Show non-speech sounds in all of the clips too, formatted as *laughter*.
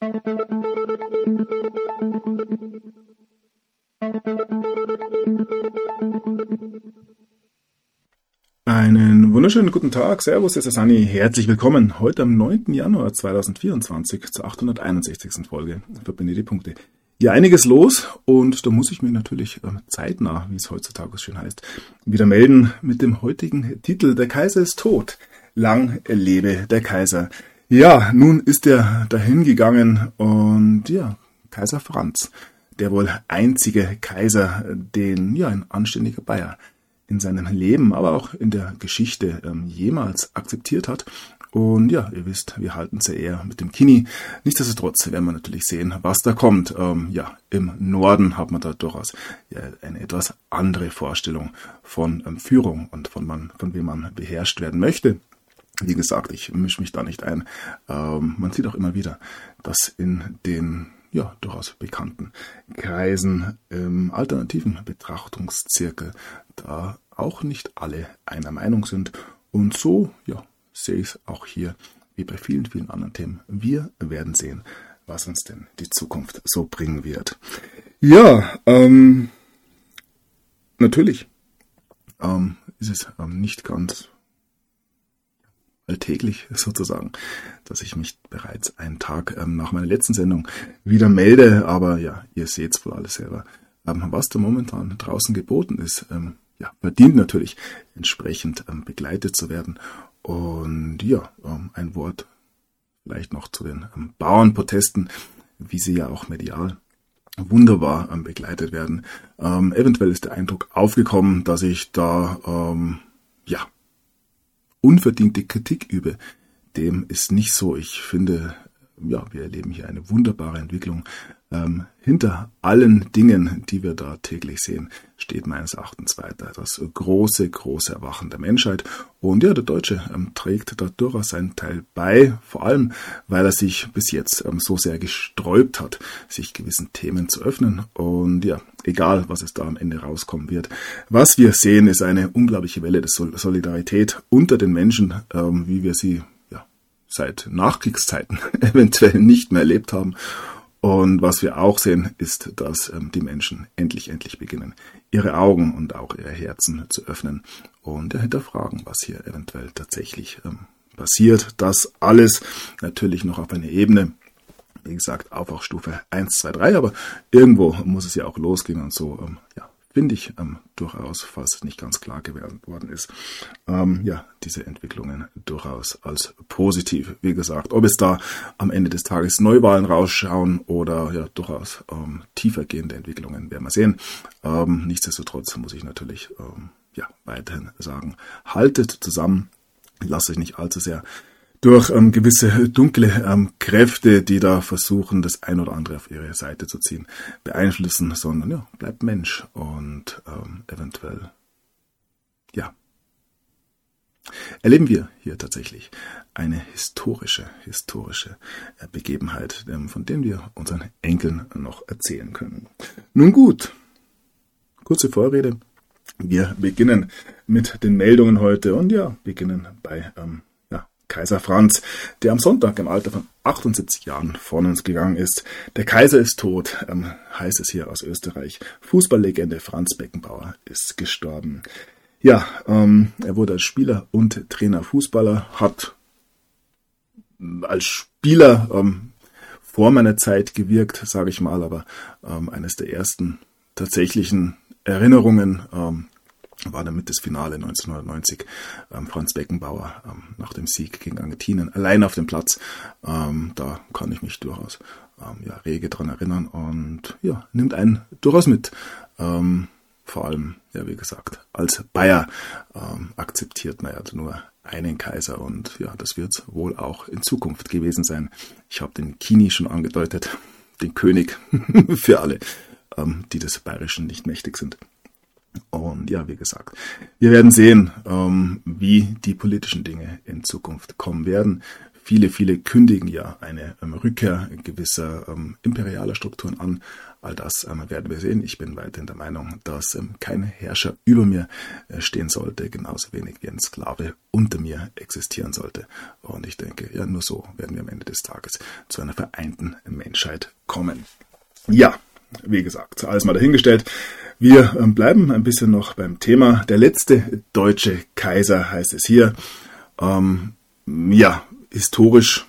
Einen wunderschönen guten Tag, Servus, es ist Sani, herzlich willkommen heute am 9. Januar 2024 zur 861. Folge. Verbinde die Punkte. Ja, einiges los und da muss ich mir natürlich ähm, zeitnah, wie es heutzutage schön heißt, wieder melden mit dem heutigen Titel Der Kaiser ist tot. Lang lebe der Kaiser. Ja, nun ist er dahin gegangen und ja, Kaiser Franz, der wohl einzige Kaiser, den ja ein anständiger Bayer in seinem Leben, aber auch in der Geschichte ähm, jemals akzeptiert hat. Und ja, ihr wisst, wir halten sehr eher mit dem Kini. Nichtsdestotrotz werden wir natürlich sehen, was da kommt. Ähm, ja, im Norden hat man da durchaus ja, eine etwas andere Vorstellung von ähm, Führung und von, man, von wem man beherrscht werden möchte. Wie gesagt, ich mische mich da nicht ein. Ähm, man sieht auch immer wieder, dass in den ja, durchaus bekannten Kreisen im alternativen Betrachtungszirkel da auch nicht alle einer Meinung sind. Und so, ja, sehe ich es auch hier wie bei vielen, vielen anderen Themen. Wir werden sehen, was uns denn die Zukunft so bringen wird. Ja, ähm, natürlich ähm, ist es ähm, nicht ganz alltäglich sozusagen, dass ich mich bereits einen Tag ähm, nach meiner letzten Sendung wieder melde. Aber ja, ihr seht es wohl alles selber. Ähm, was da momentan draußen geboten ist, ähm, ja, verdient natürlich entsprechend ähm, begleitet zu werden. Und ja, ähm, ein Wort vielleicht noch zu den ähm, Bauernprotesten, wie sie ja auch medial wunderbar begleitet werden. eventuell ist der Eindruck aufgekommen, dass ich da ja unverdiente Kritik übe. Dem ist nicht so. Ich finde, ja, wir erleben hier eine wunderbare Entwicklung. Ähm, hinter allen Dingen, die wir da täglich sehen, steht meines Erachtens weiter das große, große Erwachen der Menschheit. Und ja, der Deutsche ähm, trägt da durchaus seinen Teil bei, vor allem, weil er sich bis jetzt ähm, so sehr gesträubt hat, sich gewissen Themen zu öffnen. Und ja, egal, was es da am Ende rauskommen wird. Was wir sehen, ist eine unglaubliche Welle der Solidarität unter den Menschen, ähm, wie wir sie seit Nachkriegszeiten *laughs* eventuell nicht mehr erlebt haben. Und was wir auch sehen, ist, dass ähm, die Menschen endlich, endlich beginnen, ihre Augen und auch ihre Herzen zu öffnen und hinterfragen, was hier eventuell tatsächlich ähm, passiert. Das alles natürlich noch auf einer Ebene, wie gesagt, Aufwachstufe 1, 2, 3, aber irgendwo muss es ja auch losgehen und so, ähm, ja, finde ich ähm, durchaus, falls nicht ganz klar geworden ist, ähm, ja, diese Entwicklungen durchaus als positiv. Wie gesagt, ob es da am Ende des Tages Neuwahlen rausschauen oder ja durchaus ähm, tiefergehende Entwicklungen, werden wir sehen. Ähm, nichtsdestotrotz muss ich natürlich ähm, ja weiterhin sagen, haltet zusammen, lasst euch nicht allzu sehr durch ähm, gewisse dunkle ähm, Kräfte, die da versuchen, das ein oder andere auf ihre Seite zu ziehen, beeinflussen, sondern ja, bleibt Mensch und ähm, eventuell, ja, erleben wir hier tatsächlich eine historische, historische äh, Begebenheit, ähm, von der wir unseren Enkeln noch erzählen können. Nun gut, kurze Vorrede. Wir beginnen mit den Meldungen heute und ja, beginnen bei ähm, Kaiser Franz, der am Sonntag im Alter von 78 Jahren von uns gegangen ist. Der Kaiser ist tot, ähm, heißt es hier aus Österreich. Fußballlegende Franz Beckenbauer ist gestorben. Ja, ähm, er wurde als Spieler und Trainer Fußballer, hat als Spieler ähm, vor meiner Zeit gewirkt, sage ich mal, aber ähm, eines der ersten tatsächlichen Erinnerungen ähm, war damit das Finale 1990. Ähm, Franz Beckenbauer ähm, nach dem Sieg gegen Argentinien allein auf dem Platz. Ähm, da kann ich mich durchaus ähm, ja, rege dran erinnern und ja, nimmt einen durchaus mit. Ähm, vor allem, ja, wie gesagt, als Bayer ähm, akzeptiert man ja nur einen Kaiser und ja, das wird wohl auch in Zukunft gewesen sein. Ich habe den Kini schon angedeutet, den König *laughs* für alle, die des Bayerischen nicht mächtig sind. Und ja, wie gesagt, wir werden sehen, ähm, wie die politischen Dinge in Zukunft kommen werden. Viele, viele kündigen ja eine ähm, Rückkehr gewisser ähm, imperialer Strukturen an. All das ähm, werden wir sehen. Ich bin weiterhin der Meinung, dass ähm, kein Herrscher über mir äh, stehen sollte, genauso wenig wie ein Sklave unter mir existieren sollte. Und ich denke, ja, nur so werden wir am Ende des Tages zu einer vereinten Menschheit kommen. Ja, wie gesagt, alles mal dahingestellt. Wir ähm, bleiben ein bisschen noch beim Thema. Der letzte deutsche Kaiser heißt es hier. Ähm, ja, historisch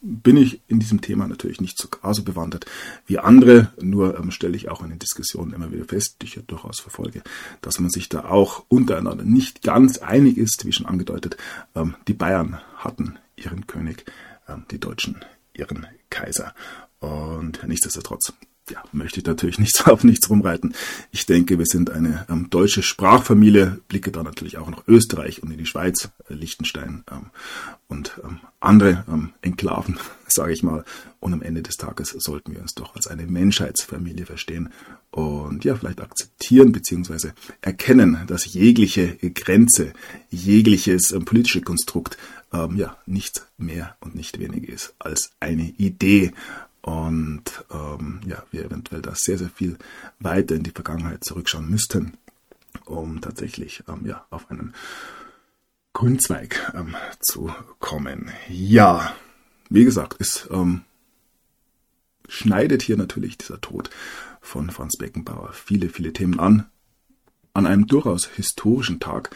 bin ich in diesem Thema natürlich nicht so so bewandert wie andere, nur ähm, stelle ich auch in den Diskussionen immer wieder fest, die ich ja durchaus verfolge, dass man sich da auch untereinander nicht ganz einig ist, wie schon angedeutet. Ähm, die Bayern hatten ihren König, ähm, die Deutschen ihren Kaiser. Und nichtsdestotrotz ja, möchte ich natürlich nichts *laughs* auf nichts rumreiten. Ich denke, wir sind eine ähm, deutsche Sprachfamilie, blicke da natürlich auch nach Österreich und in die Schweiz, äh, Liechtenstein ähm, und ähm, andere ähm, Enklaven, *laughs* sage ich mal. Und am Ende des Tages sollten wir uns doch als eine Menschheitsfamilie verstehen und ja, vielleicht akzeptieren bzw. erkennen, dass jegliche Grenze, jegliches ähm, politische Konstrukt ähm, ja nichts mehr und nicht weniger ist als eine Idee und ähm, ja, wir eventuell da sehr, sehr viel weiter in die Vergangenheit zurückschauen müssten, um tatsächlich ähm, ja, auf einen Grünzweig ähm, zu kommen. Ja, wie gesagt, es ähm, schneidet hier natürlich dieser Tod von Franz Beckenbauer viele, viele Themen an. An einem durchaus historischen Tag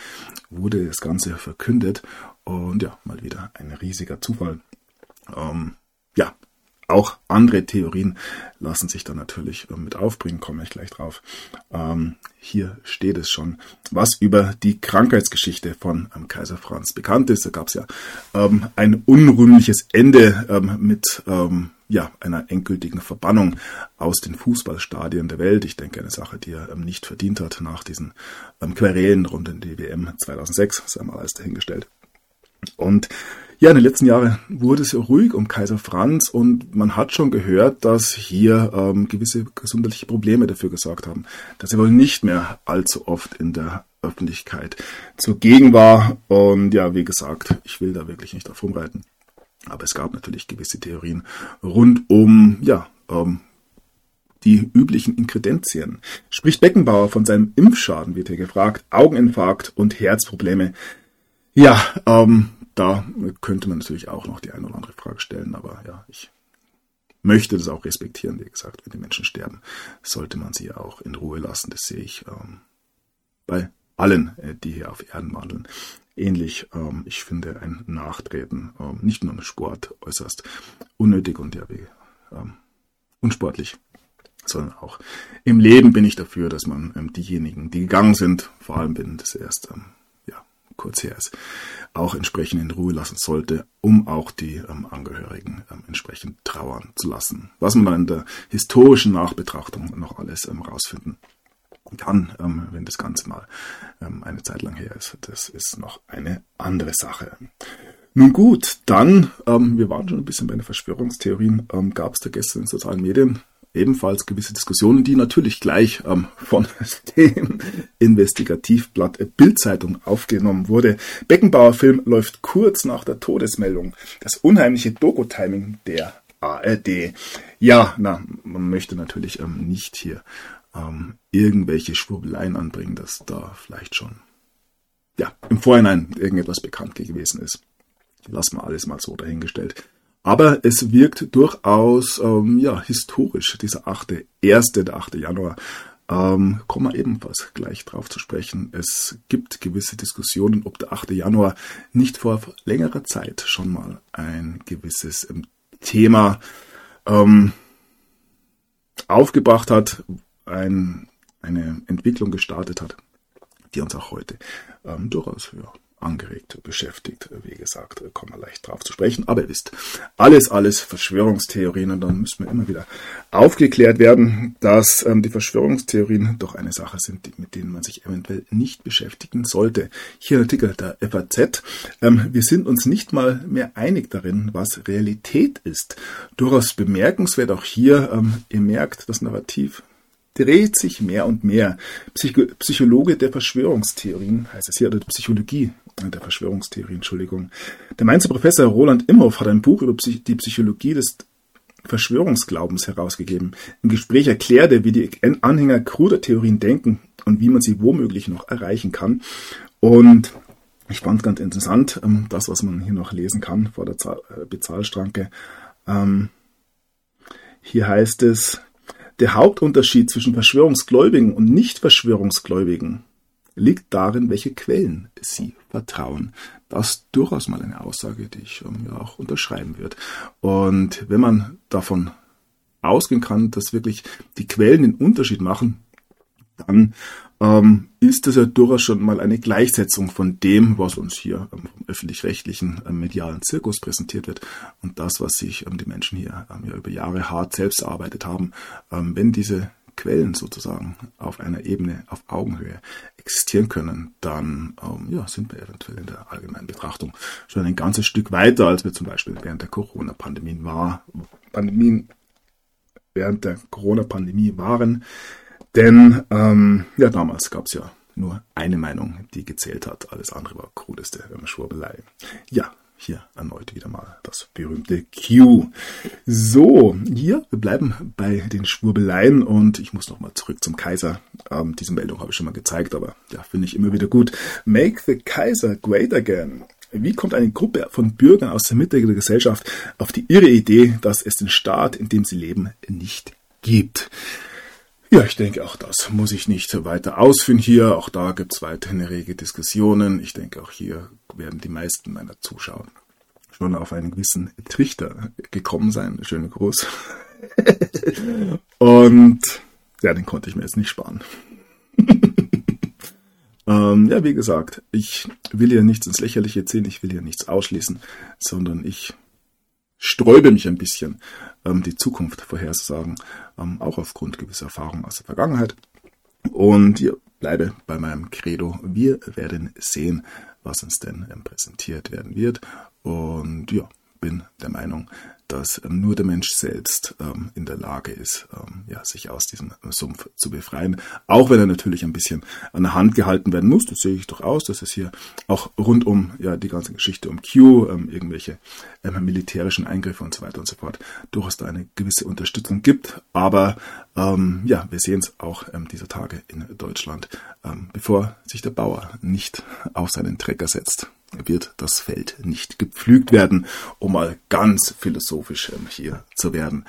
wurde das Ganze verkündet und ja, mal wieder ein riesiger Zufall. Ähm, ja, auch andere Theorien lassen sich da natürlich äh, mit aufbringen, komme ich gleich drauf. Ähm, hier steht es schon, was über die Krankheitsgeschichte von ähm, Kaiser Franz bekannt ist. Da gab es ja ähm, ein unrühmliches Ende ähm, mit ähm, ja, einer endgültigen Verbannung aus den Fußballstadien der Welt. Ich denke, eine Sache, die er ähm, nicht verdient hat nach diesen Querelen rund um die WM 2006, sei mal alles dahingestellt. Und ja, in den letzten Jahren wurde es ruhig um Kaiser Franz und man hat schon gehört, dass hier ähm, gewisse gesundheitliche Probleme dafür gesorgt haben, dass er wohl nicht mehr allzu oft in der Öffentlichkeit zugegen war. Und ja, wie gesagt, ich will da wirklich nicht drauf rumreiten. Aber es gab natürlich gewisse Theorien rund um, ja, ähm, die üblichen Inkredenzien. Spricht Beckenbauer von seinem Impfschaden, wird hier gefragt, Augeninfarkt und Herzprobleme. Ja, ähm, da könnte man natürlich auch noch die eine oder andere Frage stellen, aber ja, ich möchte das auch respektieren. Wie gesagt, wenn die Menschen sterben, sollte man sie auch in Ruhe lassen. Das sehe ich ähm, bei allen, äh, die hier auf Erden wandeln. Ähnlich, ähm, ich finde ein Nachtreten, ähm, nicht nur im Sport, äußerst unnötig und ja, wie, ähm, unsportlich, sondern auch im Leben bin ich dafür, dass man ähm, diejenigen, die gegangen sind, vor allem wenn das erst ähm, kurz her ist, auch entsprechend in Ruhe lassen sollte, um auch die ähm, Angehörigen ähm, entsprechend trauern zu lassen. Was man dann in der historischen Nachbetrachtung noch alles ähm, rausfinden kann, ähm, wenn das Ganze mal ähm, eine Zeit lang her ist, das ist noch eine andere Sache. Nun gut, dann, ähm, wir waren schon ein bisschen bei den Verschwörungstheorien, ähm, gab es da gestern in sozialen Medien ebenfalls gewisse Diskussionen, die natürlich gleich ähm, von *laughs* dem Investigativblatt Bildzeitung aufgenommen wurde. Beckenbauer-Film läuft kurz nach der Todesmeldung. Das unheimliche Doku-Timing der ARD. Ja, na, man möchte natürlich ähm, nicht hier ähm, irgendwelche Schwurbeleien anbringen, dass da vielleicht schon ja, im Vorhinein irgendetwas bekannt gewesen ist. Lassen wir alles mal so dahingestellt. Aber es wirkt durchaus ähm, ja, historisch, dieser 8. 1. der 8. Januar. Ähm, kommen wir ebenfalls gleich drauf zu sprechen. Es gibt gewisse Diskussionen, ob der 8. Januar nicht vor längerer Zeit schon mal ein gewisses ähm, Thema ähm, aufgebracht hat, ein, eine Entwicklung gestartet hat, die uns auch heute ähm, durchaus ja, angeregt, beschäftigt. Wie gesagt, kommen wir leicht drauf zu sprechen. Aber ihr wisst, alles, alles Verschwörungstheorien und dann müssen wir immer wieder aufgeklärt werden, dass ähm, die Verschwörungstheorien doch eine Sache sind, die, mit denen man sich eventuell nicht beschäftigen sollte. Hier ein Artikel der FAZ. Ähm, wir sind uns nicht mal mehr einig darin, was Realität ist. Durchaus bemerkenswert auch hier, ähm, ihr merkt, das Narrativ dreht sich mehr und mehr. Psycho Psychologe der Verschwörungstheorien, heißt es hier, oder Psychologie der Verschwörungstheorien, Entschuldigung. Der Mainzer Professor Roland Imhoff hat ein Buch über die Psychologie des Verschwörungsglaubens herausgegeben. Im Gespräch erklärt er, wie die Anhänger kruder Theorien denken und wie man sie womöglich noch erreichen kann. Und ich fand ganz interessant, ähm, das, was man hier noch lesen kann vor der äh, Bezahlstranke. Ähm, hier heißt es, der Hauptunterschied zwischen Verschwörungsgläubigen und Nicht-Verschwörungsgläubigen liegt darin, welche Quellen sie vertrauen. Das ist durchaus mal eine Aussage, die ich ähm, ja auch unterschreiben würde. Und wenn man davon ausgehen kann, dass wirklich die Quellen den Unterschied machen, dann ähm, ist das ja durchaus schon mal eine Gleichsetzung von dem, was uns hier ähm, vom öffentlich-rechtlichen ähm, medialen Zirkus präsentiert wird und das, was sich ähm, die Menschen hier ähm, ja über Jahre hart selbst erarbeitet haben. Ähm, wenn diese Quellen sozusagen auf einer Ebene auf Augenhöhe existieren können, dann ja, sind wir eventuell in der allgemeinen Betrachtung schon ein ganzes Stück weiter, als wir zum Beispiel während der Corona-Pandemie war, Pandemien während der Corona-Pandemie waren. Denn ähm, ja, damals gab es ja nur eine Meinung, die gezählt hat. Alles andere war krudeste Schwurbelei. Ja, hier erneut wieder mal das berühmte Q. So, hier, wir bleiben bei den Schwurbeleien und ich muss nochmal zurück zum Kaiser. Ähm, diese Meldung habe ich schon mal gezeigt, aber ja, finde ich immer wieder gut. Make the Kaiser great again. Wie kommt eine Gruppe von Bürgern aus der Mitte der Gesellschaft auf die irre Idee, dass es den Staat, in dem sie leben, nicht gibt? Ja, ich denke, auch das muss ich nicht weiter ausführen hier. Auch da gibt es weiterhin rege Diskussionen. Ich denke, auch hier werden die meisten meiner Zuschauer schon auf einen gewissen Trichter gekommen sein. Schöne Gruß. *laughs* Und ja, den konnte ich mir jetzt nicht sparen. *laughs* ähm, ja, wie gesagt, ich will hier nichts ins Lächerliche ziehen, ich will hier nichts ausschließen, sondern ich sträube mich ein bisschen, die Zukunft vorherzusagen, ähm, auch aufgrund gewisser Erfahrungen aus der Vergangenheit. Und ich bleibe bei meinem Credo. Wir werden sehen, was uns denn ähm, präsentiert werden wird. Und ja, bin der Meinung, dass ähm, nur der Mensch selbst ähm, in der Lage ist, ähm, ja, sich aus diesem Sumpf zu befreien. Auch wenn er natürlich ein bisschen an der Hand gehalten werden muss. Das sehe ich doch aus, dass es hier auch rund um ja, die ganze Geschichte um Q, ähm, irgendwelche ähm, militärischen Eingriffe und so weiter und so fort, durchaus da eine gewisse Unterstützung gibt. Aber ähm, ja, wir sehen es auch dieser Tage in Deutschland, bevor sich der Bauer nicht auf seinen Trecker setzt wird das Feld nicht gepflügt werden, um mal ganz philosophisch ähm, hier zu werden.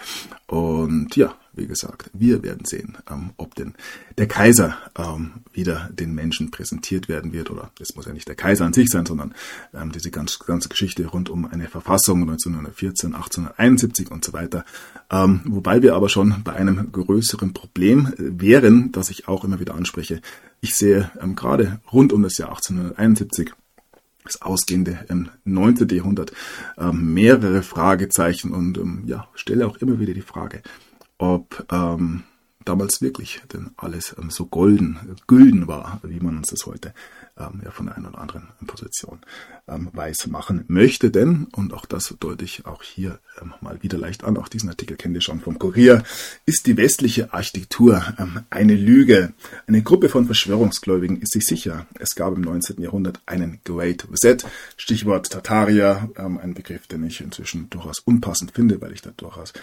Und ja, wie gesagt, wir werden sehen, ähm, ob denn der Kaiser ähm, wieder den Menschen präsentiert werden wird. Oder es muss ja nicht der Kaiser an sich sein, sondern diese ganze, Geschichte rund um eine Verfassung 1914, 1871 und so weiter. Wobei wir aber schon bei einem größeren Problem äh, wären, das ich auch immer wieder anspreche. Ich sehe gerade rund um das Jahr 1871 das ausgehende ähm, 19. Jahrhundert ähm, mehrere Fragezeichen und ähm, ja, stelle auch immer wieder die Frage, ob ähm, damals wirklich denn alles ähm, so golden, gülden war, wie man uns das heute ähm, ja, von der einen oder anderen Position ähm, weiß machen möchte. Denn, und auch das deute ich auch hier ähm, mal wieder leicht an, auch diesen Artikel kennt ihr schon vom Kurier, ist die westliche Architektur ähm, eine Lüge. Eine Gruppe von Verschwörungsgläubigen ist sich sicher, es gab im 19. Jahrhundert einen Great Reset, Stichwort Tartaria, ähm, ein Begriff, den ich inzwischen durchaus unpassend finde, weil ich da durchaus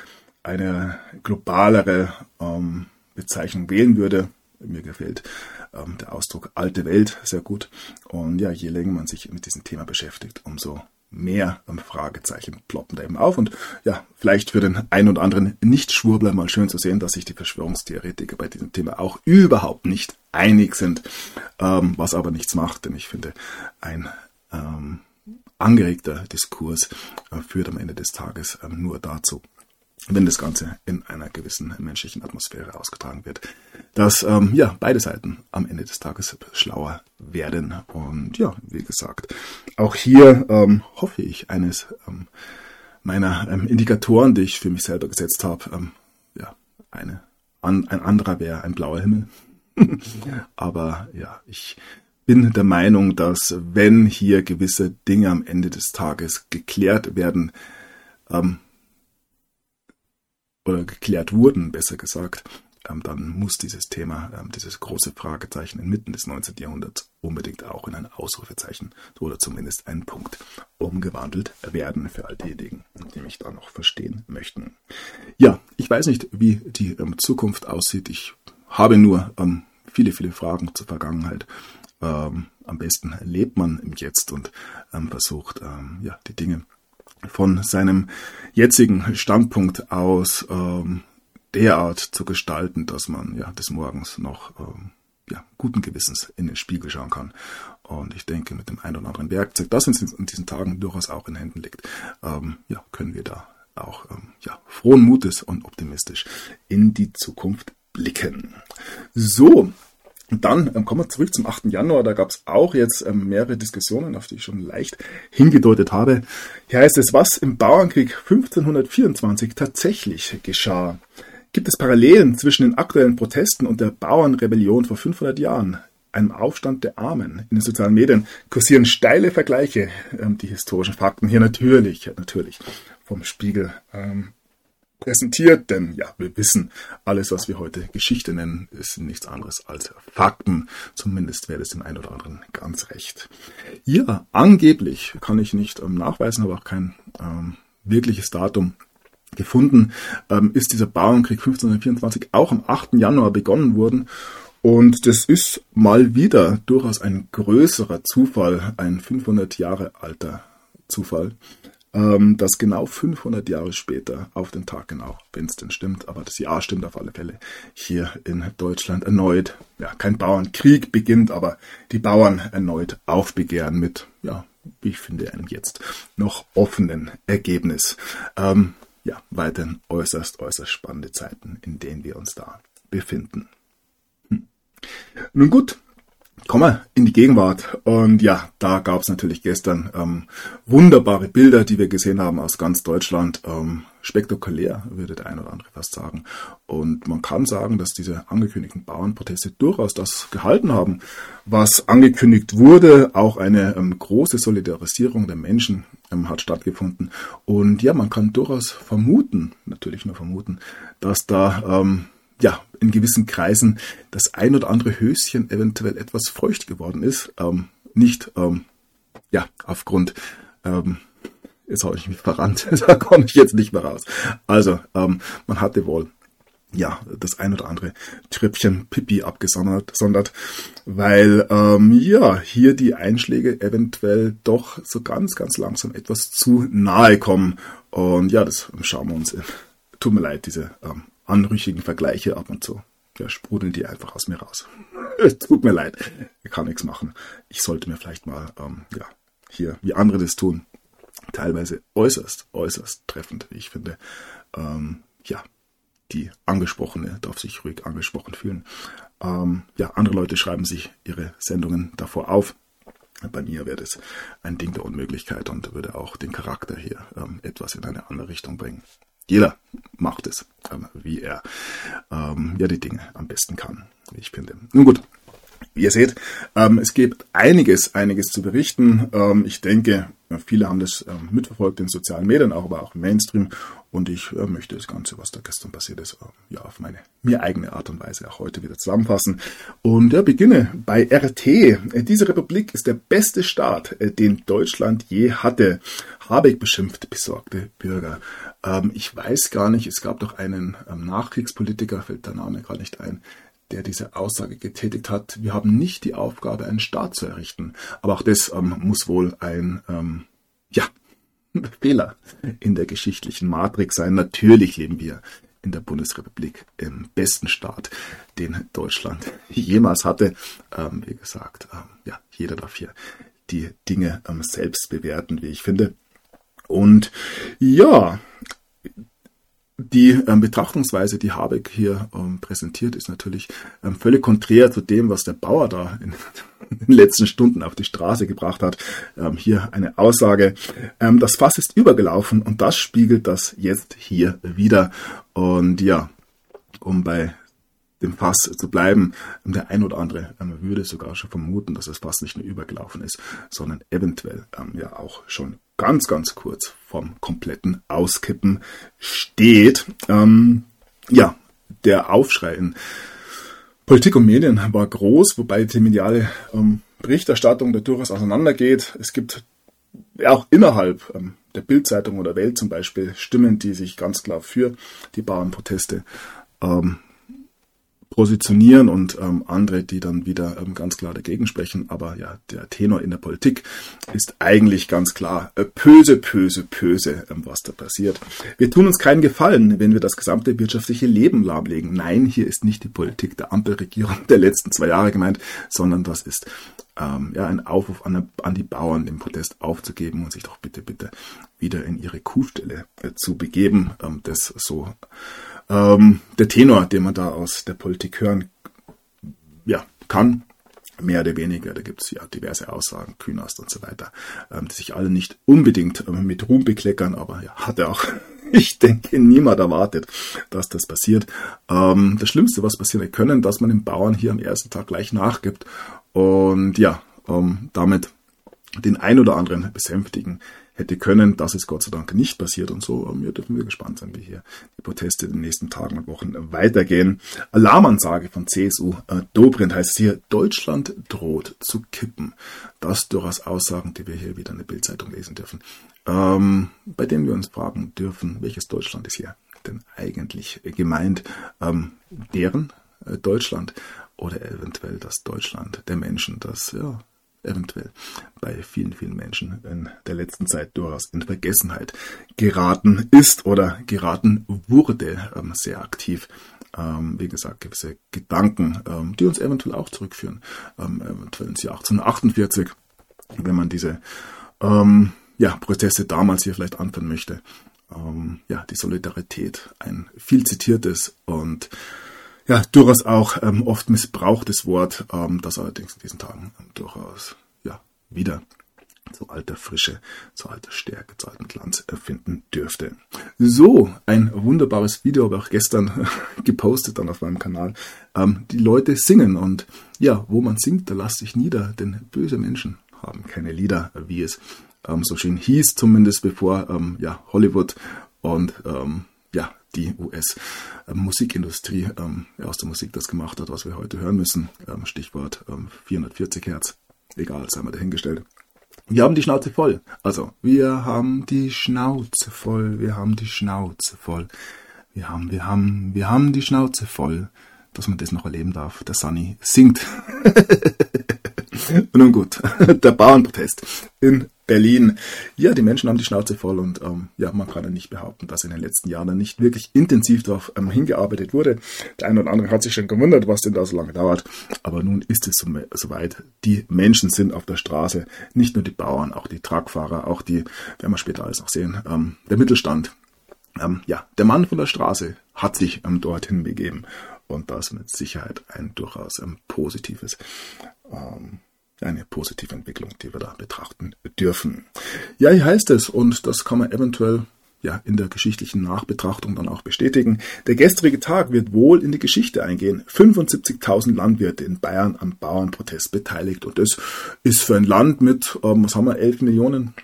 eine globalere ähm, Bezeichnung wählen würde. Mir gefällt ähm, der Ausdruck alte Welt sehr gut. Und ja, je länger man sich mit diesem Thema beschäftigt, umso mehr ähm, Fragezeichen ploppen da eben auf. Und ja, vielleicht für den einen oder anderen Nicht-Schwurbler mal schön zu sehen, dass sich die Verschwörungstheoretiker bei diesem Thema auch überhaupt nicht einig sind, ähm, was aber nichts macht, denn ich finde, ein ähm, angeregter Diskurs äh, führt am Ende des Tages ähm, nur dazu, wenn das Ganze in einer gewissen menschlichen Atmosphäre ausgetragen wird, dass ähm, ja beide Seiten am Ende des Tages schlauer werden. Und ja, wie gesagt, auch hier ähm, hoffe ich eines ähm, meiner ähm, Indikatoren, die ich für mich selber gesetzt habe, ähm, ja, eine, an, ein anderer wäre ein blauer Himmel. *laughs* Aber ja, ich bin der Meinung, dass wenn hier gewisse Dinge am Ende des Tages geklärt werden, ähm, oder geklärt wurden, besser gesagt, ähm, dann muss dieses Thema, ähm, dieses große Fragezeichen inmitten des 19. Jahrhunderts unbedingt auch in ein Ausrufezeichen oder zumindest einen Punkt umgewandelt werden für all diejenigen, die mich da noch verstehen möchten. Ja, ich weiß nicht, wie die ähm, Zukunft aussieht. Ich habe nur viele, viele Fragen zur Vergangenheit. Am besten lebt man im Jetzt und versucht, ja, die Dinge von seinem jetzigen Standpunkt aus ähm, derart zu gestalten, dass man ja des Morgens noch ähm, ja, guten Gewissens in den Spiegel schauen kann. Und ich denke, mit dem einen oder anderen Werkzeug, das uns in diesen Tagen durchaus auch in Händen liegt, ähm, ja, können wir da auch ähm, ja, frohen Mutes und optimistisch in die Zukunft blicken. So, und dann ähm, kommen wir zurück zum 8. Januar. Da gab es auch jetzt ähm, mehrere Diskussionen, auf die ich schon leicht hingedeutet habe. Hier heißt es, was im Bauernkrieg 1524 tatsächlich geschah. Gibt es Parallelen zwischen den aktuellen Protesten und der Bauernrebellion vor 500 Jahren? Einem Aufstand der Armen. In den sozialen Medien kursieren steile Vergleiche. Ähm, die historischen Fakten hier natürlich, natürlich vom Spiegel ähm, präsentiert, denn ja, wir wissen, alles, was wir heute Geschichte nennen, ist nichts anderes als Fakten. Zumindest wäre es dem einen oder anderen ganz recht. Ja, angeblich kann ich nicht ähm, nachweisen, aber auch kein ähm, wirkliches Datum gefunden, ähm, ist dieser Bauernkrieg 1524 auch am 8. Januar begonnen worden. Und das ist mal wieder durchaus ein größerer Zufall, ein 500 Jahre alter Zufall ähm, dass genau 500 Jahre später, auf den Tag genau, wenn es denn stimmt, aber das Jahr stimmt auf alle Fälle, hier in Deutschland erneut, ja, kein Bauernkrieg beginnt, aber die Bauern erneut aufbegehren mit, ja, wie ich finde, einem jetzt noch offenen Ergebnis. Ähm, ja, weiterhin äußerst, äußerst spannende Zeiten, in denen wir uns da befinden. Hm. Nun gut, Kommen wir in die Gegenwart. Und ja, da gab es natürlich gestern ähm, wunderbare Bilder, die wir gesehen haben aus ganz Deutschland. Ähm, spektakulär, würde der ein oder andere fast sagen. Und man kann sagen, dass diese angekündigten Bauernproteste durchaus das gehalten haben, was angekündigt wurde. Auch eine ähm, große Solidarisierung der Menschen ähm, hat stattgefunden. Und ja, man kann durchaus vermuten, natürlich nur vermuten, dass da ähm, ja, in gewissen Kreisen das ein oder andere Höschen eventuell etwas feucht geworden ist. Ähm, nicht, ähm, ja, aufgrund, ähm, jetzt habe ich mich verrannt, *laughs* da komme ich jetzt nicht mehr raus. Also, ähm, man hatte wohl, ja, das ein oder andere Tröpfchen Pipi abgesondert, sondert, weil, ähm, ja, hier die Einschläge eventuell doch so ganz, ganz langsam etwas zu nahe kommen. Und ja, das schauen wir uns in. Tut mir leid, diese ähm, anrüchigen Vergleiche ab und zu. Ja, sprudeln die einfach aus mir raus. *laughs* Es tut mir leid, ich kann nichts machen. Ich sollte mir vielleicht mal, ähm, ja, hier, wie andere das tun, teilweise äußerst, äußerst treffend, wie ich finde, ähm, ja, die Angesprochene darf sich ruhig angesprochen fühlen. Ähm, ja, andere Leute schreiben sich ihre Sendungen davor auf. Bei mir wäre das ein Ding der Unmöglichkeit und würde auch den Charakter hier ähm, etwas in eine andere Richtung bringen. Jeder macht es, wie er ähm, ja die Dinge am besten kann, wie ich finde. Nun gut, ihr seht, ähm, es gibt einiges, einiges zu berichten. Ähm, ich denke, viele haben das ähm, mitverfolgt in sozialen Medien, auch aber auch im Mainstream. Und ich äh, möchte das Ganze, was da gestern passiert ist, äh, ja auf meine mir eigene Art und Weise auch heute wieder zusammenfassen. Und ja, beginne bei RT. Äh, diese Republik ist der beste Staat, äh, den Deutschland je hatte. Habeck beschimpft besorgte Bürger. Ähm, ich weiß gar nicht, es gab doch einen ähm, Nachkriegspolitiker, fällt der Name gerade nicht ein, der diese Aussage getätigt hat, wir haben nicht die Aufgabe, einen Staat zu errichten. Aber auch das ähm, muss wohl ein, ähm, ja, *laughs* Fehler in der geschichtlichen Matrix sein. Natürlich leben wir in der Bundesrepublik im besten Staat, den Deutschland jemals hatte. Ähm, wie gesagt, ähm, ja, jeder darf hier die Dinge ähm, selbst bewerten, wie ich finde. Und ja, die ähm, Betrachtungsweise, die Habeck hier ähm, präsentiert, ist natürlich ähm, völlig konträr zu dem, was der Bauer da in, in *laughs* den letzten Stunden auf die Straße gebracht hat. Ähm, hier eine Aussage, ähm, das Fass ist übergelaufen und das spiegelt das jetzt hier wieder. Und ja, um bei dem Fass zu bleiben. Der ein oder andere ähm, würde sogar schon vermuten, dass das Fass nicht nur übergelaufen ist, sondern eventuell ähm, ja auch schon ganz, ganz kurz vom kompletten Auskippen steht. Ähm, ja, der Aufschrei in Politik und Medien war groß, wobei die mediale ähm, Berichterstattung da durchaus auseinandergeht. Es gibt auch innerhalb ähm, der Bildzeitung oder Welt zum Beispiel Stimmen, die sich ganz klar für die Bauernproteste ähm, positionieren und ähm, andere, die dann wieder ähm, ganz klar dagegen sprechen. Aber ja, der Tenor in der Politik ist eigentlich ganz klar äh, böse, böse, böse, ähm, was da passiert. Wir tun uns keinen Gefallen, wenn wir das gesamte wirtschaftliche Leben lahmlegen. Nein, hier ist nicht die Politik der Ampelregierung der letzten zwei Jahre gemeint, sondern das ist ähm, ja, ein Aufruf an, an, die Bauern, den Protest aufzugeben und sich doch bitte, bitte wieder in ihre Kuhstelle äh, zu begeben. Ähm, das so ähm, der Tenor, den man da aus der Politik hören ja, kann, mehr oder weniger. Da gibt es ja diverse Aussagen, Künast und so weiter, ähm, die sich alle nicht unbedingt ähm, mit Ruhm bekleckern, aber ja, hat er auch, *laughs* ich denke, niemand erwartet, dass das passiert. Ähm, das Schlimmste, was passieren können, dass man den Bauern hier am ersten Tag gleich nachgibt und ja, ähm, damit den ein oder anderen besänftigen hätte können. Das ist Gott sei Dank nicht passiert und so. Wir dürfen wir gespannt sein, wie hier die Proteste in den nächsten Tagen und Wochen weitergehen. Alarmansage von CSU äh, Dobrindt heißt hier, Deutschland droht zu kippen. Das durchaus Aussagen, die wir hier wieder in der Bildzeitung lesen dürfen. Ähm, bei denen wir uns fragen dürfen, welches Deutschland ist hier denn eigentlich gemeint? Ähm, deren äh, Deutschland oder eventuell das Deutschland der Menschen, das ja eventuell bei vielen, vielen Menschen in der letzten Zeit durchaus in Vergessenheit geraten ist oder geraten wurde, ähm, sehr aktiv. Ähm, wie gesagt, gewisse Gedanken, ähm, die uns eventuell auch zurückführen, ähm, eventuell ins Jahr 1848, wenn man diese ähm, ja, Proteste damals hier vielleicht anführen möchte. Ähm, ja, die Solidarität, ein viel zitiertes und ja, durchaus auch ähm, oft missbrauchtes Wort, ähm, das allerdings in diesen Tagen ähm, durchaus ja, wieder zu alter Frische, zu alter Stärke, zu altem Glanz erfinden dürfte. So, ein wunderbares Video habe ich auch gestern *laughs* gepostet dann auf meinem Kanal. Ähm, die Leute singen und ja, wo man singt, da lasst sich nieder, denn böse Menschen haben keine Lieder, wie es ähm, so schön hieß, zumindest bevor ähm, ja, Hollywood und ähm, ja, die US-Musikindustrie ähm, aus der Musik das gemacht hat, was wir heute hören müssen. Ähm, Stichwort 440 ähm, Hertz. Egal, sei mal dahingestellt. Wir haben die Schnauze voll. Also, wir haben die Schnauze voll. Wir haben die Schnauze voll. Wir haben, wir haben, wir haben die Schnauze voll, dass man das noch erleben darf. Der Sunny singt. *laughs* Nun gut, *laughs* der Bauernprotest in Berlin. Ja, die Menschen haben die Schnauze voll und ähm, ja, man kann ja nicht behaupten, dass in den letzten Jahren nicht wirklich intensiv darauf ähm, hingearbeitet wurde. Der eine oder andere hat sich schon gewundert, was denn da so lange dauert. Aber nun ist es soweit. Die Menschen sind auf der Straße, nicht nur die Bauern, auch die Truckfahrer, auch die, werden wir später alles noch sehen, ähm, der Mittelstand. Ähm, ja, der Mann von der Straße hat sich ähm, dorthin begeben. Und das mit Sicherheit ein durchaus ähm, positives ähm, eine positive Entwicklung, die wir da betrachten dürfen. Ja, hier heißt es, und das kann man eventuell ja, in der geschichtlichen Nachbetrachtung dann auch bestätigen. Der gestrige Tag wird wohl in die Geschichte eingehen. 75.000 Landwirte in Bayern am Bauernprotest beteiligt. Und das ist für ein Land mit, ähm, was haben wir, 11 Millionen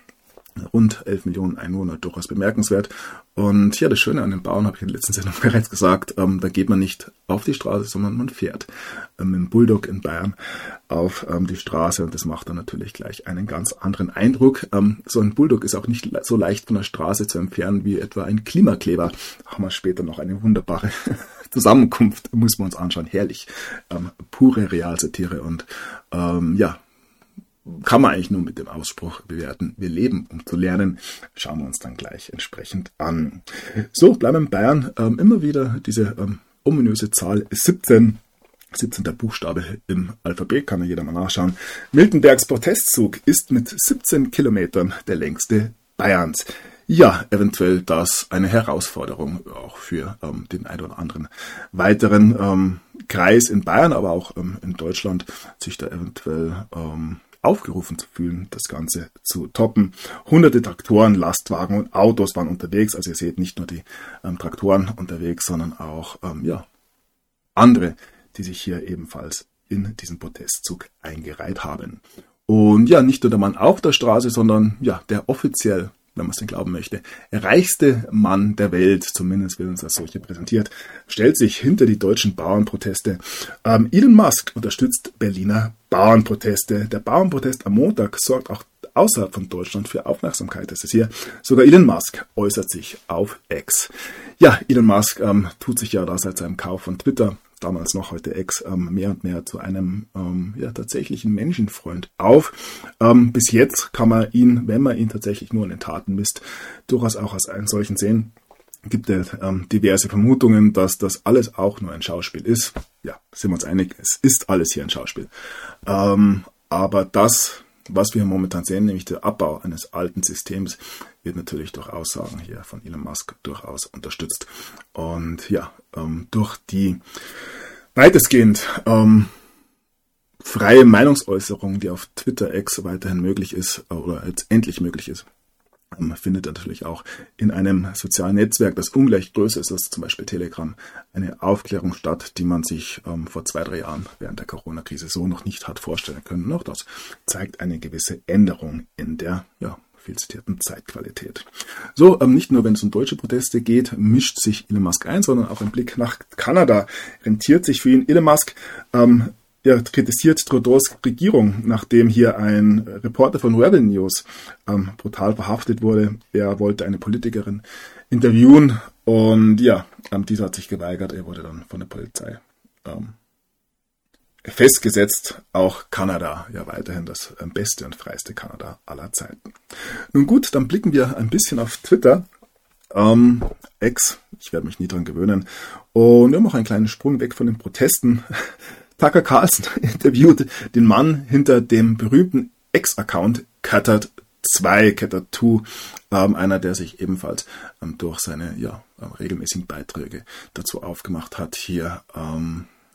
rund 11 Millionen Einwohner durchaus bemerkenswert. Und ja, das Schöne an den Bauern habe ich in der letzten Sendung *laughs* bereits gesagt, ähm, da geht man nicht auf die Straße, sondern man fährt ähm, dem Bulldog in Bayern auf ähm, die Straße und das macht dann natürlich gleich einen ganz anderen Eindruck. Ähm, so ein Bulldog ist auch nicht so leicht von der Straße zu entfernen wie etwa ein Klimakleber. Haben wir später noch eine wunderbare *laughs* Zusammenkunft, muss man uns anschauen. Herrlich. Ähm, pure Realsatire und ähm, ja, kann man eigentlich nur mit dem Ausspruch bewerten, wir leben, um zu lernen. Schauen wir uns dann gleich entsprechend an. So, bleiben in Bayern ähm, immer wieder diese ähm, ominöse Zahl 17. 17. Buchstabe im Alphabet, kann ja jeder mal nachschauen. Miltenbergs Protestzug ist mit 17 Kilometern der längste Bayerns. Ja, eventuell das eine Herausforderung auch für ähm, den einen oder anderen weiteren ähm, Kreis in Bayern, aber auch ähm, in Deutschland, sich da eventuell ähm, aufgerufen zu fühlen, das Ganze zu toppen. Hunderte Traktoren, Lastwagen und Autos waren unterwegs. Also ihr seht nicht nur die ähm, Traktoren unterwegs, sondern auch ähm, ja, andere, die sich hier ebenfalls in diesen Protestzug eingereiht haben. Und ja, nicht nur der Mann auf der Straße, sondern ja, der offiziell wenn man es denn glauben möchte, reichste Mann der Welt, zumindest wird uns als solche präsentiert, stellt sich hinter die deutschen Bauernproteste. Ähm, Elon Musk unterstützt Berliner Bauernproteste. Der Bauernprotest am Montag sorgt auch außerhalb von Deutschland für Aufmerksamkeit. Das ist hier sogar Elon Musk äußert sich auf X. Ja, Elon Musk ähm, tut sich ja da seit seinem Kauf von Twitter damals noch heute Ex, ähm, mehr und mehr zu einem ähm, ja, tatsächlichen Menschenfreund auf. Ähm, bis jetzt kann man ihn, wenn man ihn tatsächlich nur in den Taten misst, durchaus auch als einen solchen sehen. Gibt es ähm, diverse Vermutungen, dass das alles auch nur ein Schauspiel ist. Ja, sind wir uns einig, es ist alles hier ein Schauspiel. Ähm, aber das was wir momentan sehen, nämlich der Abbau eines alten Systems, wird natürlich durch Aussagen hier von Elon Musk durchaus unterstützt. Und ja, ähm, durch die weitestgehend ähm, freie Meinungsäußerung, die auf Twitter X weiterhin möglich ist äh, oder jetzt endlich möglich ist, findet natürlich auch in einem sozialen Netzwerk, das ungleich größer ist als zum Beispiel Telegram, eine Aufklärung statt, die man sich ähm, vor zwei, drei Jahren während der Corona-Krise so noch nicht hat vorstellen können. Auch das zeigt eine gewisse Änderung in der ja, viel zitierten Zeitqualität. So, ähm, nicht nur wenn es um deutsche Proteste geht, mischt sich Elon Musk ein, sondern auch ein Blick nach Kanada rentiert sich für ihn. Elon Musk ähm, ja, kritisiert Trudeaus Regierung, nachdem hier ein Reporter von Rebel News ähm, brutal verhaftet wurde. Er wollte eine Politikerin interviewen und ja, ähm, dieser hat sich geweigert. Er wurde dann von der Polizei ähm, festgesetzt. Auch Kanada, ja weiterhin das ähm, beste und freiste Kanada aller Zeiten. Nun gut, dann blicken wir ein bisschen auf Twitter. Ähm, Ex, ich werde mich nie dran gewöhnen. Und wir haben auch einen kleinen Sprung weg von den Protesten. Tucker Carlson *laughs* interviewt den Mann hinter dem berühmten Ex-Account Cuttert 2, Cuttert 2, ähm, einer, der sich ebenfalls ähm, durch seine ja, ähm, regelmäßigen Beiträge dazu aufgemacht hat, hier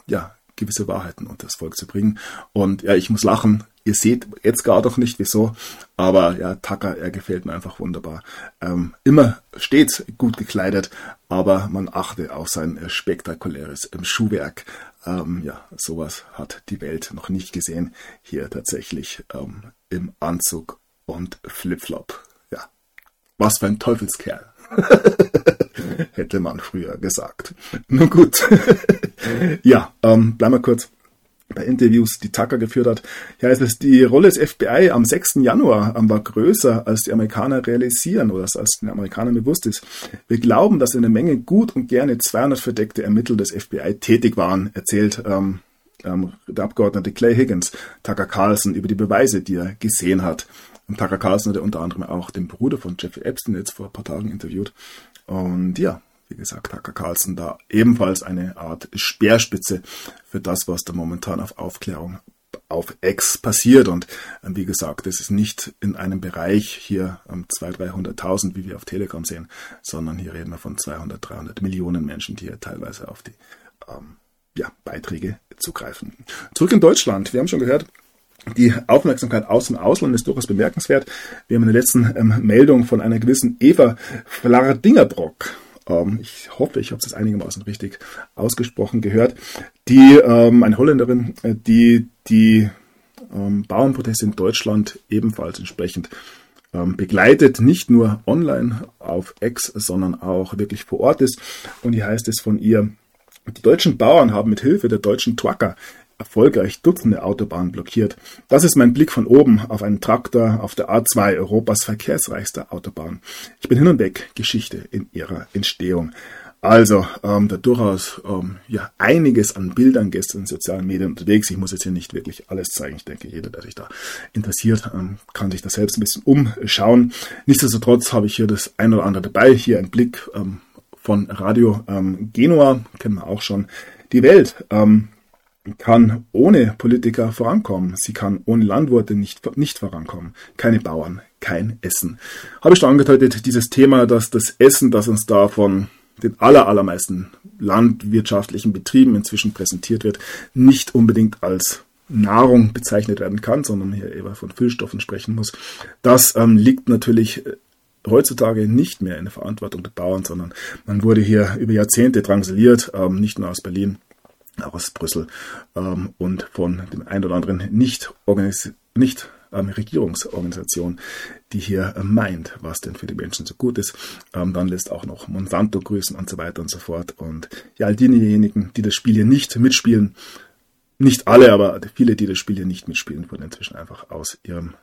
ja, gewisse Wahrheiten unter das Volk zu bringen. Und ja, ich muss lachen. Ihr seht jetzt gar doch nicht wieso, aber ja, Tucker, er gefällt mir einfach wunderbar. Ähm, immer stets gut gekleidet, aber man achte auf sein äh, spektakuläres Schuhwerk. Ähm, ja, sowas hat die Welt noch nicht gesehen. Hier tatsächlich ähm, im Anzug und Flipflop. Ja, was für ein Teufelskerl. *laughs* Hätte man früher gesagt. *laughs* Nun gut. *laughs* ja, ähm, bleiben wir kurz bei Interviews, die Tucker geführt hat. Ja, es die Rolle des FBI am 6. Januar war größer, als die Amerikaner realisieren oder als den Amerikanern bewusst ist. Wir glauben, dass in der Menge gut und gerne 200 verdeckte Ermittler des FBI tätig waren, erzählt ähm, ähm, der Abgeordnete Clay Higgins, Tucker Carlson, über die Beweise, die er gesehen hat. Und Tucker Carlson hat unter anderem auch den Bruder von Jeffrey Epstein jetzt vor ein paar Tagen interviewt. Und ja, wie gesagt, Tucker Carlson da ebenfalls eine Art Speerspitze für das, was da momentan auf Aufklärung auf X passiert. Und äh, wie gesagt, es ist nicht in einem Bereich hier ähm, 200.000, 300.000, wie wir auf Telegram sehen, sondern hier reden wir von 200, 300 Millionen Menschen, die hier teilweise auf die ähm, ja, Beiträge zugreifen. Zurück in Deutschland. Wir haben schon gehört, die Aufmerksamkeit aus dem Ausland ist durchaus bemerkenswert. Wir haben in der letzten ähm, Meldung von einer gewissen Eva Flardingerbrock, ähm, ich hoffe, ich habe es einigermaßen richtig ausgesprochen gehört, die ähm, eine Holländerin, äh, die die ähm, Bauernproteste in Deutschland ebenfalls entsprechend ähm, begleitet, nicht nur online auf X, sondern auch wirklich vor Ort ist. Und hier heißt es von ihr, die deutschen Bauern haben mit Hilfe der deutschen Trucker erfolgreich Dutzende Autobahnen blockiert. Das ist mein Blick von oben auf einen Traktor auf der A2, Europas verkehrsreichster Autobahn. Ich bin hin und weg Geschichte in ihrer Entstehung. Also, ähm, da durchaus ähm, ja einiges an Bildern gestern in sozialen Medien unterwegs. Ich muss jetzt hier nicht wirklich alles zeigen. Ich denke, jeder, der sich da interessiert, ähm, kann sich da selbst ein bisschen umschauen. Nichtsdestotrotz habe ich hier das ein oder andere dabei. Hier ein Blick ähm, von Radio ähm, Genua, kennen wir auch schon. Die Welt. Ähm, kann ohne Politiker vorankommen. Sie kann ohne Landwirte nicht, nicht vorankommen. Keine Bauern, kein Essen. Habe ich schon angedeutet, dieses Thema, dass das Essen, das uns da von den aller, allermeisten landwirtschaftlichen Betrieben inzwischen präsentiert wird, nicht unbedingt als Nahrung bezeichnet werden kann, sondern hier eher von Füllstoffen sprechen muss. Das ähm, liegt natürlich äh, heutzutage nicht mehr in der Verantwortung der Bauern, sondern man wurde hier über Jahrzehnte drangsaliert, ähm, nicht nur aus Berlin, aus Brüssel ähm, und von dem einen oder anderen nicht, nicht ähm, Regierungsorganisation, die hier äh, meint, was denn für die Menschen so gut ist. Ähm, dann lässt auch noch Monsanto grüßen und so weiter und so fort. Und ja, all diejenigen, die das Spiel hier nicht mitspielen, nicht alle, aber viele, die das Spiel hier nicht mitspielen, wurden inzwischen einfach aus ihrem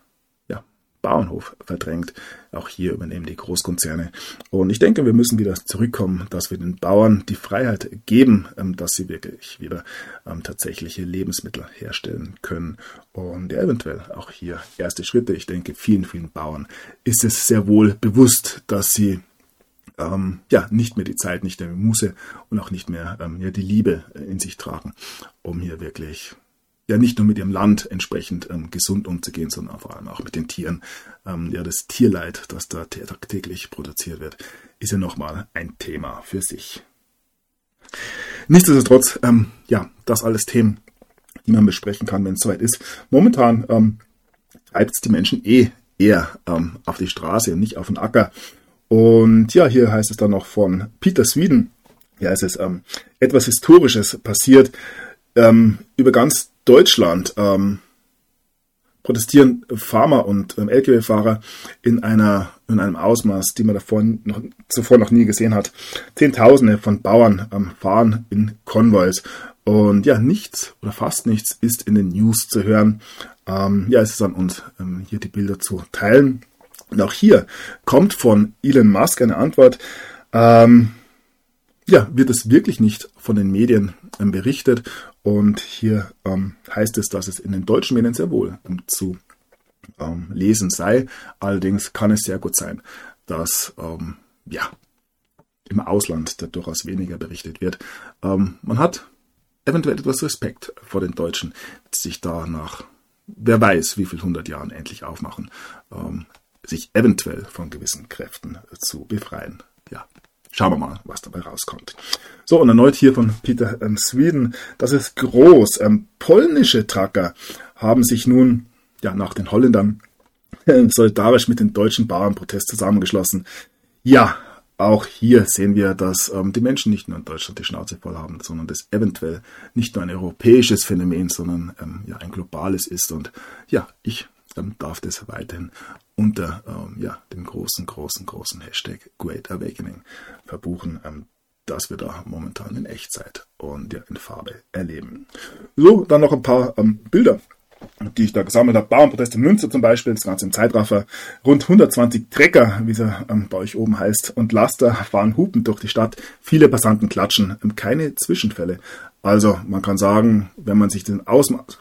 Bauernhof verdrängt. Auch hier übernehmen die Großkonzerne. Und ich denke, wir müssen wieder zurückkommen, dass wir den Bauern die Freiheit geben, ähm, dass sie wirklich wieder ähm, tatsächliche Lebensmittel herstellen können. Und eventuell auch hier erste Schritte. Ich denke, vielen, vielen Bauern ist es sehr wohl bewusst, dass sie ähm, ja nicht mehr die Zeit, nicht mehr Muße und auch nicht mehr ähm, ja, die Liebe in sich tragen, um hier wirklich ja nicht nur mit ihrem Land entsprechend ähm, gesund umzugehen, sondern vor allem auch mit den Tieren. Ähm, ja, das Tierleid, das da tagtäglich produziert wird, ist ja nochmal ein Thema für sich. Nichtsdestotrotz, ähm, ja, das alles Themen, die man besprechen kann, wenn es soweit ist. Momentan ähm, treibt es die Menschen eh eher ähm, auf die Straße und nicht auf den Acker. Und ja, hier heißt es dann noch von Peter Sweden. Ja, es ist ähm, etwas Historisches passiert ähm, über ganz Deutschland ähm, protestieren Farmer und ähm, Lkw-Fahrer in in einem Ausmaß, die man davor noch, zuvor noch nie gesehen hat. Zehntausende von Bauern ähm, fahren in Konvois und ja, nichts oder fast nichts ist in den News zu hören. Ähm, ja, es ist an uns, ähm, hier die Bilder zu teilen. Und auch hier kommt von Elon Musk eine Antwort. Ähm, ja, wird es wirklich nicht von den Medien ähm, berichtet. Und hier ähm, heißt es, dass es in den deutschen Medien sehr wohl ähm, zu ähm, lesen sei. Allerdings kann es sehr gut sein, dass ähm, ja im Ausland da durchaus weniger berichtet wird. Ähm, man hat eventuell etwas Respekt vor den Deutschen, sich da nach wer weiß wie viel hundert Jahren endlich aufmachen, sich eventuell von gewissen Kräften zu befreien. Ja, Schauen wir mal, was dabei rauskommt. So, und erneut hier von Peter ähm, Sweden. Das ist groß. Ähm, polnische Tracker haben sich nun, ja, nach den Holländern äh, *laughs* solidarisch mit den deutschen Bauernprotest zusammengeschlossen. Ja, auch hier sehen wir, dass ähm, die Menschen nicht nur in Deutschland die Schnauze voll haben, sondern das eventuell nicht nur ein europäisches Phänomen, sondern ähm, ja, ein globales ist. Und ja, ich ähm, darf das weiterhin unter ähm, ja, dem großen, großen, großen Hashtag Great Awakening verbuchen, ähm, das wir da momentan in Echtzeit und ja, in Farbe erleben. So, dann noch ein paar ähm, Bilder die ich da gesammelt habe. Bauernproteste in Münster zum Beispiel, das Ganze im Zeitraffer. Rund 120 Trecker, wie sie ähm, bei euch oben heißt, und Laster fahren hupend durch die Stadt. Viele Passanten klatschen, ähm, keine Zwischenfälle. Also man kann sagen, wenn man sich den Ausmaß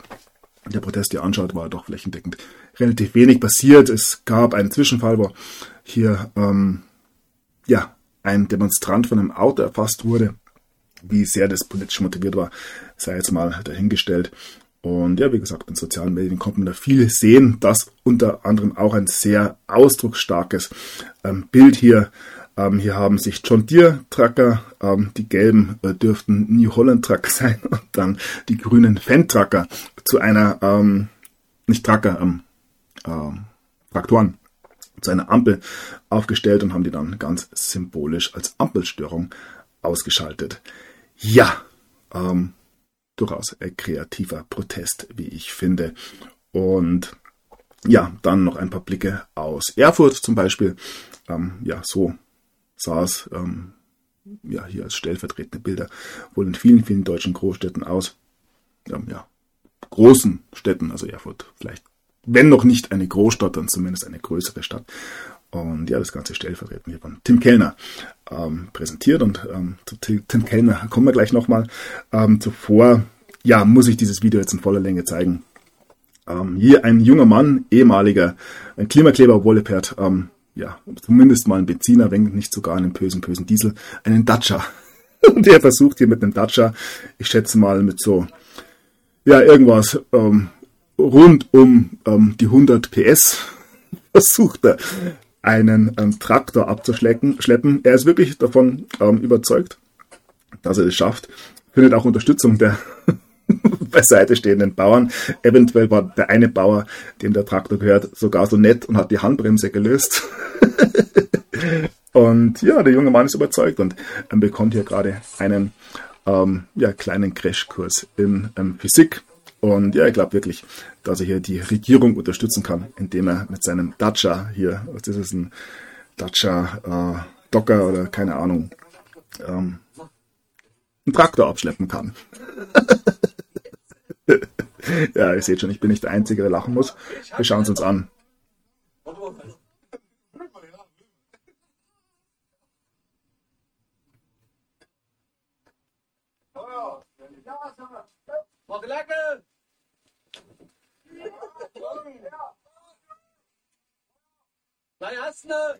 der Proteste anschaut, war doch flächendeckend relativ wenig passiert. Es gab einen Zwischenfall, wo hier ähm, ja ein Demonstrant von einem Auto erfasst wurde. Wie sehr das politisch motiviert war, sei jetzt mal dahingestellt. Und ja, wie gesagt, in sozialen Medien konnte man da viel sehen. Das unter anderem auch ein sehr ausdrucksstarkes ähm, Bild hier. Ähm, hier haben sich John Deere Tracker, ähm, die gelben äh, dürften New Holland Tracker *laughs* sein und dann die grünen Fendt Tracker zu einer, ähm, nicht Tracker, ähm, äh, Traktoren zu einer Ampel aufgestellt und haben die dann ganz symbolisch als Ampelstörung ausgeschaltet. Ja, ähm, durchaus ein kreativer Protest, wie ich finde. Und ja, dann noch ein paar Blicke aus Erfurt zum Beispiel. Ähm, ja, so es ähm, ja, hier als stellvertretende Bilder wohl in vielen, vielen deutschen Großstädten aus. Ähm, ja, großen Städten, also Erfurt vielleicht wenn noch nicht eine Großstadt, dann zumindest eine größere Stadt. Und ja, das Ganze stellvertretend hier von Tim Kellner ähm, präsentiert. Und ähm, zu Tim Kellner kommen wir gleich nochmal. Ähm, zuvor, ja, muss ich dieses Video jetzt in voller Länge zeigen. Ähm, hier ein junger Mann, ehemaliger ein Klimakleber Wollepert, ähm, ja, zumindest mal ein Benziner, wenn nicht sogar einen bösen, bösen Diesel, einen Dacia. *laughs* Und er versucht hier mit einem Dacia, ich schätze mal mit so, ja, irgendwas, ähm, rund um ähm, die 100 PS *laughs* versucht er einen ähm, Traktor abzuschleppen. Er ist wirklich davon ähm, überzeugt, dass er es schafft. Findet auch Unterstützung der *laughs* beiseite stehenden Bauern. Eventuell war der eine Bauer, dem der Traktor gehört, sogar so nett und hat die Handbremse gelöst. *laughs* und ja, der junge Mann ist überzeugt und ähm, bekommt hier gerade einen ähm, ja, kleinen Crashkurs in ähm, Physik Und ja, ich glaube wirklich, dass er hier die Regierung unterstützen kann, indem er mit seinem Dacia hier, was ist es, ein Dacia äh, Docker oder keine Ahnung, ähm, einen Traktor abschleppen kann. *laughs* ja, ihr seht schon, ich bin nicht der Einzige, der lachen muss. Wir schauen es uns an.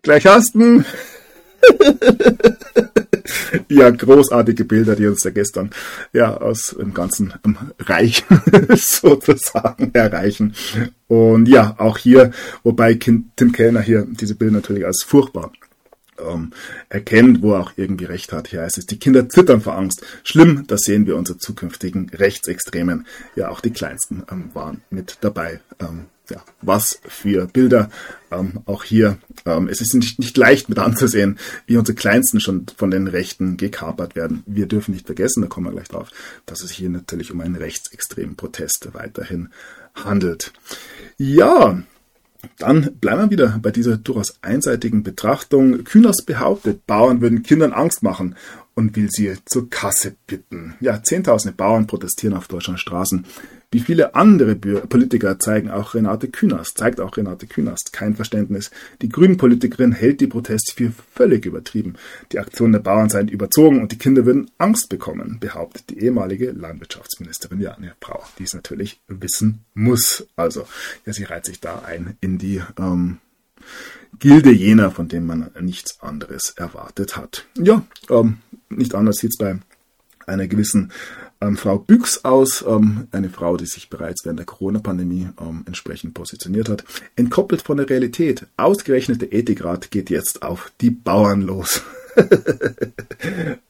Gleich hast du. *laughs* ja, großartige Bilder, die uns da gestern ja aus dem ganzen Reich *laughs* sozusagen erreichen. Und ja, auch hier, wobei Tim Kellner hier diese Bilder natürlich als furchtbar ähm, erkennt, wo er auch irgendwie recht hat. Hier heißt es, die Kinder zittern vor Angst. Schlimm, das sehen wir unsere zukünftigen Rechtsextremen. Ja, auch die Kleinsten ähm, waren mit dabei. Ähm, ja, was für Bilder. Ähm, auch hier, ähm, es ist nicht, nicht leicht mit anzusehen, wie unsere Kleinsten schon von den Rechten gekapert werden. Wir dürfen nicht vergessen, da kommen wir gleich drauf, dass es hier natürlich um einen rechtsextremen Protest weiterhin handelt. Ja, dann bleiben wir wieder bei dieser durchaus einseitigen Betrachtung. Kühners behauptet, Bauern würden Kindern Angst machen und will sie zur Kasse bitten. Ja, zehntausende Bauern protestieren auf Deutschlands Straßen. Wie viele andere Politiker zeigen auch Renate Künast, zeigt auch Renate Künast kein Verständnis. Die Grünen-Politikerin hält die Proteste für völlig übertrieben. Die Aktionen der Bauern seien überzogen und die Kinder würden Angst bekommen, behauptet die ehemalige Landwirtschaftsministerin, ja, eine Frau, die es natürlich wissen muss. Also, ja, sie reiht sich da ein in die ähm, Gilde jener, von dem man nichts anderes erwartet hat. Ja, ähm, nicht anders sieht es bei einer gewissen ähm, Frau Büchs aus, ähm, eine Frau, die sich bereits während der Corona-Pandemie ähm, entsprechend positioniert hat. Entkoppelt von der Realität. Ausgerechnet der Ethikrat geht jetzt auf die Bauern los. *laughs*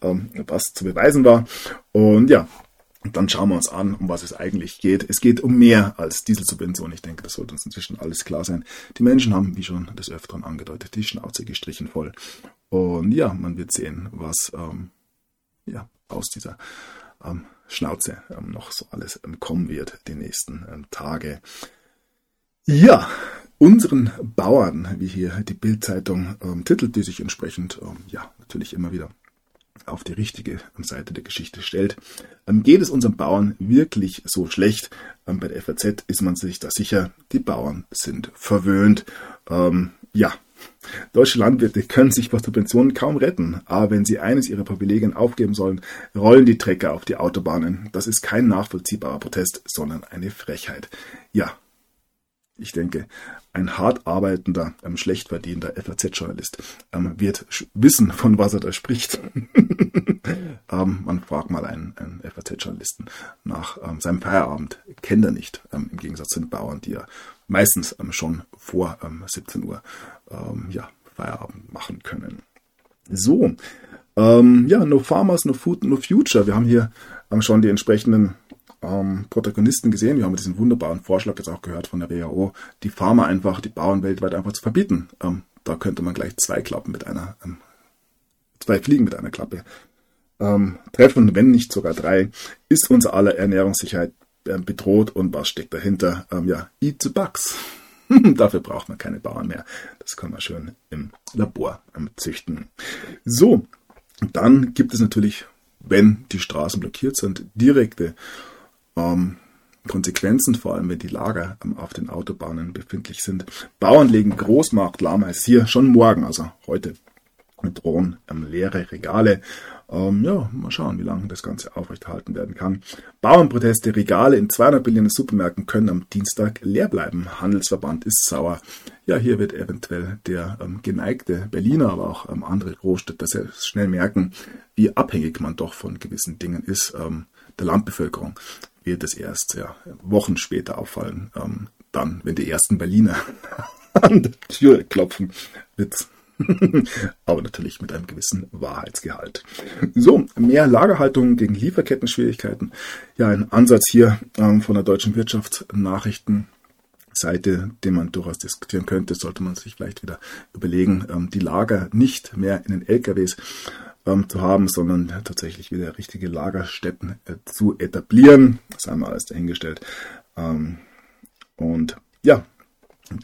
Ähm, was zu beweisen war. Und ja, dann schauen wir uns an, um was es eigentlich geht. Es geht um mehr als Dieselsubvention. Ich denke, das sollte uns inzwischen alles klar sein. Die Menschen haben, wie schon des Öfteren angedeutet, die Schnauze gestrichen voll. Und ja, man wird sehen, was ähm, ja, aus dieser ähm, Schnauze ähm, noch so alles ähm, kommen wird die nächsten ähm, Tage. Ja, unseren Bauern, wie hier die Bildzeitung ähm, titelt, die sich entsprechend ähm, ja natürlich immer wieder auf die richtige Seite der Geschichte stellt. Ähm, geht es unseren Bauern wirklich so schlecht? Ähm, bei der FAZ ist man sich da sicher, die Bauern sind verwöhnt. Ähm, ja, Deutsche Landwirte können sich vor Subventionen kaum retten, aber wenn sie eines ihrer Privilegien aufgeben sollen, rollen die Trecker auf die Autobahnen. Das ist kein nachvollziehbarer Protest, sondern eine Frechheit. Ja, ich denke, ein hart arbeitender, ähm, schlecht verdienter FAZ-Journalist ähm, wird wissen, von was er da spricht. *laughs* ähm, man fragt mal einen, einen FAZ-Journalisten nach ähm, seinem Feierabend. Kennt er nicht, ähm, im Gegensatz zu den Bauern, die ja meistens ähm, schon vor 17 Uhr ja, Feierabend machen können. So, ja, no Farmers, no Food, no Future. Wir haben hier schon die entsprechenden ähm, Protagonisten gesehen. Wir haben diesen wunderbaren Vorschlag jetzt auch gehört von der WHO, die Pharma einfach, die Bauern weltweit einfach zu verbieten. Ähm, da könnte man gleich zwei Klappen mit einer, ähm, zwei Fliegen mit einer Klappe ähm, treffen, wenn nicht sogar drei. Ist unser aller Ernährungssicherheit äh, bedroht und was steckt dahinter? Ähm, ja, eat the bugs. *laughs* Dafür braucht man keine Bauern mehr. Das kann man schön im Labor ähm, züchten. So, dann gibt es natürlich, wenn die Straßen blockiert sind, direkte ähm, Konsequenzen, vor allem wenn die Lager ähm, auf den Autobahnen befindlich sind. Bauern legen Großmarkt lahm als hier schon morgen, also heute drohen ähm, leere Regale. Ähm, ja, mal schauen, wie lange das Ganze aufrechterhalten werden kann. Bauernproteste, Regale in 200 Millionen Supermärkten können am Dienstag leer bleiben. Handelsverband ist sauer. Ja, hier wird eventuell der ähm, geneigte Berliner, aber auch ähm, andere Großstädte sehr schnell merken, wie abhängig man doch von gewissen Dingen ist, ähm, der Landbevölkerung wird es erst ja, Wochen später auffallen. Ähm, dann, wenn die ersten Berliner *laughs* an der Tür klopfen, wird's. *laughs* Aber natürlich mit einem gewissen Wahrheitsgehalt. So, mehr Lagerhaltung gegen Lieferketten-Schwierigkeiten. Ja, ein Ansatz hier ähm, von der deutschen Wirtschaftsnachrichtenseite, den man durchaus diskutieren könnte, sollte man sich vielleicht wieder überlegen, ähm, die Lager nicht mehr in den LKWs ähm, zu haben, sondern tatsächlich wieder richtige Lagerstätten äh, zu etablieren. Das haben wir alles dahingestellt. Ähm, und ja,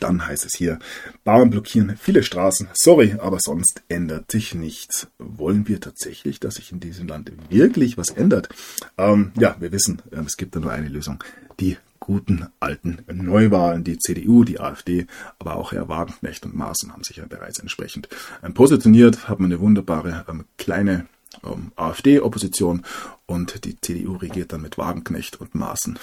dann heißt es hier, Bauern blockieren viele Straßen. Sorry, aber sonst ändert sich nichts. Wollen wir tatsächlich, dass sich in diesem Land wirklich was ändert? Ähm, ja, wir wissen, äh, es gibt da nur eine Lösung. Die guten alten Neuwahlen. Die CDU, die AfD, aber auch Herr Wagenknecht und Maaßen haben sich ja bereits entsprechend ähm, positioniert, haben eine wunderbare ähm, kleine ähm, AfD-Opposition und die CDU regiert dann mit Wagenknecht und Maaßen.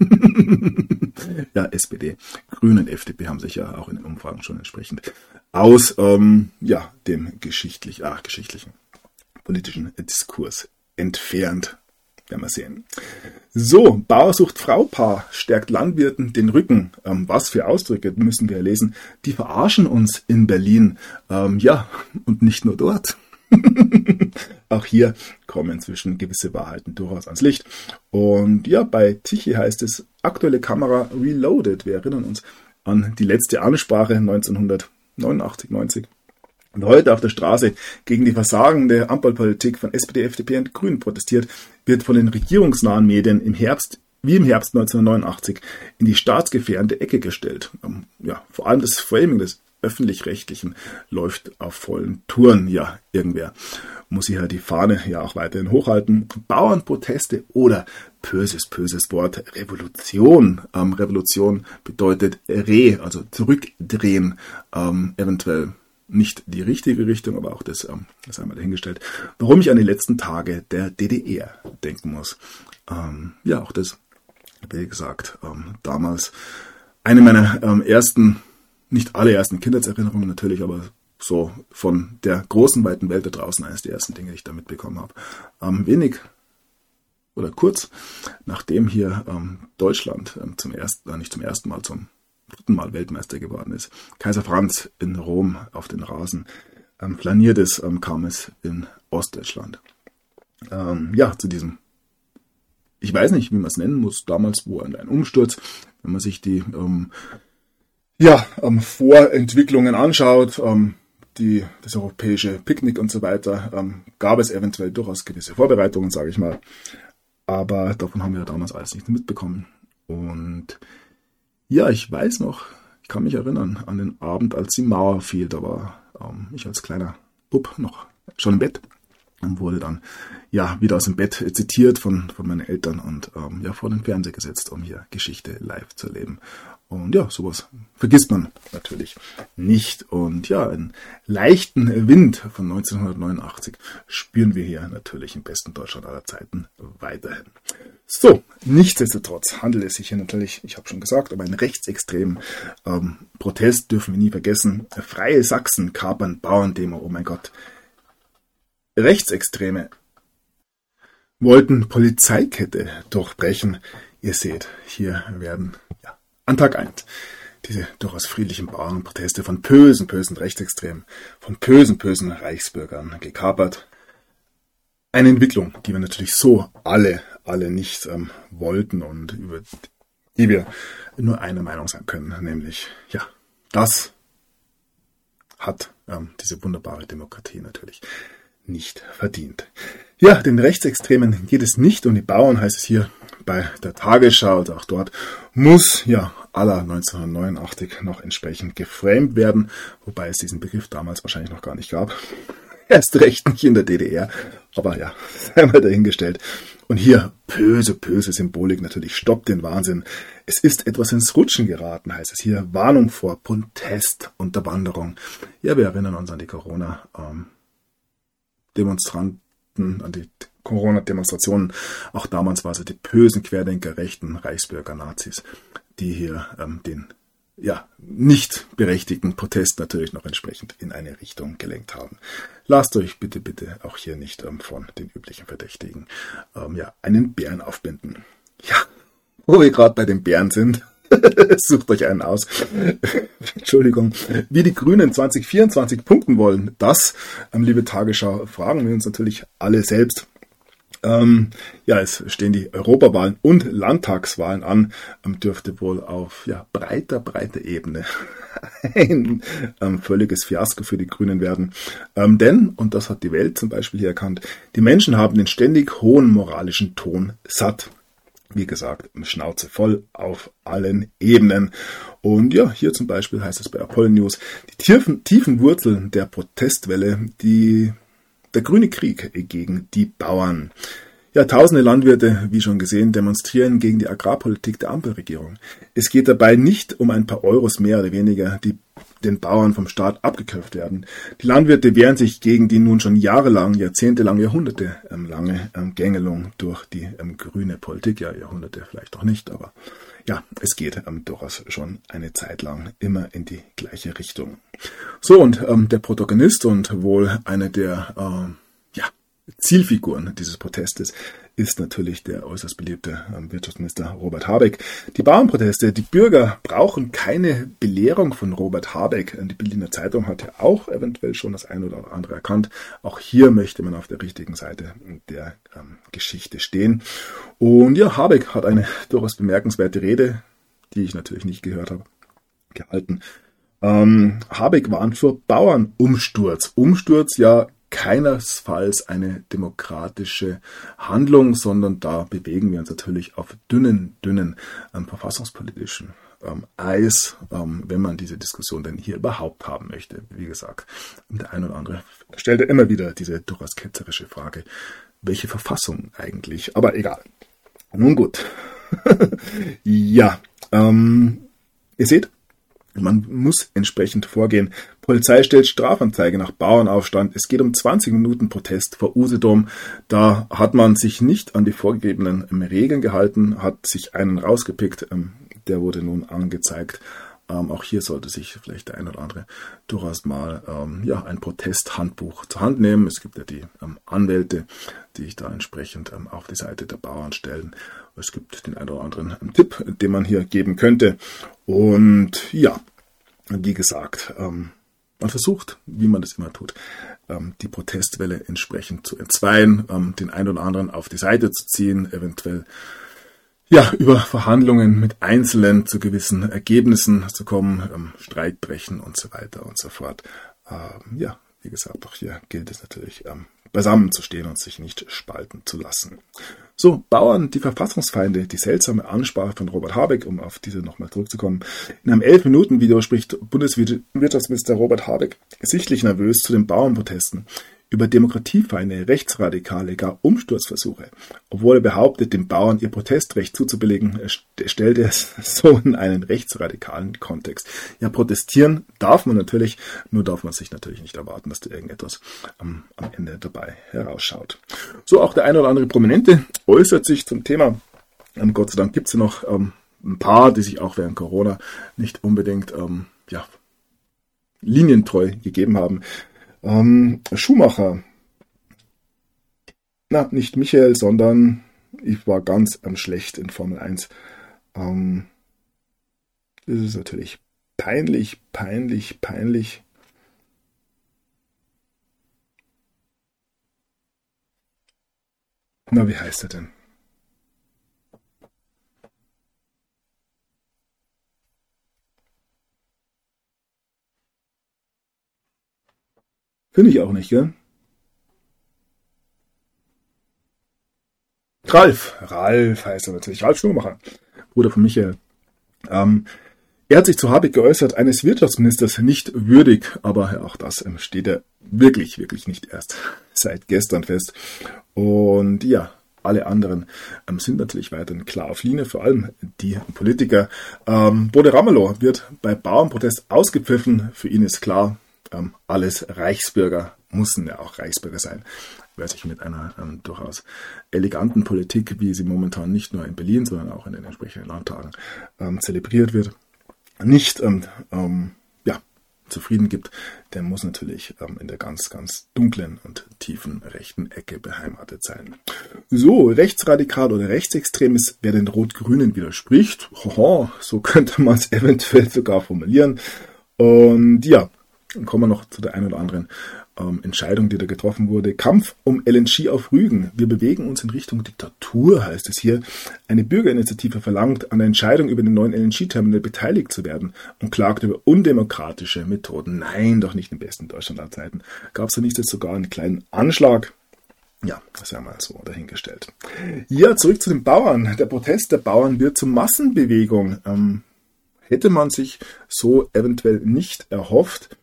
*laughs* ja, SPD, Grünen, FDP haben sich ja auch in den Umfragen schon entsprechend aus ähm, ja, dem geschichtlich, ach, geschichtlichen politischen Diskurs entfernt. Werden wir sehen. So, Bauer sucht Fraupaar, stärkt Landwirten den Rücken. Ähm, was für Ausdrücke müssen wir lesen? Die verarschen uns in Berlin. Ähm, ja, und nicht nur dort. *laughs* Auch hier kommen inzwischen gewisse Wahrheiten durchaus ans Licht. Und ja, bei Tichy heißt es aktuelle Kamera reloaded. Wir erinnern uns an die letzte Ansprache 1989, 90. Und heute auf der Straße gegen die versagende Ampelpolitik von SPD, FDP und Grünen protestiert, wird von den regierungsnahen Medien im Herbst wie im Herbst 1989 in die staatsgefährdende Ecke gestellt. Ähm, ja, vor allem das Framing des öffentlich-rechtlichen läuft auf vollen Touren. Ja, irgendwer muss hier die Fahne ja auch weiterhin hochhalten. Bauernproteste oder böses, böses Wort Revolution. Ähm, Revolution bedeutet Re, also zurückdrehen, ähm, eventuell nicht die richtige Richtung, aber auch das, ähm, das einmal dahingestellt. Warum ich an die letzten Tage der DDR denken muss. Ähm, ja, auch das, wie gesagt, ähm, damals eine meiner ähm, ersten, nicht alle ersten Kindheitserinnerungen natürlich, aber so von der großen, weiten Welt da draußen eines der ersten Dinge, die ich da mitbekommen habe. Ähm, wenig oder kurz nachdem hier ähm, Deutschland ähm, zum ersten, äh, nicht zum ersten Mal, zum dritten Mal Weltmeister geworden ist. Kaiser Franz in Rom auf den Rasen ähm, flaniert es, ähm, kam es in Ostdeutschland. Ähm, ja, zu diesem, ich weiß nicht, wie man es nennen muss, damals wo ein, Umsturz, wenn man sich die ähm, ja, ähm, Vorentwicklungen anschaut, ähm, die, das europäische Picknick und so weiter, ähm, gab es eventuell durchaus gewisse Vorbereitungen, sage ich mal. Aber davon haben wir damals alles nicht mitbekommen. Und ja, ich weiß noch, ich kann mich erinnern an den Abend, als die Mauer fiel. Da war ähm, ich als kleiner Bub noch schon im Bett und wurde dann ja wieder aus dem Bett zitiert von, von meinen Eltern und ähm, ja vor den Fernseher gesetzt, um hier Geschichte live zu erleben. Und ja, sowas vergisst man natürlich nicht. Und ja, einen leichten Wind von 1989 spüren wir hier natürlich im besten Deutschland aller Zeiten weiterhin. So, nichtsdestotrotz handelt es sich hier natürlich, ich habe schon gesagt, um einen rechtsextremen ähm, Protest, dürfen wir nie vergessen. Freie Sachsen kapern Bauerndemo, oh mein Gott. Rechtsextreme wollten Polizeikette durchbrechen. Ihr seht, hier werden ja, an Tag 1 diese durchaus friedlichen Bauernproteste von bösen, bösen Rechtsextremen, von bösen, bösen Reichsbürgern gekapert. Eine Entwicklung, die wir natürlich so alle, alle nicht ähm, wollten und über die wir nur einer Meinung sein können, nämlich, ja, das hat ähm, diese wunderbare Demokratie natürlich nicht verdient. Ja, den Rechtsextremen geht es nicht um die Bauern, heißt es hier bei der Tagesschau. Und auch dort muss ja aller 1989 noch entsprechend geframed werden, wobei es diesen Begriff damals wahrscheinlich noch gar nicht gab. *laughs* Erst recht nicht in der DDR, aber ja, *laughs* sei mal dahingestellt. Und hier böse, böse Symbolik natürlich, stoppt den Wahnsinn. Es ist etwas ins Rutschen geraten, heißt es hier. Warnung vor Protest, Unterwanderung. Ja, wir erinnern uns an die Corona- ähm, an die Corona-Demonstrationen. Auch damals war es die bösen Querdenker, Rechten, Reichsbürger, Nazis, die hier ähm, den ja, nicht berechtigten Protest natürlich noch entsprechend in eine Richtung gelenkt haben. Lasst euch bitte, bitte auch hier nicht ähm, von den üblichen Verdächtigen ähm, ja, einen Bären aufbinden. Ja, wo wir gerade bei den Bären sind, *laughs* Sucht euch einen aus. *laughs* Entschuldigung. Wie die Grünen 2024 punkten wollen, das, ähm, liebe Tagesschau, fragen wir uns natürlich alle selbst. Ähm, ja, es stehen die Europawahlen und Landtagswahlen an, ähm, dürfte wohl auf ja, breiter, breiter Ebene *laughs* ein ähm, völliges Fiasko für die Grünen werden. Ähm, denn, und das hat die Welt zum Beispiel hier erkannt, die Menschen haben den ständig hohen moralischen Ton satt. Wie gesagt, Schnauze voll auf allen Ebenen. Und ja, hier zum Beispiel heißt es bei Apollo News, die tiefen, tiefen Wurzeln der Protestwelle, die der grüne Krieg gegen die Bauern. Ja, tausende Landwirte, wie schon gesehen, demonstrieren gegen die Agrarpolitik der Ampelregierung. Es geht dabei nicht um ein paar Euros mehr oder weniger, die den Bauern vom Staat abgeköpft werden. Die Landwirte wehren sich gegen die nun schon jahrelang, jahrzehntelang, Jahrhunderte ähm, ähm, Gängelung durch die ähm, grüne Politik. Ja, Jahrhunderte vielleicht auch nicht, aber ja, es geht ähm, durchaus schon eine Zeit lang immer in die gleiche Richtung. So, und ähm, der Protagonist und wohl einer der äh, ja, Zielfiguren dieses Protestes ist natürlich der äußerst beliebte ähm, Wirtschaftsminister Robert Habeck. Die Bauernproteste, die Bürger brauchen keine Belehrung von Robert Habeck. Die Berliner Zeitung hat ja auch eventuell schon das eine oder andere erkannt. Auch hier möchte man auf der richtigen Seite der ähm, Geschichte stehen. Und ja, Habeck hat eine durchaus bemerkenswerte Rede, die ich natürlich nicht gehört habe, gehalten. Ähm, Habeck warnt vor Bauernumsturz. Umsturz ja keinesfalls eine demokratische Handlung, sondern da bewegen wir uns natürlich auf dünnen, dünnen ähm, verfassungspolitischen ähm, Eis, ähm, wenn man diese Diskussion denn hier überhaupt haben möchte. Wie gesagt, der eine oder andere stellt ja immer wieder diese durchaus ketzerische Frage, welche Verfassung eigentlich? Aber egal. Nun gut. *laughs* ja, ähm, ihr seht, man muss entsprechend vorgehen. Polizei stellt Strafanzeige nach Bauernaufstand. Es geht um 20 Minuten Protest vor Usedom. Da hat man sich nicht an die vorgegebenen ähm, Regeln gehalten, hat sich einen rausgepickt. Ähm, der wurde nun angezeigt. Ähm, auch hier sollte sich vielleicht der ein oder andere durchaus mal ja, ein Protesthandbuch zur Hand nehmen. Es gibt ja die Anwälte, die ich da entsprechend auf die Seite der Bauern stellen. Es gibt den einen oder anderen Tipp, den man hier geben könnte. Und ja, wie gesagt, man versucht, wie man das immer tut, ähm, die Protestwelle entsprechend zu entzweien, ähm, den einen oder anderen auf die Seite zu ziehen, eventuell ja, über Verhandlungen mit Einzelnen zu gewissen Ergebnissen zu kommen, ähm, Streit brechen und so weiter und so fort. Ja, wie gesagt, auch hier gilt es natürlich, beisammen zu stehen und sich nicht spalten zu lassen. So, Bauern, die Verfassungsfeinde, die seltsame Ansprache von Robert Habeck, um auf diese nochmal zurückzukommen. In einem 11-Minuten-Video spricht Bundeswirtschaftsminister Robert Habeck sichtlich nervös zu den Bauernprotesten über Demokratiefeinde, Rechtsradikale, gar Umsturzversuche. Obwohl er behauptet, den Bauern ihr Protestrecht zuzubilligen, stellt er es *laughs* so in einen rechtsradikalen Kontext. Ja, protestieren darf man natürlich, nur darf man sich natürlich nicht erwarten, dass da irgendetwas am, am Ende dabei herausschaut. So, auch der eine oder andere Prominente äußert sich zum Thema. Ähm, Gott sei Dank gibt es ja noch ähm, ein paar, die sich auch während Corona nicht unbedingt ähm, ja, linientreu gegeben haben. Ähm, Schumacher. Na, nicht Michael, sondern ich war ganz ähm, schlecht in Formel 1. Ähm, das ist natürlich peinlich, peinlich, peinlich. Na, wie heißt er denn? Finde ich auch nicht, gell? Ralf, Ralf heißt er natürlich, Ralf Schumacher, Bruder von Michael. Ähm, er hat sich zu Habeck geäußert, eines Wirtschaftsministers nicht würdig, aber auch das steht er wirklich, wirklich nicht erst *laughs* seit gestern fest. Und ja, alle anderen ähm, sind natürlich weiterhin klar auf Linie, vor allem die Politiker. Ähm, Bode Ramelow wird bei Bauernprotest ausgepfiffen. Für ihn ist klar, ähm, alles Reichsbürger müssen ja auch Reichsbürger sein. Wer sich mit einer ähm, durchaus eleganten Politik, wie sie momentan nicht nur in Berlin, sondern auch in den entsprechenden Landtagen ähm, zelebriert wird, nicht ähm, ähm, ja, zufrieden gibt, der muss natürlich ähm, in der ganz, ganz dunklen und tiefen rechten Ecke beheimatet sein. So, rechtsradikal oder rechtsextrem ist, wer den Rot-Grünen widerspricht. Hoho, so *laughs* könnte man es eventuell sogar formulieren. Und ja, kommen wir noch zu der einen oder anderen ähm, Entscheidung, die da getroffen wurde. Kampf um LNG auf Rügen. Wir bewegen uns in Richtung Diktatur, heißt es hier. Eine Bürgerinitiative verlangt, an der Entscheidung über den neuen LNG-Terminal beteiligt zu werden und klagt über undemokratische Methoden. Nein, doch nicht im besten Deutschland aller Zeiten. Gab es da nicht jetzt sogar einen kleinen Anschlag? Ja, das ja mal so dahingestellt. Ja, zurück zu den Bauern. Der Protest der Bauern wird zur Massenbewegung. Ähm, hätte man sich so eventuell nicht erhofft.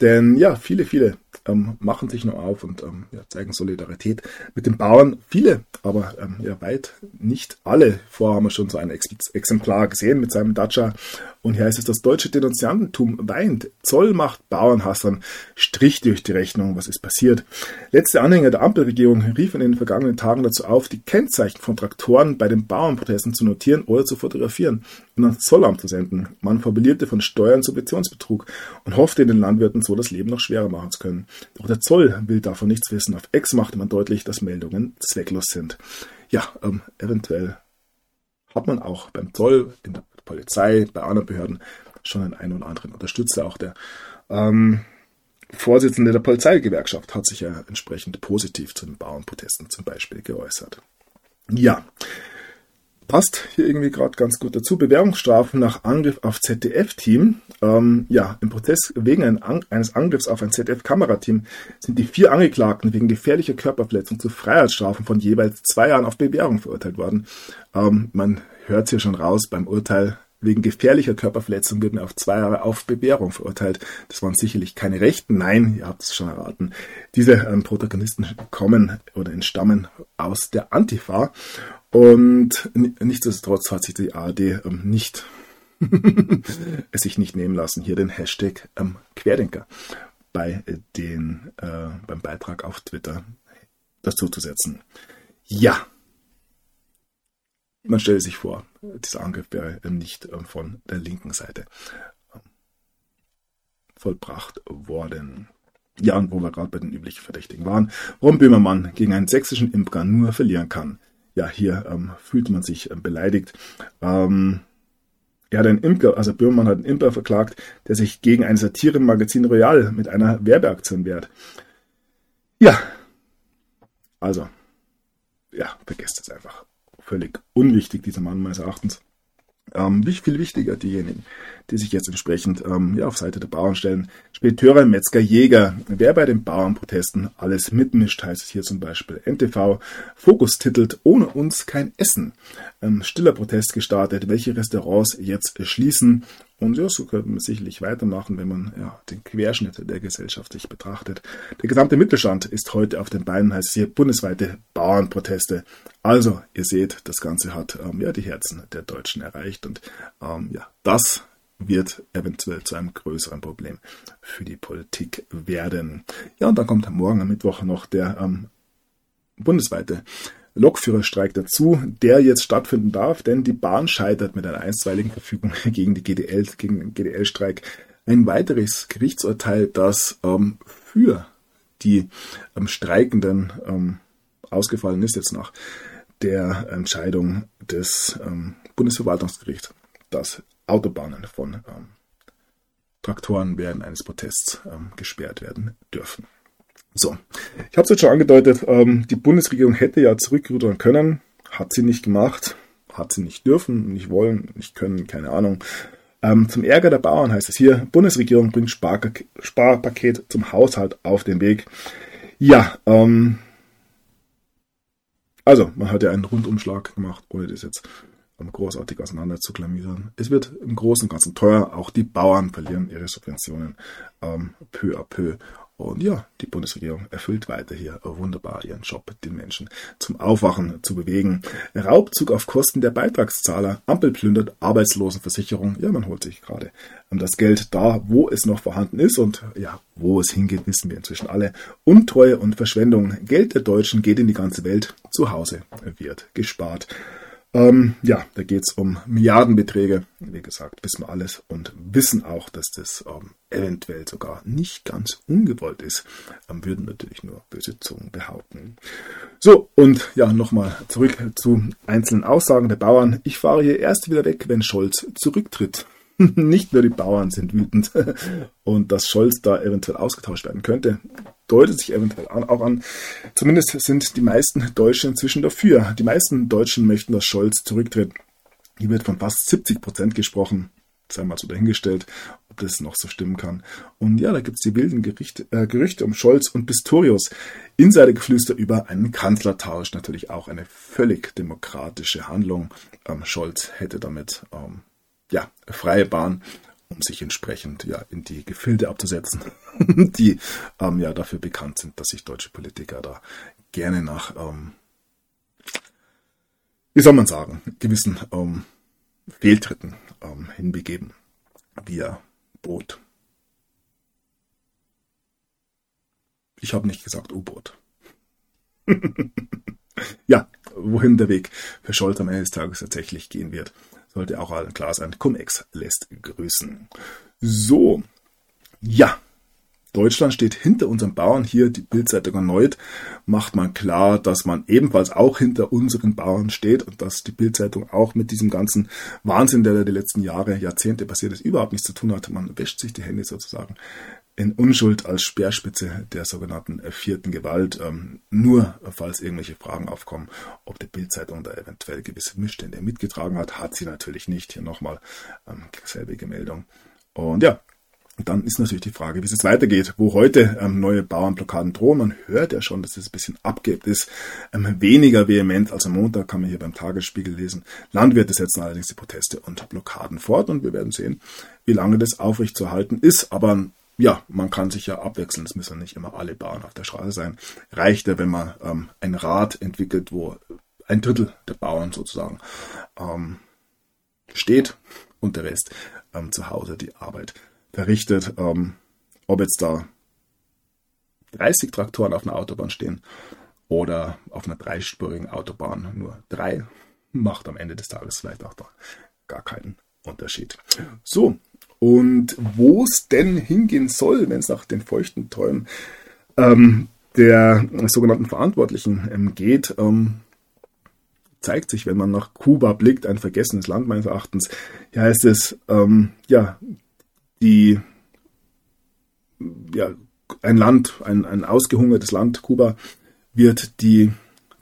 Denn ja, viele, viele ähm, machen sich noch auf und ähm, ja, zeigen Solidarität mit den Bauern. Viele, aber ähm, ja, weit nicht alle. Vorher haben wir schon so ein Ex Exemplar gesehen mit seinem Dacia. Und hier heißt es, das deutsche Denunziantentum weint. Zoll macht Bauernhassern Strich durch die Rechnung. Was ist passiert? Letzte Anhänger der Ampelregierung riefen in den vergangenen Tagen dazu auf, die Kennzeichen von Traktoren bei den Bauernprotesten zu notieren oder zu fotografieren und ans Zollamt zu senden. Man formulierte von Steuern Subventionsbetrug und hoffte, den Landwirten so das Leben noch schwerer machen zu können. Doch der Zoll will davon nichts wissen. Auf Ex machte man deutlich, dass Meldungen zwecklos sind. Ja, ähm, eventuell hat man auch beim Zoll, in der Polizei, bei anderen Behörden schon einen einen oder anderen Unterstützer. Auch der ähm, Vorsitzende der Polizeigewerkschaft hat sich ja entsprechend positiv zu den Bauernprotesten zum Beispiel geäußert. Ja, passt hier irgendwie gerade ganz gut dazu. Bewährungsstrafen nach Angriff auf ZDF-Team. Ähm, ja, im Prozess wegen eines Angriffs auf ein ZDF-Kamerateam sind die vier Angeklagten wegen gefährlicher Körperverletzung zu Freiheitsstrafen von jeweils zwei Jahren auf Bewährung verurteilt worden. Ähm, man hört es hier schon raus beim Urteil. Wegen gefährlicher Körperverletzung wird man auf zwei Jahre auf Bewährung verurteilt. Das waren sicherlich keine Rechten. Nein, ihr habt es schon erraten. Diese ähm, Protagonisten kommen oder entstammen aus der Antifa und nichtsdestotrotz hat sich die ARD ähm, nicht *laughs* es sich nicht nehmen lassen, hier den Hashtag ähm, Querdenker bei den, äh, beim Beitrag auf Twitter dazu zu setzen. Ja, man stelle sich vor, dieser Angriff wäre nicht ähm, von der linken Seite ähm, vollbracht worden. Ja, und wo wir gerade bei den üblichen Verdächtigen waren, warum Böhmermann gegen einen sächsischen Imker nur verlieren kann ja, hier ähm, fühlt man sich ähm, beleidigt. Ähm, er hat einen Imker, also Böhmermann hat einen Imker verklagt, der sich gegen ein Satirenmagazin Royal mit einer Werbeaktion wehrt. Ja, also, ja, vergesst es einfach. Völlig unwichtig, dieser Mann meines Erachtens. Ähm, viel wichtiger diejenigen, die sich jetzt entsprechend ähm, ja, auf Seite der Bauern stellen. Spediteure, Metzger, Jäger. Wer bei den Bauernprotesten alles mitmischt, heißt es hier zum Beispiel. NTV Fokus titelt Ohne uns kein Essen. Ähm, stiller Protest gestartet, welche Restaurants jetzt schließen und ja, so könnte man sicherlich weitermachen, wenn man ja, den Querschnitt der Gesellschaft sich betrachtet. Der gesamte Mittelstand ist heute auf den Beinen, heißt es hier bundesweite Bauernproteste. Also, ihr seht, das Ganze hat ähm, ja die Herzen der Deutschen erreicht und ähm, ja, das wird eventuell zu einem größeren Problem für die Politik werden. Ja, und dann kommt morgen am Mittwoch noch der ähm, bundesweite Lokführerstreik dazu, der jetzt stattfinden darf, denn die Bahn scheitert mit einer einstweiligen Verfügung *laughs* gegen die GDL, gegen den GDL-Streik. Ein weiteres Gerichtsurteil, das ähm, für die ähm, Streikenden ähm, ausgefallen ist, jetzt nach der Entscheidung des ähm, Bundesverwaltungsgerichts, dass Autobahnen von ähm, Traktoren während eines Protests ähm, gesperrt werden dürfen. So, ich habe es jetzt schon angedeutet, ähm, die Bundesregierung hätte ja zurückrudern können, hat sie nicht gemacht, hat sie nicht dürfen, nicht wollen, nicht können, keine Ahnung. Ähm, zum Ärger der Bauern heißt es hier, Bundesregierung bringt Sparpaket, Sparpaket zum Haushalt auf den Weg. Ja, ähm, also man hat ja einen Rundumschlag gemacht, ohne das jetzt großartig auseinander zu klamüsern. Es wird im Großen und Ganzen teuer. Auch die Bauern verlieren ihre Subventionen ähm, peu à peu. Und ja, die Bundesregierung erfüllt weiter hier wunderbar ihren Job, den Menschen zum Aufwachen zu bewegen. Raubzug auf Kosten der Beitragszahler, Ampel plündert Arbeitslosenversicherung. Ja, man holt sich gerade das Geld da, wo es noch vorhanden ist und ja, wo es hingeht, wissen wir inzwischen alle. Untreue und Verschwendung. Geld der Deutschen geht in die ganze Welt. Zu Hause wird gespart. Ähm, ja, da geht es um Milliardenbeträge. Wie gesagt, wissen wir alles und wissen auch, dass das ähm, eventuell sogar nicht ganz ungewollt ist. Ähm, würden natürlich nur böse Zungen behaupten. So, und ja, nochmal zurück zu einzelnen Aussagen der Bauern. Ich fahre hier erst wieder weg, wenn Scholz zurücktritt. *laughs* Nicht nur die Bauern sind wütend *laughs* und dass Scholz da eventuell ausgetauscht werden könnte, deutet sich eventuell auch an. Zumindest sind die meisten Deutschen inzwischen dafür. Die meisten Deutschen möchten, dass Scholz zurücktritt. Hier wird von fast 70 Prozent gesprochen. Sei mal so dahingestellt, ob das noch so stimmen kann. Und ja, da gibt es die wilden Gerichte, äh, Gerüchte um Scholz und Pistorius. Insidergeflüster über einen Kanzlertausch. Natürlich auch eine völlig demokratische Handlung. Ähm, Scholz hätte damit ähm, ja, freie Bahn, um sich entsprechend ja, in die Gefilde abzusetzen, *laughs* die ähm, ja dafür bekannt sind, dass sich deutsche Politiker da gerne nach, ähm, wie soll man sagen, gewissen ähm, Fehltritten ähm, hinbegeben, via Boot. Ich habe nicht gesagt U-Boot. *laughs* ja, wohin der Weg für Scholz am Ende des Tages tatsächlich gehen wird sollte auch klar sein. Cum-Ex lässt grüßen. So, ja, Deutschland steht hinter unseren Bauern hier, die Bildzeitung erneut, macht man klar, dass man ebenfalls auch hinter unseren Bauern steht und dass die Bildzeitung auch mit diesem ganzen Wahnsinn, der die letzten Jahre, Jahrzehnte passiert ist, überhaupt nichts zu tun hat. Man wäscht sich die Hände sozusagen in Unschuld als Speerspitze der sogenannten vierten Gewalt, ähm, nur falls irgendwelche Fragen aufkommen, ob die Bildzeitung da eventuell gewisse Missstände mitgetragen hat, hat sie natürlich nicht. Hier nochmal ähm, selbige Meldung. Und ja, dann ist natürlich die Frage, wie es jetzt weitergeht, wo heute ähm, neue Bauernblockaden drohen. Man hört ja schon, dass es ein bisschen abgeht ist. Ähm, weniger vehement als am Montag kann man hier beim Tagesspiegel lesen. Landwirte setzen allerdings die Proteste und Blockaden fort und wir werden sehen, wie lange das aufrechtzuerhalten ist. Aber ja, man kann sich ja abwechseln. Es müssen nicht immer alle Bauern auf der Straße sein. Reicht ja, wenn man ähm, ein Rad entwickelt, wo ein Drittel der Bauern sozusagen ähm, steht und der Rest ähm, zu Hause die Arbeit verrichtet. Ähm, ob jetzt da 30 Traktoren auf einer Autobahn stehen oder auf einer dreispurigen Autobahn nur drei, macht am Ende des Tages vielleicht auch da gar keinen Unterschied. So, und wo es denn hingehen soll, wenn es nach den feuchten Träumen ähm, der sogenannten Verantwortlichen ähm, geht, ähm, zeigt sich, wenn man nach Kuba blickt, ein vergessenes Land meines Erachtens. Hier heißt es, ähm, ja, die, ja, ein Land, ein, ein ausgehungertes Land, Kuba, wird die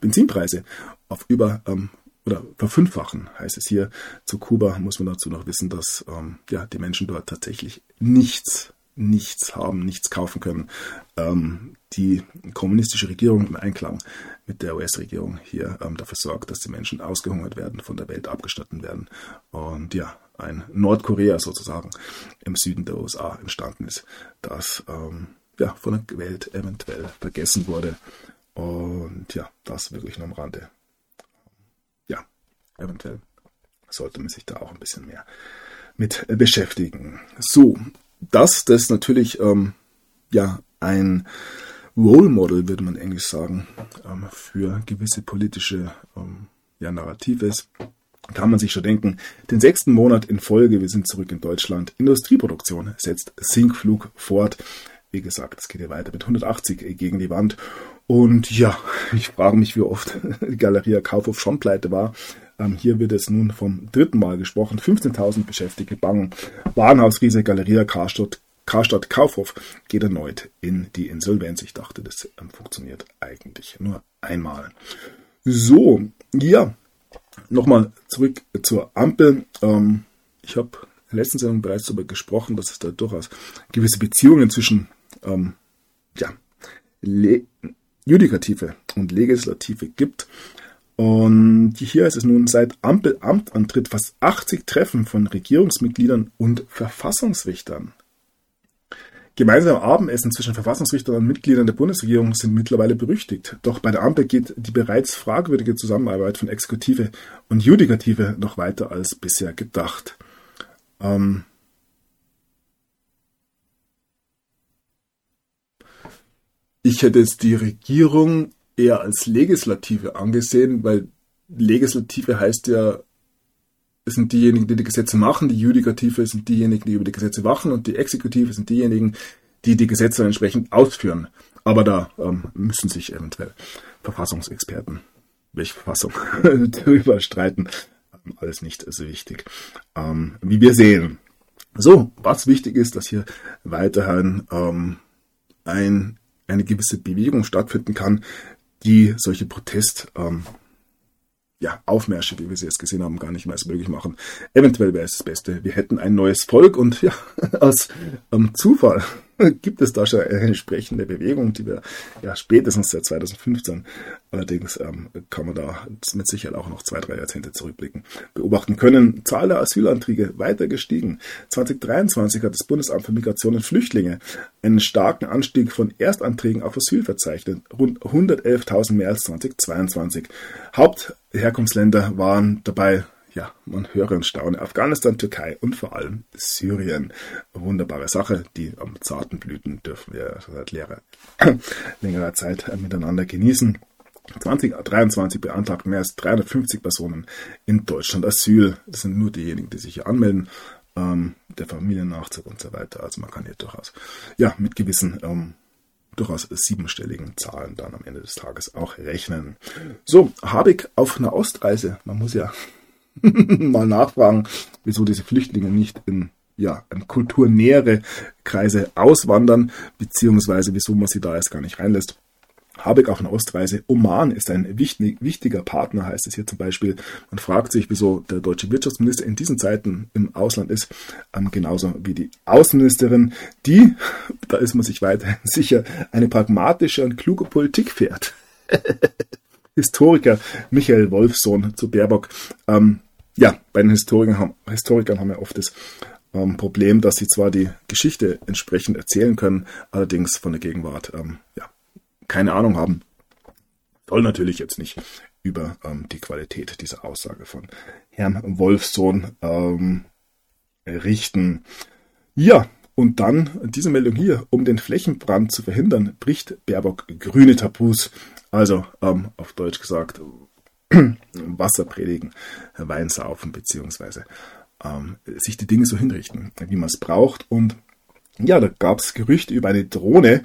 Benzinpreise auf über ähm, oder verfünffachen, heißt es hier. Zu Kuba muss man dazu noch wissen, dass ähm, ja, die Menschen dort tatsächlich nichts, nichts haben, nichts kaufen können. Ähm, die kommunistische Regierung im Einklang mit der US-Regierung hier ähm, dafür sorgt, dass die Menschen ausgehungert werden, von der Welt abgestattet werden. Und ja, ein Nordkorea sozusagen im Süden der USA entstanden ist, das ähm, ja, von der Welt eventuell vergessen wurde. Und ja, das wirklich nur am Rande eventuell sollte man sich da auch ein bisschen mehr mit beschäftigen. So, dass das natürlich ähm, ja ein Role Model, würde man englisch sagen, ähm, für gewisse politische ähm, ja, Narrative ist, kann man sich schon denken. Den sechsten Monat in Folge, wir sind zurück in Deutschland. Industrieproduktion setzt Sinkflug fort. Wie gesagt, es geht hier weiter mit 180 gegen die Wand. Und ja, *laughs* ich frage mich, wie oft *laughs* die Galeria Kaufhof schon pleite war. Ähm, hier wird es nun vom dritten Mal gesprochen. 15.000 Beschäftigte bangen. Warenhauskrise, Galeria Karstadt, Karstadt Kaufhof geht erneut in die Insolvenz. Ich dachte, das ähm, funktioniert eigentlich nur einmal. So, ja, nochmal zurück zur Ampel. Ähm, ich habe in der letzten Sendung bereits darüber gesprochen, dass es da durchaus gewisse Beziehungen zwischen ähm, ja, Judikative und Legislative gibt. Und hier ist es nun seit Ampelamtantritt fast 80 Treffen von Regierungsmitgliedern und Verfassungsrichtern. Gemeinsame Abendessen zwischen Verfassungsrichtern und Mitgliedern der Bundesregierung sind mittlerweile berüchtigt. Doch bei der Ampel geht die bereits fragwürdige Zusammenarbeit von Exekutive und Judikative noch weiter als bisher gedacht. Ähm ich hätte jetzt die Regierung eher als Legislative angesehen, weil Legislative heißt ja, es sind diejenigen, die die Gesetze machen, die Judikative sind diejenigen, die über die Gesetze wachen und die Exekutive sind diejenigen, die die Gesetze entsprechend ausführen. Aber da ähm, müssen sich eventuell Verfassungsexperten, welche Verfassung, *laughs* darüber streiten. Alles nicht so wichtig. Ähm, wie wir sehen, So, was wichtig ist, dass hier weiterhin ähm, ein, eine gewisse Bewegung stattfinden kann, die solche Protest ähm, ja, wie wir sie jetzt gesehen haben, gar nicht mehr als möglich machen. Eventuell wäre es das Beste. Wir hätten ein neues Volk und ja, *laughs* aus ähm, Zufall *laughs* gibt es da schon eine entsprechende Bewegung, die wir ja spätestens seit 2015, allerdings ähm, kann man da mit Sicherheit auch noch zwei, drei Jahrzehnte zurückblicken, beobachten können. Zahl der Asylanträge weiter gestiegen. 2023 hat das Bundesamt für Migration und Flüchtlinge einen starken Anstieg von Erstanträgen auf Asyl verzeichnet. Rund 111.000 mehr als 2022. Hauptherkunftsländer waren dabei ja, man höre und staune. Afghanistan, Türkei und vor allem Syrien. Wunderbare Sache. Die am zarten Blüten dürfen wir seit lehrer, *clears throat* längerer Zeit miteinander genießen. 2023 beantragt mehr als 350 Personen in Deutschland Asyl. Das sind nur diejenigen, die sich hier anmelden. Ähm, der Familiennachzug und so weiter. Also man kann hier durchaus, ja, mit gewissen ähm, durchaus siebenstelligen Zahlen dann am Ende des Tages auch rechnen. So, Habeck auf einer Ostreise. Man muss ja *laughs* mal nachfragen, wieso diese Flüchtlinge nicht in ja, in kulturnähere Kreise auswandern, beziehungsweise wieso man sie da erst gar nicht reinlässt. Habeck auf einer Ostreise. Oman ist ein wichtig, wichtiger Partner, heißt es hier zum Beispiel. Man fragt sich, wieso der deutsche Wirtschaftsminister in diesen Zeiten im Ausland ist, ähm, genauso wie die Außenministerin, die, *laughs* da ist man sich weiterhin *laughs* sicher, eine pragmatische und kluge Politik fährt. Historiker Michael Wolfsohn zu Baerbock. Ähm, ja, bei den Historikern haben, Historikern haben wir oft das ähm, Problem, dass sie zwar die Geschichte entsprechend erzählen können, allerdings von der Gegenwart ähm, ja, keine Ahnung haben. Soll natürlich jetzt nicht über ähm, die Qualität dieser Aussage von Herrn Wolfsohn ähm, richten. Ja, und dann diese Meldung hier, um den Flächenbrand zu verhindern, bricht Baerbock grüne Tabus. Also ähm, auf Deutsch gesagt, Wasser predigen, Wein saufen, beziehungsweise ähm, sich die Dinge so hinrichten, wie man es braucht. Und ja, da gab es Gerüchte über eine Drohne,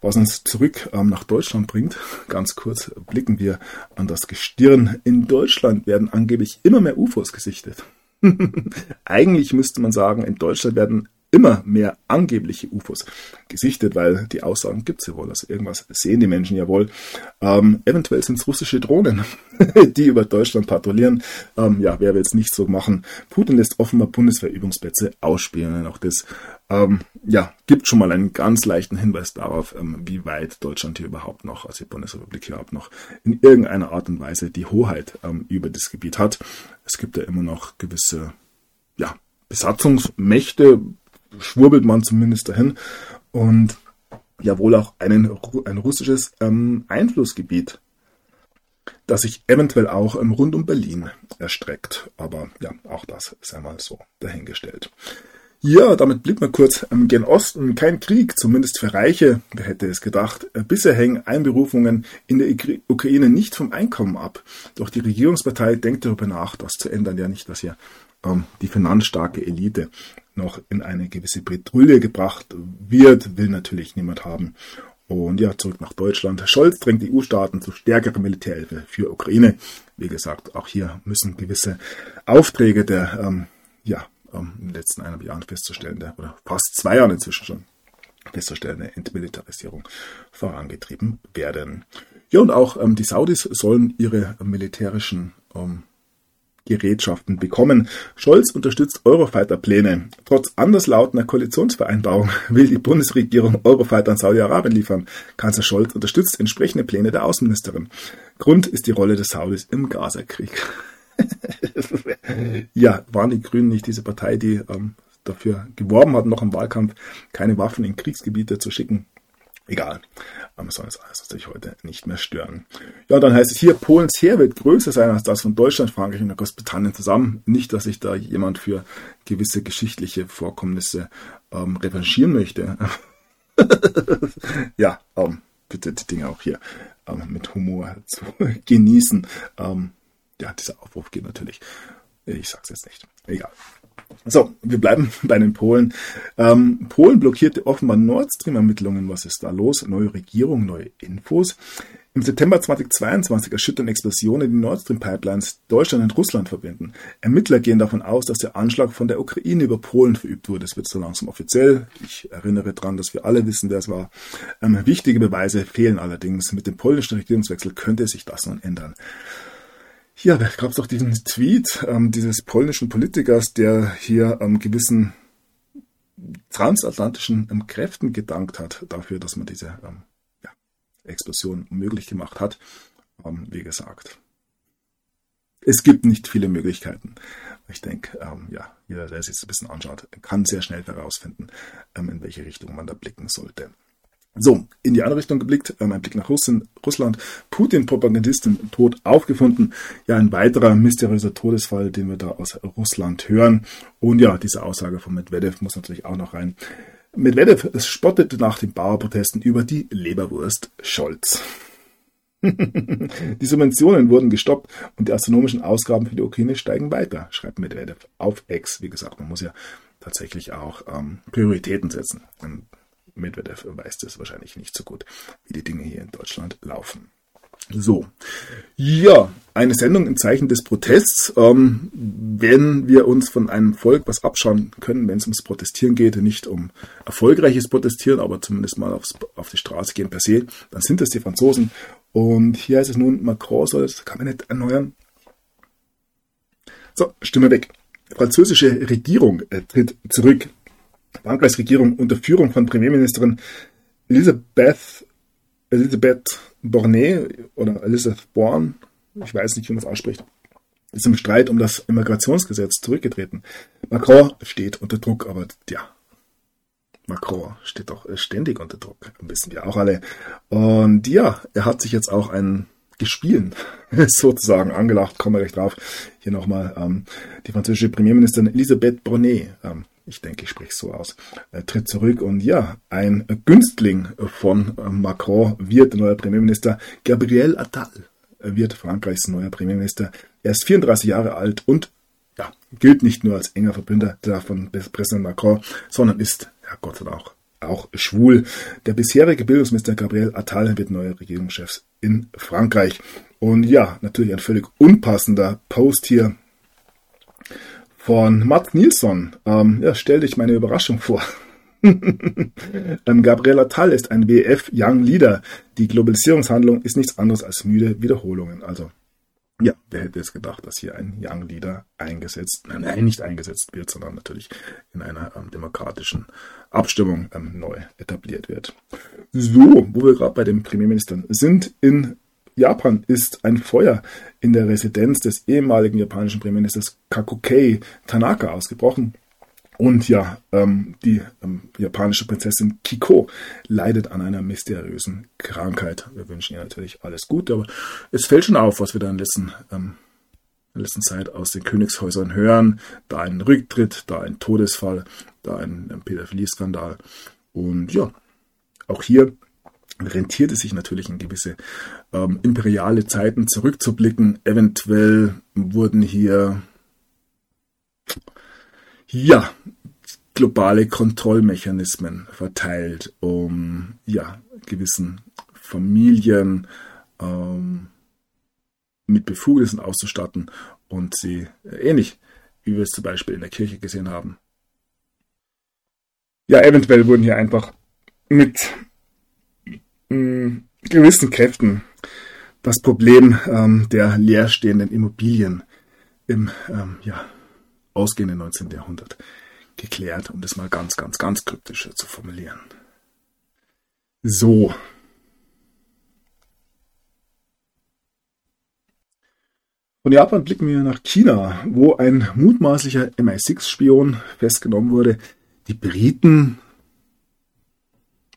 was uns zurück ähm, nach Deutschland bringt. Ganz kurz blicken wir an das Gestirn. In Deutschland werden angeblich immer mehr UFOs gesichtet. *laughs* Eigentlich müsste man sagen, in Deutschland werden immer mehr angebliche UFOs gesichtet, weil die Aussagen gibt es ja wohl. Also irgendwas sehen die Menschen ja wohl. Ähm, eventuell sind es russische Drohnen, *laughs* die über Deutschland patrouillieren. Ähm, ja, wer will es nicht so machen? Putin lässt offenbar Bundeswehrübungsplätze ausspielen. Auch das ähm, ja, gibt schon mal einen ganz leichten Hinweis darauf, ähm, wie weit Deutschland hier überhaupt noch, also die Bundesrepublik hier überhaupt noch in irgendeiner Art und Weise die Hoheit ähm, über das Gebiet hat. Es gibt ja immer noch gewisse ja, Besatzungsmächte, schwurbelt man zumindest dahin. Und ja wohl auch einen, ein russisches ähm, Einflussgebiet, das sich eventuell auch ähm, rund um Berlin erstreckt. Aber ja, auch das ist einmal so dahingestellt. Ja, damit blieb man kurz ähm, gen Osten. Kein Krieg, zumindest für Reiche. Wer hätte es gedacht? Äh, bisher hängen Einberufungen in der Ukraine nicht vom Einkommen ab. Doch die Regierungspartei denkt darüber nach, das zu ändern. Ja, nicht, dass hier ähm, die finanzstarke Elite noch in eine gewisse Bredouille gebracht wird, will natürlich niemand haben. Und ja, zurück nach Deutschland. Scholz drängt die EU-Staaten zu stärkerer Militärhilfe für Ukraine. Wie gesagt, auch hier müssen gewisse Aufträge der, ähm, ja, ähm, in den letzten eineinhalb Jahren festzustellende, oder fast zwei Jahren inzwischen schon festzustellende Entmilitarisierung vorangetrieben werden. Ja, und auch ähm, die Saudis sollen ihre militärischen ähm, Gerätschaften bekommen. Scholz unterstützt Eurofighter-Pläne. Trotz anderslautender Koalitionsvereinbarung *laughs* will die Bundesregierung Eurofighter an Saudi-Arabien liefern. Kanzler Scholz unterstützt entsprechende Pläne der Außenministerin. Grund ist die Rolle des Saudis im Gaza-Krieg. *laughs* ja, waren die Grünen nicht diese Partei, die ähm, dafür geworben hat, noch im Wahlkampf keine Waffen in Kriegsgebiete zu schicken? Egal. Aber soll es alles natürlich heute nicht mehr stören. Ja, dann heißt es hier, Polens Heer wird größer sein als das von Deutschland, Frankreich und Großbritannien zusammen. Nicht, dass sich da jemand für gewisse geschichtliche Vorkommnisse ähm, revanchieren möchte. *laughs* ja, ähm, bitte die Dinge auch hier ähm, mit Humor zu *laughs* genießen. Ähm, ja, dieser Aufruf geht natürlich. Ich sag's jetzt nicht. Egal. So, wir bleiben *laughs* bei den Polen. Ähm, Polen blockierte offenbar Nord Stream-Ermittlungen. Was ist da los? Neue Regierung, neue Infos. Im September 2022 erschüttern Explosionen die Nord Stream Pipelines Deutschland und Russland verbinden. Ermittler gehen davon aus, dass der Anschlag von der Ukraine über Polen verübt wurde. Es wird so langsam offiziell. Ich erinnere daran, dass wir alle wissen, wer es war. Ähm, wichtige Beweise fehlen allerdings. Mit dem polnischen Regierungswechsel könnte sich das nun ändern. Ja, da gab es doch diesen Tweet ähm, dieses polnischen Politikers, der hier ähm, gewissen transatlantischen ähm, Kräften gedankt hat dafür, dass man diese ähm, Explosion möglich gemacht hat. Ähm, wie gesagt, es gibt nicht viele Möglichkeiten. Ich denke, ähm, ja, jeder, der sich das ein bisschen anschaut, kann sehr schnell herausfinden, ähm, in welche Richtung man da blicken sollte. So, in die andere Richtung geblickt, ähm, ein Blick nach Russen, Russland. Putin-Propagandisten tot aufgefunden. Ja, ein weiterer mysteriöser Todesfall, den wir da aus Russland hören. Und ja, diese Aussage von Medvedev muss natürlich auch noch rein. Medvedev spottete nach den Bauerprotesten über die Leberwurst Scholz. *laughs* die Subventionen wurden gestoppt und die astronomischen Ausgaben für die Ukraine steigen weiter, schreibt Medvedev auf X. Wie gesagt, man muss ja tatsächlich auch ähm, Prioritäten setzen. Und Medvedev weiß das wahrscheinlich nicht so gut, wie die Dinge hier in Deutschland laufen. So, ja, eine Sendung im Zeichen des Protests. Ähm, wenn wir uns von einem Volk was abschauen können, wenn es ums Protestieren geht, nicht um erfolgreiches Protestieren, aber zumindest mal aufs, auf die Straße gehen per se, dann sind das die Franzosen. Und hier heißt es nun, Macron soll das Kabinett erneuern. So, Stimme weg. Französische Regierung äh, tritt zurück. Frankreichs Regierung unter Führung von Premierministerin Elisabeth, Elisabeth Bornay oder Elizabeth Bourne, ich weiß nicht, wie man es ausspricht, ist im Streit um das Immigrationsgesetz zurückgetreten. Macron steht unter Druck, aber ja, Macron steht doch ständig unter Druck, wissen wir auch alle. Und ja, er hat sich jetzt auch einen Gespielen *laughs* sozusagen angelacht, kommen wir gleich drauf. Hier nochmal ähm, die französische Premierministerin Elisabeth Bonnet, ähm, ich denke, ich spreche es so aus, tritt zurück und ja, ein Günstling von Macron wird neuer Premierminister. Gabriel Attal wird Frankreichs neuer Premierminister. Er ist 34 Jahre alt und ja, gilt nicht nur als enger Verbündeter von Präsident Macron, sondern ist, ja Gott sei Dank, auch schwul. Der bisherige Bildungsminister Gabriel Attal wird neuer Regierungschef in Frankreich. Und ja, natürlich ein völlig unpassender Post hier von Matt Nilsson. Ähm, ja, stell dich meine Überraschung vor. *laughs* ähm, Gabriela Tall ist ein WF Young Leader. Die Globalisierungshandlung ist nichts anderes als müde Wiederholungen. Also, ja, wer hätte es gedacht, dass hier ein Young Leader eingesetzt, nein, nicht eingesetzt wird, sondern natürlich in einer ähm, demokratischen Abstimmung ähm, neu etabliert wird. So, wo wir gerade bei den Premierministern sind, in Japan ist ein Feuer in der Residenz des ehemaligen japanischen Premierministers Kakukei Tanaka ausgebrochen. Und ja, ähm, die ähm, japanische Prinzessin Kiko leidet an einer mysteriösen Krankheit. Wir wünschen ihr natürlich alles Gute, aber es fällt schon auf, was wir da in, letzten, ähm, in letzter Zeit aus den Königshäusern hören. Da ein Rücktritt, da ein Todesfall, da ein, ein Pädophilie-Skandal. Und ja, auch hier rentiert es sich natürlich in gewisse ähm, imperiale Zeiten zurückzublicken. Eventuell wurden hier ja, globale Kontrollmechanismen verteilt, um ja, gewissen Familien ähm, mit Befugnissen auszustatten und sie äh, ähnlich, wie wir es zum Beispiel in der Kirche gesehen haben. Ja, eventuell wurden hier einfach mit mh, mm, gewissen Kräften das Problem ähm, der leerstehenden Immobilien im ähm, ja, ausgehenden 19. Jahrhundert geklärt, um das mal ganz, ganz, ganz kryptisch zu formulieren. So. Von Japan blicken wir nach China, wo ein mutmaßlicher MI6-Spion festgenommen wurde. Die Briten,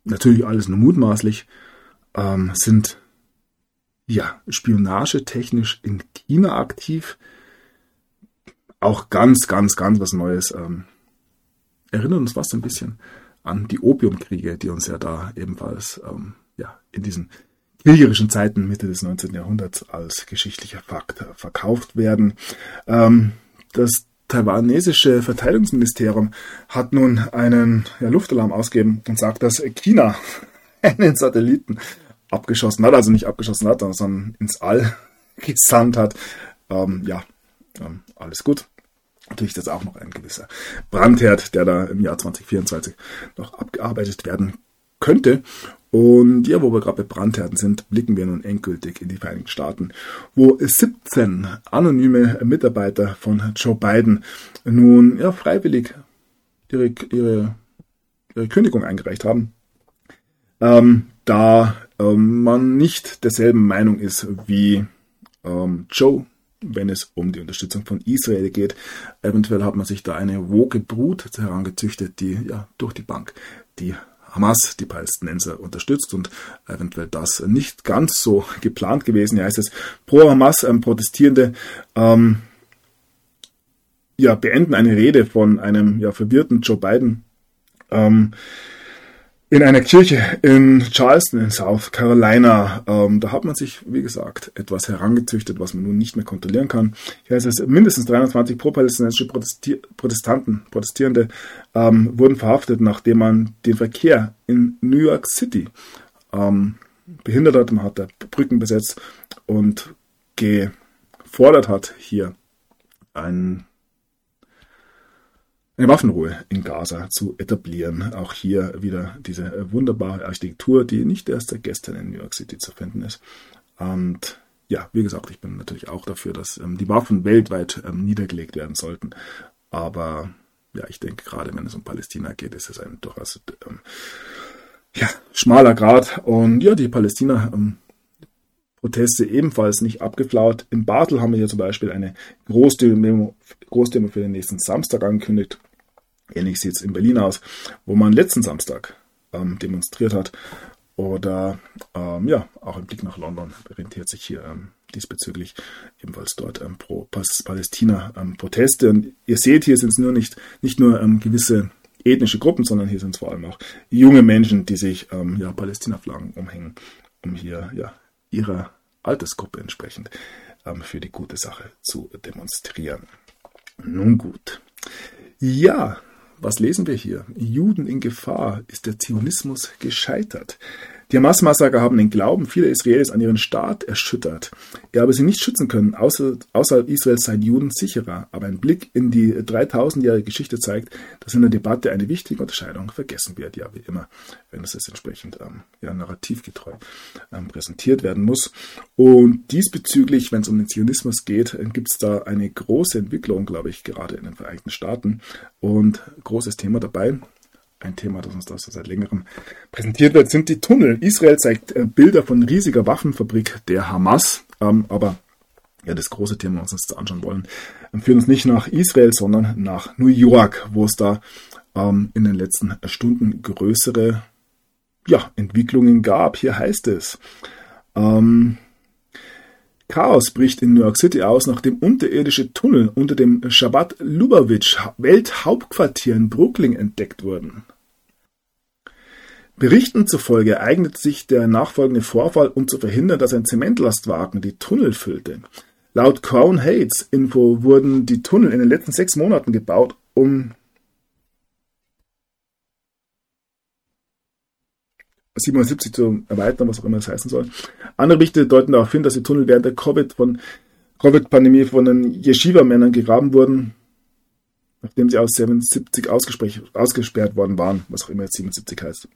natürlich alles nur mutmaßlich, ähm, sind ja spionagetechnisch in China aktiv auch ganz, ganz, ganz was Neues. Ähm, erinnert uns was ein bisschen an die Opiumkriege, die uns ja da ebenfalls ähm, ja, in diesen kriegerischen Zeiten Mitte des 19. Jahrhunderts als geschichtlicher Fakt verkauft werden. Ähm, das taiwanesische Verteidigungsministerium hat nun einen ja, Luftalarm ausgegeben und sagt, dass China *laughs* einen Satelliten abgeschossen hat, also nicht abgeschossen hat, sondern ins All *laughs* gesandt hat. Ähm, ja, ähm, alles gut. Natürlich das auch noch ein gewisser Brandherd, der da im Jahr 2024 noch abgearbeitet werden könnte. Und ja, wo wir gerade bei Brandherden sind, blicken wir nun endgültig in die Vereinigten Staaten, wo 17 anonyme Mitarbeiter von Joe Biden nun ja, freiwillig ihre, ihre, ihre Kündigung eingereicht haben, ähm, da ähm, man nicht derselben Meinung ist wie ähm, Joe, wenn es um die Unterstützung von Israel geht. Eventuell hat man sich da eine woke Brut herangezüchtet, die ja durch die Bank die Hamas, die Palästinenser, unterstützt und eventuell das nicht ganz so geplant gewesen. Hier heißt es, pro Hamas ähm, Protestierende ähm, ja, beenden eine Rede von einem ja, verwirrten Joe Biden. Ähm, in einer Kirche in Charleston in South Carolina. Ähm, da hat man sich, wie gesagt, etwas herangezüchtet, was man nun nicht mehr kontrollieren kann. Hier heißt es, mindestens 320 pro-palästinensische Protestanten, Protestierende ähm, wurden verhaftet, nachdem man den Verkehr in New York City ähm, behindert hat. Man hat da Brücken besetzt und gefordert hat, hier ein eine Waffenruhe in Gaza zu etablieren. Auch hier wieder diese wunderbare Architektur, die nicht erst seit gestern in New York City zu finden ist. Und ja, wie gesagt, ich bin natürlich auch dafür, dass ähm, die Waffen weltweit ähm, niedergelegt werden sollten. Aber ja, ich denke, gerade wenn es um Palästina geht, ist es ein durchaus ähm, ja, schmaler Grad. Und ja, die Palästina ähm, Proteste ebenfalls nicht abgeflaut. In Basel haben wir hier zum Beispiel eine Großdemo, Großdemo für den nächsten Samstag angekündigt. Ähnlich sieht es in Berlin aus, wo man letzten Samstag ähm, demonstriert hat. Oder ähm, ja, auch im Blick nach London orientiert sich hier ähm, diesbezüglich ebenfalls dort ähm, pro Palästina ähm, Proteste. Und ihr seht, hier sind es nur nicht, nicht nur ähm, gewisse ethnische Gruppen, sondern hier sind es vor allem auch junge Menschen, die sich ja, Palästina-Flaggen umhängen, um hier ja, ihrer Altersgruppe entsprechend für die gute Sache zu demonstrieren. Nun gut. Ja, was lesen wir hier? Juden in Gefahr. Ist der Zionismus gescheitert? Die Hamas-Massaker haben den Glauben vieler Israelis an ihren Staat erschüttert. Er habe sie nicht schützen können. Außer, außerhalb Israels seien Juden sicherer. Aber ein Blick in die 3000-jährige Geschichte zeigt, dass in der Debatte eine wichtige Unterscheidung vergessen wird. Ja, wie immer, wenn es entsprechend ähm, ja, narrativgetreu ähm, präsentiert werden muss. Und diesbezüglich, wenn es um den Zionismus geht, äh, gibt es da eine große Entwicklung, glaube ich, gerade in den Vereinigten Staaten. Und großes Thema dabei ein Thema, das uns da seit längerem präsentiert wird, sind die Tunnel. Israel zeigt äh, Bilder von riesiger Waffenfabrik der Hamas, ähm, aber ja, das große Thema, was wir uns anschauen wollen, führt uns nicht nach Israel, sondern nach New York, wo es da ähm, in den letzten Stunden größere ja, Entwicklungen gab. Hier heißt es, ähm, Chaos bricht in New York City aus, nachdem unterirdische Tunnel unter dem Shabbat Lubavitch Welthauptquartier in Brooklyn entdeckt wurden. Berichten zufolge eignet sich der nachfolgende Vorfall, um zu verhindern, dass ein Zementlastwagen die Tunnel füllte. Laut Crown Hates Info wurden die Tunnel in den letzten sechs Monaten gebaut, um 77 zu erweitern, was auch immer das heißen soll. Andere Berichte deuten darauf hin, dass die Tunnel während der Covid von Covid-Pandemie von den Yeshiva-Männern gegraben wurden, nachdem sie aus 77 ausgesperrt worden waren, was auch immer jetzt 77 heißt.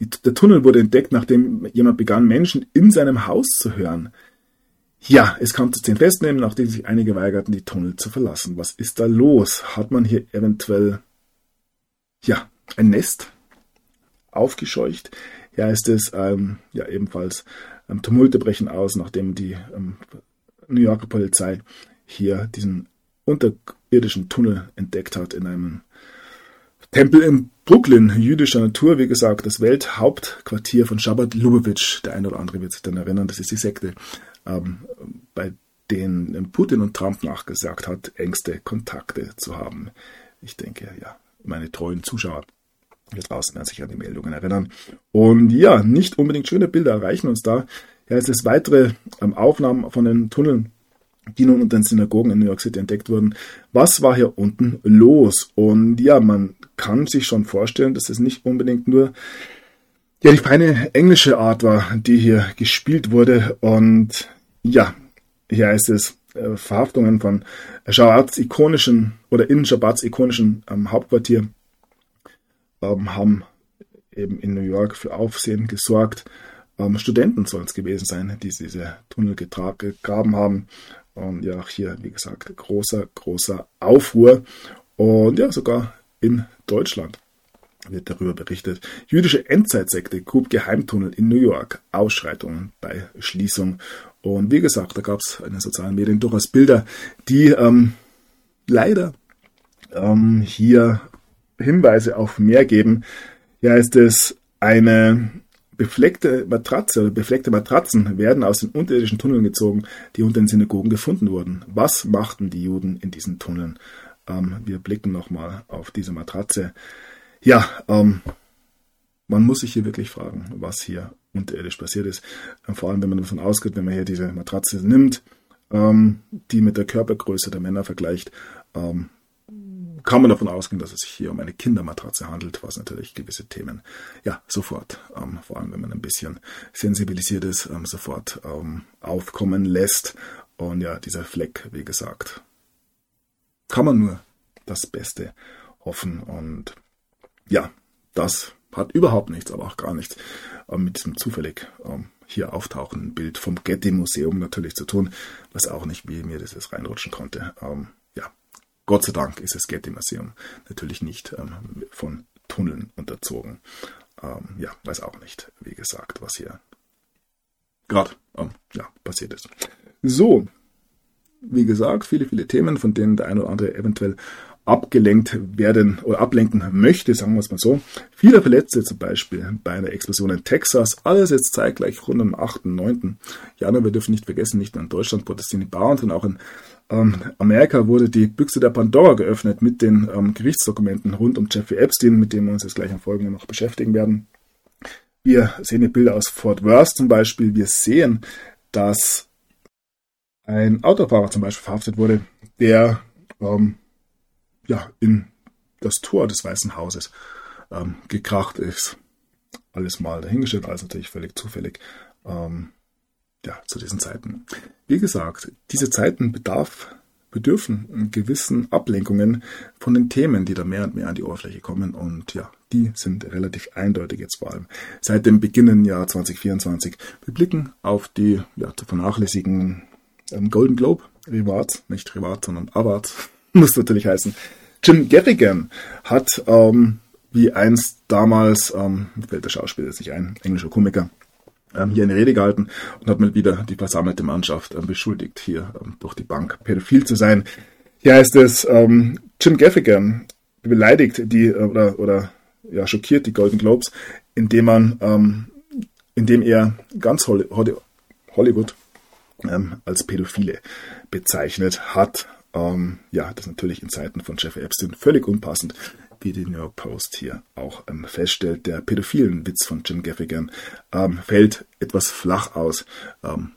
Die, der Tunnel wurde entdeckt, nachdem jemand begann, Menschen in seinem Haus zu hören. Ja, es kam zu zehn Festnehmen, nachdem sich einige weigerten, die Tunnel zu verlassen. Was ist da los? Hat man hier eventuell, ja, ein Nest aufgescheucht? Ja, ist es ähm, ja ebenfalls ähm, Tumulte brechen aus, nachdem die ähm, New Yorker Polizei hier diesen unterirdischen Tunnel entdeckt hat in einem Tempel in Brooklyn, jüdischer Natur, wie gesagt, das Welthauptquartier von Shabbat Lubavitch. Der eine oder andere wird sich dann erinnern, das ist die Sekte, ähm, bei denen Putin und Trump nachgesagt hat, engste Kontakte zu haben. Ich denke, ja, meine treuen Zuschauer hier draußen werden sich an die Meldungen erinnern. Und ja, nicht unbedingt schöne Bilder erreichen uns da. Ja, es ist weitere ähm, Aufnahmen von den Tunneln die nun unter den Synagogen in New York City entdeckt wurden. Was war hier unten los? Und ja, man kann sich schon vorstellen, dass es nicht unbedingt nur ja, die feine englische Art war, die hier gespielt wurde. Und ja, hier heißt es, äh, Verhaftungen von Shabats ikonischen oder in Shabats ikonischen ähm, Hauptquartier ähm, haben eben in New York für Aufsehen gesorgt. Ähm, Studenten sollen es gewesen sein, die diese Tunnel gegraben haben. Und ja, auch hier, wie gesagt, großer, großer Aufruhr. Und ja, sogar in Deutschland wird darüber berichtet. Jüdische Endzeitsekte grub Geheimtunnel in New York. Ausschreitungen bei Schließung. Und wie gesagt, da gab es in den sozialen Medien durchaus Bilder, die ähm, leider ähm, hier Hinweise auf mehr geben. Ja, ist es eine befleckte Matratze oder befleckte Matratzen werden aus den unterirdischen Tunneln gezogen, die unter den Synagogen gefunden wurden. Was machten die Juden in diesen Tunneln? Ähm, wir blicken nochmal auf diese Matratze. Ja, ähm, man muss sich hier wirklich fragen, was hier unterirdisch passiert ist. Ähm, vor allem, wenn man davon ausgeht, wenn man hier diese Matratze nimmt, ähm, die mit der Körpergröße der Männer vergleicht, ähm, kann man davon ausgehen, dass es sich hier um eine Kindermatratze handelt, was natürlich gewisse Themen ja sofort, ähm, vor allem wenn man ein bisschen sensibilisiert ist, ähm, sofort ähm, aufkommen lässt. Und ja, dieser Fleck, wie gesagt, kann man nur das Beste hoffen. Und ja, das hat überhaupt nichts, aber auch gar nichts ähm, mit diesem zufällig ähm, hier auftauchenden Bild vom Getty Museum natürlich zu tun, was auch nicht wie mir das jetzt reinrutschen konnte. Gott sei Dank ist das Getty Museum natürlich nicht ähm, von Tunneln unterzogen. Ähm, ja, weiß auch nicht, wie gesagt, was hier gerade ähm, ja, passiert ist. So, wie gesagt, viele, viele Themen, von denen der eine oder andere eventuell abgelenkt werden oder ablenken möchte, sagen wir es mal so. Viele Verletzte zum Beispiel bei einer Explosion in Texas, alles jetzt zeitgleich rund am 8. 9. Januar. Wir dürfen nicht vergessen, nicht nur in Deutschland protestieren die Bauern, sondern auch in ähm, Amerika wurde die Büchse der Pandora geöffnet mit den ähm, Gerichtsdokumenten rund um Jeffrey Epstein, mit dem wir uns jetzt gleich in Folgen noch beschäftigen werden. Wir sehen hier Bilder aus Fort Worth zum Beispiel. Wir sehen, dass ein Autofahrer zum Beispiel verhaftet wurde, der ähm, ja, in das Tor des Weißen Hauses ähm, gekracht ist. Alles mal dahingestellt, alles natürlich völlig zufällig. Ähm, ja, zu diesen Zeiten. Wie gesagt, diese Zeiten bedarf, bedürfen gewissen Ablenkungen von den Themen, die da mehr und mehr an die Oberfläche kommen. Und ja, die sind relativ eindeutig jetzt vor allem seit dem Beginn Jahr 2024. Wir blicken auf die ja, zu vernachlässigen ähm, Golden Globe Rewards, nicht Rewards, sondern Awards, *laughs* muss natürlich heißen. Jim Gaffigan hat, ähm, wie einst damals, ähm, fällt der Schauspieler nicht ein, englischer Komiker, ähm, hier eine Rede gehalten und hat mal wieder die versammelte Mannschaft ähm, beschuldigt, hier ähm, durch die Bank pädophil zu sein. Hier heißt es, ähm, Jim Gaffigan beleidigt die äh, oder, oder ja, schockiert die Golden Globes, indem man, ähm, indem er ganz Hollywood ähm, als Pädophile bezeichnet hat. Ähm, ja, das natürlich in Zeiten von Jeffrey Epstein völlig unpassend wie die New York Post hier auch ähm, feststellt, der pädophilen Witz von Jim Gaffigan ähm, fällt etwas flach aus. Ähm,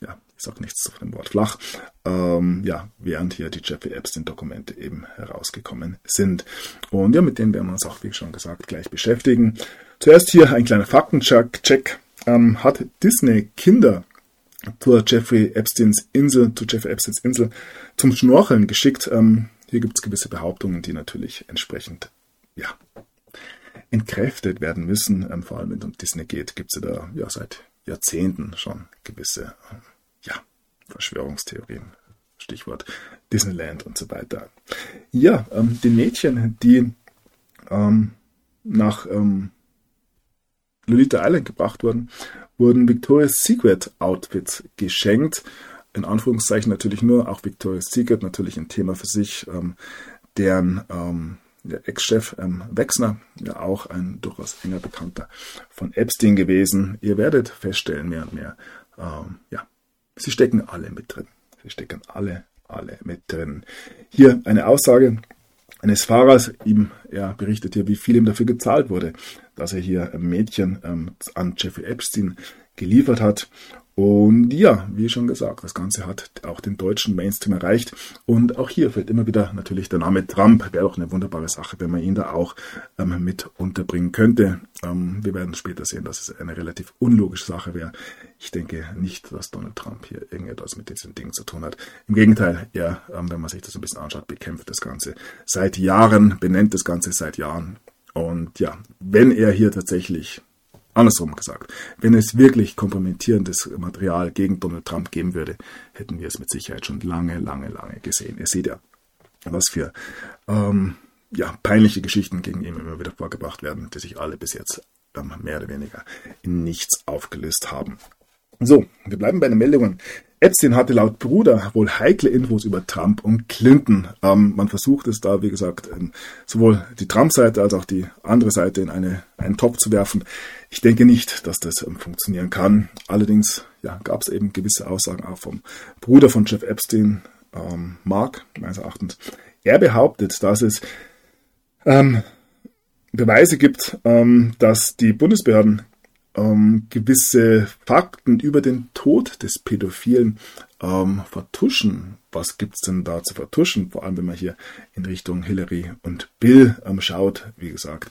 ja, ich sage nichts von dem Wort flach. Ähm, ja, während hier die Jeffrey Epstein-Dokumente eben herausgekommen sind. Und ja, mit denen werden wir uns auch, wie schon gesagt, gleich beschäftigen. Zuerst hier ein kleiner Faktencheck. Ähm, hat Disney Kinder zur Jeffrey Epsteins Insel, zu Jeffrey Epsteins Insel zum Schnorcheln geschickt. Ähm, hier gibt es gewisse Behauptungen, die natürlich entsprechend ja, entkräftet werden müssen. Ähm, vor allem, wenn es um Disney geht, gibt es da ja seit Jahrzehnten schon gewisse ähm, ja, Verschwörungstheorien. Stichwort Disneyland und so weiter. Ja, ähm, den Mädchen, die ähm, nach Lolita Island gebracht wurden, wurden Victoria's Secret Outfits geschenkt in Anführungszeichen natürlich nur, auch Victoria's Secret natürlich ein Thema für sich, ähm, deren ähm, der Ex-Chef ähm, Wexner, ja auch ein durchaus enger Bekannter von Epstein gewesen. Ihr werdet feststellen, mehr und mehr, ähm, ja, sie stecken alle mit drin. Sie stecken alle, alle mit drin. Hier eine Aussage eines Fahrers, ihm, er berichtet hier, wie viel ihm dafür gezahlt wurde, dass er hier ein Mädchen ähm, an Jeffrey Epstein geliefert hat. Und ja, wie schon gesagt, das Ganze hat auch den deutschen Mainstream erreicht. Und auch hier fällt immer wieder natürlich der Name Trump. Wäre doch eine wunderbare Sache, wenn man ihn da auch ähm, mit unterbringen könnte. Ähm, wir werden später sehen, dass es eine relativ unlogische Sache wäre. Ich denke nicht, dass Donald Trump hier irgendetwas mit diesen Dingen zu tun hat. Im Gegenteil, er, ähm, wenn man sich das ein bisschen anschaut, bekämpft das Ganze seit Jahren, benennt das Ganze seit Jahren. Und ja, wenn er hier tatsächlich Andersrum gesagt, wenn es wirklich kompromittierendes Material gegen Donald Trump geben würde, hätten wir es mit Sicherheit schon lange, lange, lange gesehen. Ihr seht ja, was für ähm, ja, peinliche Geschichten gegen ihn immer wieder vorgebracht werden, die sich alle bis jetzt ähm, mehr oder weniger in nichts aufgelöst haben. So, wir bleiben bei den Meldungen. Epstein hatte laut Bruder wohl heikle Infos über Trump und Clinton. Ähm, man versucht es da, wie gesagt, ähm, sowohl die Trump-Seite als auch die andere Seite in eine, einen Topf zu werfen. Ich denke nicht, dass das ähm, funktionieren kann. Allerdings ja, gab es eben gewisse Aussagen auch vom Bruder von Jeff Epstein, ähm, Mark, meines Erachtens. Er behauptet, dass es ähm, Beweise gibt, ähm, dass die Bundesbehörden ähm, gewisse Fakten über den Tod des Pädophilen ähm, vertuschen. Was gibt's denn da zu vertuschen? Vor allem, wenn man hier in Richtung Hillary und Bill ähm, schaut. Wie gesagt,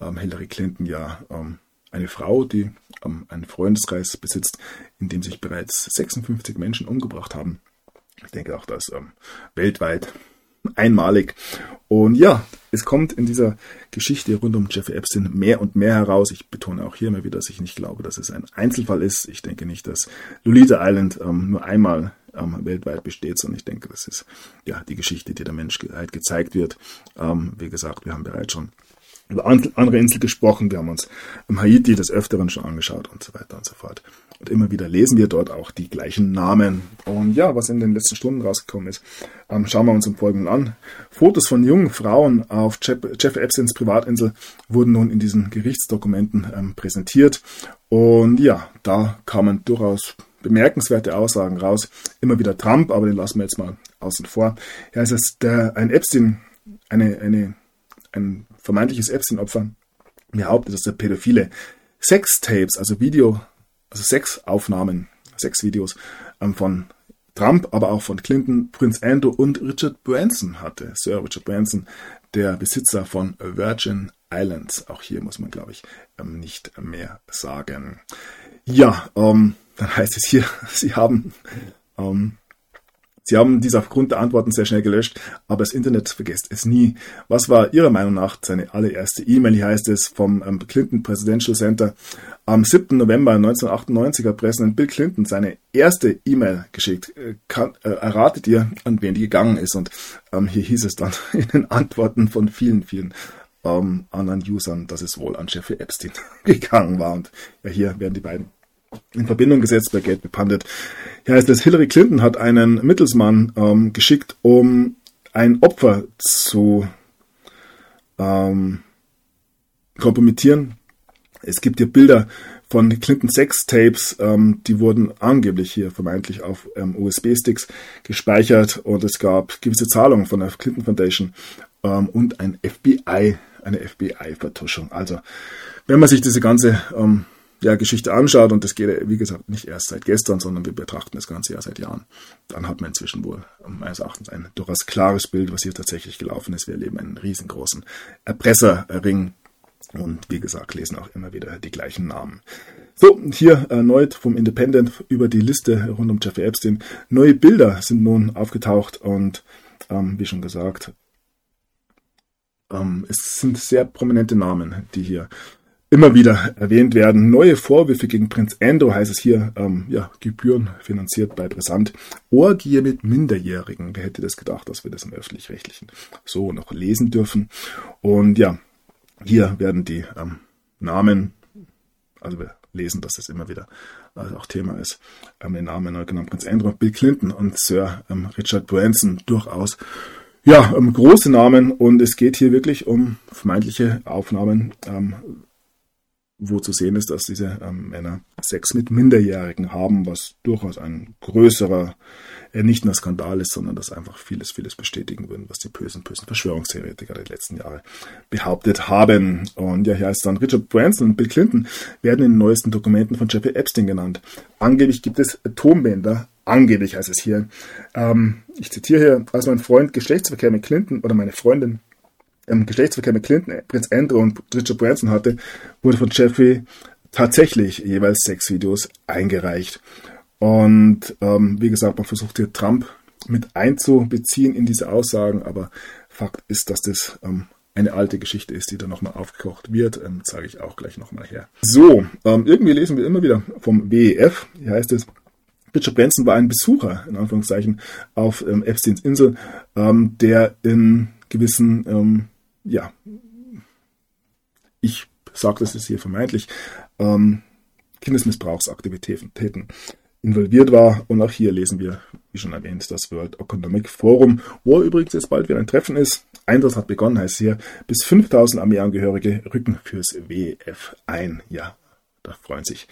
ähm, Hillary Clinton ja ähm, eine Frau, die ähm, einen Freundeskreis besitzt, in dem sich bereits 56 Menschen umgebracht haben. Ich denke auch, dass weltweit einmalig. Und ja, es kommt in dieser Geschichte rund um Jeffrey Epstein mehr und mehr heraus. Ich betone auch hier immer wieder, dass ich nicht glaube, dass es ein Einzelfall ist. Ich denke nicht, dass Lolita Island ähm, nur einmal ähm, weltweit besteht, sondern ich denke, das ist ja die Geschichte, die der Menschheit gezeigt wird. Ähm, wie gesagt, wir haben bereits schon über andere Inseln gesprochen, wir haben uns im Haiti des Öfteren schon angeschaut und so weiter und so fort. Und immer wieder lesen wir dort auch die gleichen Namen. Und ja, was in den letzten Stunden rausgekommen ist, ähm, schauen wir uns im Folgenden an. Fotos von jungen Frauen auf Jeff, Jeff Epsteins Privatinsel wurden nun in diesen Gerichtsdokumenten ähm, präsentiert. Und ja, da kamen durchaus bemerkenswerte Aussagen raus. Immer wieder Trump, aber den lassen wir jetzt mal außen vor. Ja, es ist der, ein Epstein, eine, eine, ein vermeintliches Epstein-Opfer behauptet, dass der Pädophile Sextapes, also Video, also Sexaufnahmen, Sexvideos ähm, von Trump, aber auch von Clinton, Prince Andrew und Richard Branson hatte. Sir Richard Branson, der Besitzer von Virgin Islands. Auch hier muss man, glaube ich, ähm, nicht mehr sagen. Ja, ähm, dann heißt es hier, *laughs* sie haben ähm, Sie haben dies aufgrund der Antworten sehr schnell gelöscht, aber das Internet vergesst es nie. Was war Ihrer Meinung nach seine allererste E-Mail? Hier heißt es vom ähm, Clinton Presidential Center. Am 7. November 1998 hat Präsident Bill Clinton seine erste E-Mail geschickt. Äh, kann, äh, erratet ihr, an wen die gegangen ist? Und ähm, hier hieß es dann *laughs* in den Antworten von vielen, vielen ähm, anderen Usern, dass es wohl an Jeffrey Epstein *laughs* gegangen war. Und ja, hier werden die beiden in Verbindung gesetzt, bei Geld bepandet. Hier heißt es, Hillary Clinton hat einen Mittelsmann ähm, geschickt, um ein Opfer zu ähm, kompromittieren. Es gibt hier Bilder von Clinton Sex-Tapes, ähm, die wurden angeblich hier vermeintlich auf ähm, USB-Sticks gespeichert und es gab gewisse Zahlungen von der Clinton Foundation ähm, und ein FBI, eine FBI-Vertuschung. Also, wenn man sich diese ganze ähm, ja, Geschichte anschaut, und das geht, wie gesagt, nicht erst seit gestern, sondern wir betrachten das ganze Jahr seit Jahren, dann hat man inzwischen wohl meines Erachtens ein durchaus klares Bild, was hier tatsächlich gelaufen ist. Wir erleben einen riesengroßen Erpresserring und wie gesagt, lesen auch immer wieder die gleichen Namen. So, hier erneut vom Independent über die Liste rund um Jeffrey Epstein. Neue Bilder sind nun aufgetaucht und ähm, wie schon gesagt, ähm, es sind sehr prominente Namen, die hier immer wieder erwähnt werden. Neue Vorwürfe gegen Prinz Andrew heißt es hier, ähm, ja, Gebühren finanziert bei Brisant. Orgie mit Minderjährigen. Wer hätte das gedacht, dass wir das im Öffentlich-Rechtlichen so noch lesen dürfen? Und ja, hier werden die ähm, Namen, also wir lesen, dass das immer wieder also auch Thema ist, ähm, den Namen neu genannt, Prinz Andrew, Bill Clinton und Sir ähm, Richard Branson durchaus ja, ähm, große Namen und es geht hier wirklich um vermeintliche Aufnahmen ähm, wo zu sehen ist, dass diese ähm, Männer Sex mit Minderjährigen haben, was durchaus ein größerer, äh, nicht nur Skandal ist, sondern das einfach vieles, vieles bestätigen würden, was die bösen, bösen Verschwörungstheoretiker der letzten Jahre behauptet haben. Und ja, hier heißt dann, Richard Branson und Bill Clinton werden in den neuesten Dokumenten von Jeffrey Epstein genannt. Angeblich gibt es Atombänder, angeblich heißt es hier. Ähm, ich zitiere hier, als mein Freund Geschlechtsverkehr mit Clinton oder meine Freundin ähm, Geschlechtsverkehr mit Clinton, Prinz Andrew und Richard Branson hatte, wurde von Jeffrey tatsächlich jeweils sechs Videos eingereicht. Und ähm, wie gesagt, man versucht hier Trump mit einzubeziehen in diese Aussagen, aber Fakt ist, dass das ähm, eine alte Geschichte ist, die da nochmal aufgekocht wird, ähm, zeige ich auch gleich nochmal her. So, ähm, irgendwie lesen wir immer wieder vom WEF, hier heißt es, Richard Branson war ein Besucher, in Anführungszeichen, auf ähm, Epsteins Insel, ähm, der in gewissen ähm, ja, ich sage das jetzt hier vermeintlich, ähm, Kindesmissbrauchsaktivitäten involviert war. Und auch hier lesen wir, wie schon erwähnt, das World Economic Forum, wo übrigens jetzt bald wieder ein Treffen ist. Einsatz hat begonnen, heißt hier, bis 5000 Armeeangehörige rücken fürs WF ein. Ja, da freuen sich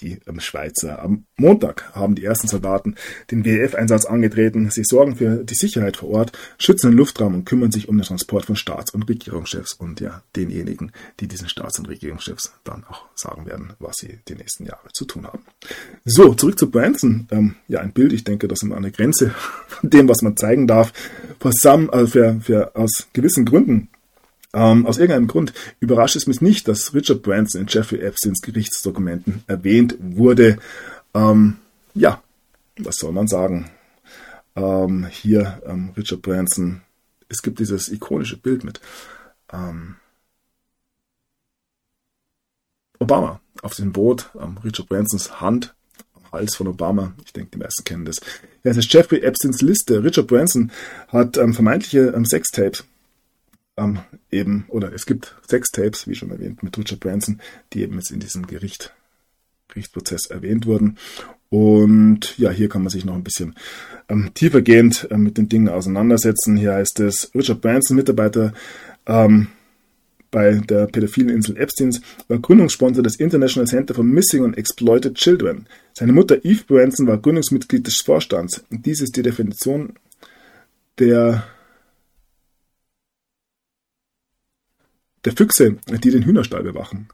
die ähm, Schweizer. Am Montag haben die ersten Soldaten den WF-Einsatz angetreten. Sie sorgen für die Sicherheit vor Ort, schützen den Luftraum und kümmern sich um den Transport von Staats- und Regierungschefs und ja, denjenigen, die diesen Staats- und Regierungschefs dann auch sagen werden, was sie die nächsten Jahre zu tun haben. So, zurück zu Branson. Ähm, ja, ein Bild, ich denke, das ist eine Grenze *laughs* von dem, was man zeigen darf. Some, äh, für, für, aus gewissen Gründen ähm, aus irgendeinem Grund überrascht es mich nicht, dass Richard Branson in Jeffrey Epsteins Gerichtsdokumenten erwähnt wurde. Ähm, ja, was soll man sagen? Ähm, hier ähm, Richard Branson. Es gibt dieses ikonische Bild mit ähm, Obama auf dem Boot, ähm, Richard Bransons Hand Hals von Obama. Ich denke, die meisten kennen das. Ja, es ist Jeffrey Epsteins Liste. Richard Branson hat ähm, vermeintliche ähm, Sextapes ähm, eben, oder es gibt sechs Tapes, wie schon erwähnt, mit Richard Branson, die eben jetzt in diesem Gericht, Gerichtsprozess erwähnt wurden. Und ja, hier kann man sich noch ein bisschen ähm, tiefergehend äh, mit den Dingen auseinandersetzen. Hier heißt es, Richard Branson, Mitarbeiter ähm, bei der pädophilen Insel Epsteins, war Gründungssponsor des International Center for Missing and Exploited Children. Seine Mutter Eve Branson war Gründungsmitglied des Vorstands. Dies ist die Definition der der Füchse, die den Hühnerstall bewachen.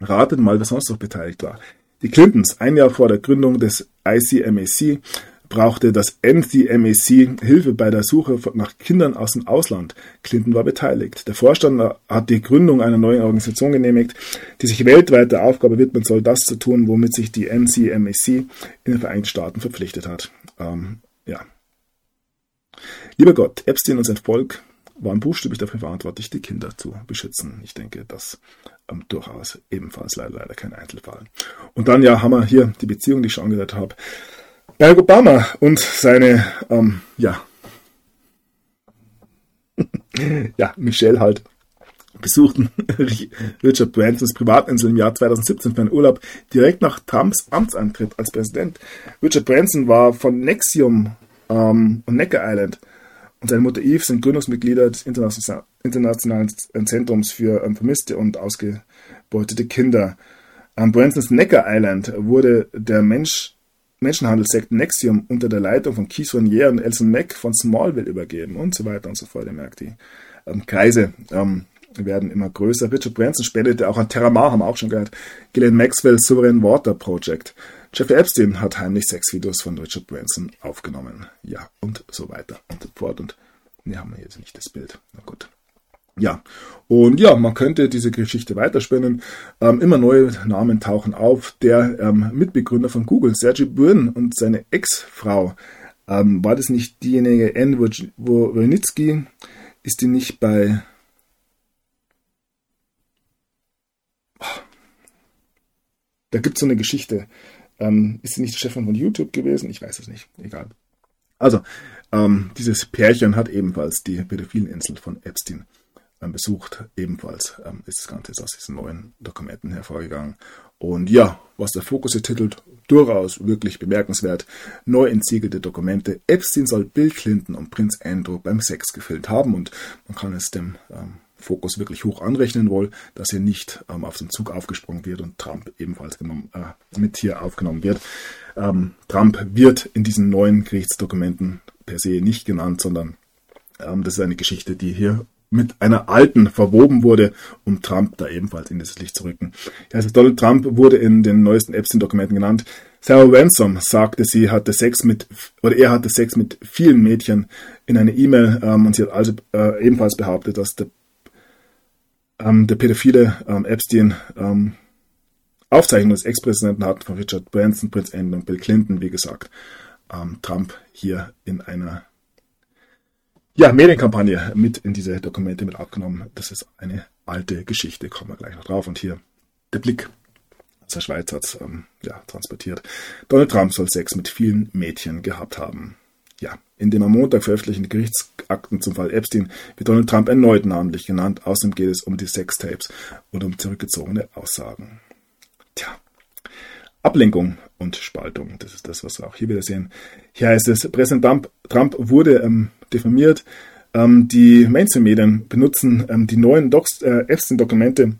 Ratet mal, wer sonst noch beteiligt war. Die Clintons, ein Jahr vor der Gründung des ICMAC, brauchte das NCMAC Hilfe bei der Suche nach Kindern aus dem Ausland. Clinton war beteiligt. Der Vorstand hat die Gründung einer neuen Organisation genehmigt, die sich weltweit der Aufgabe widmen soll, das zu tun, womit sich die NCMAC in den Vereinigten Staaten verpflichtet hat. Ähm, ja. Lieber Gott, Epstein und sein Volk waren buchstäblich dafür verantwortlich, die Kinder zu beschützen. Ich denke, das ähm, durchaus ebenfalls leider, leider kein Einzelfall. Und dann ja haben wir hier die Beziehung, die ich schon angedeutet habe. Barack Obama und seine, ähm, ja, *laughs* ja, Michelle halt besuchten *laughs* Richard Bransons Privatinsel im Jahr 2017 für einen Urlaub direkt nach Trumps Amtsantritt als Präsident. Richard Branson war von Nexium ähm, und Necker Island und seine Mutter Eve sind Gründungsmitglieder des Internationalen Zentrums für ähm, vermisste und ausgebeutete Kinder. Am Bransons Necker Island wurde der Mensch, Menschenhandelssekt Nexium unter der Leitung von Keith Renier und Elson Mack von Smallville übergeben und so weiter und so fort. Ihr merkt, die ähm, Kreise ähm, werden immer größer. Richard Branson spendete auch an Terramar, haben wir auch schon gehört, Glenn Maxwell Sovereign Water Project. Jeffrey Epstein hat heimlich Sexvideos von Richard Branson aufgenommen. Ja, und so weiter und so fort. Und wir haben jetzt nicht das Bild. Na gut. Ja, und ja, man könnte diese Geschichte weiterspinnen. Ähm, immer neue Namen tauchen auf. Der ähm, Mitbegründer von Google, Sergey Brin und seine Ex-Frau, ähm, war das nicht diejenige Anne Wojnicki? Ist die nicht bei da gibt es so eine Geschichte. Ähm, ist sie nicht Chefin von YouTube gewesen? Ich weiß es nicht. Egal. Also, ähm, dieses Pärchen hat ebenfalls die Pädophileninsel von Epstein ähm, besucht. Ebenfalls ähm, ist das Ganze aus diesen neuen Dokumenten hervorgegangen. Und ja, was der Fokus hier titelt, durchaus wirklich bemerkenswert. Neu entsiegelte Dokumente. Epstein soll Bill Clinton und Prinz Andrew beim Sex gefilmt haben und man kann es dem ähm, Fokus wirklich hoch anrechnen will, dass hier nicht ähm, auf den Zug aufgesprungen wird und Trump ebenfalls genommen, äh, mit hier aufgenommen wird. Ähm, Trump wird in diesen neuen Gerichtsdokumenten per se nicht genannt, sondern ähm, das ist eine Geschichte, die hier mit einer alten verwoben wurde, um Trump da ebenfalls in das Licht zu rücken. Also Donald Trump wurde in den neuesten Epstein-Dokumenten genannt. Sarah Ransom sagte, sie hatte Sex mit, oder er hatte Sex mit vielen Mädchen in einer E-Mail ähm, und sie hat also äh, ebenfalls behauptet, dass der, der pädophile ähm, Epstein ähm, Aufzeichnungen des Ex-Präsidenten hat von Richard Branson, Prince Andrew und Bill Clinton, wie gesagt, ähm, Trump hier in einer ja, Medienkampagne mit in diese Dokumente mit abgenommen. Das ist eine alte Geschichte, kommen wir gleich noch drauf. Und hier der Blick der Schweiz hat ähm, ja, transportiert. Donald Trump soll Sex mit vielen Mädchen gehabt haben. Ja, in dem am Montag veröffentlichten Gerichtsakten zum Fall Epstein wird Donald Trump erneut namentlich genannt. Außerdem geht es um die Sextapes und um zurückgezogene Aussagen. Tja, Ablenkung und Spaltung, das ist das, was wir auch hier wieder sehen. Hier heißt es, Präsident Trump, Trump wurde ähm, diffamiert. Ähm, die Mainstream-Medien benutzen ähm, die neuen äh, Epstein-Dokumente,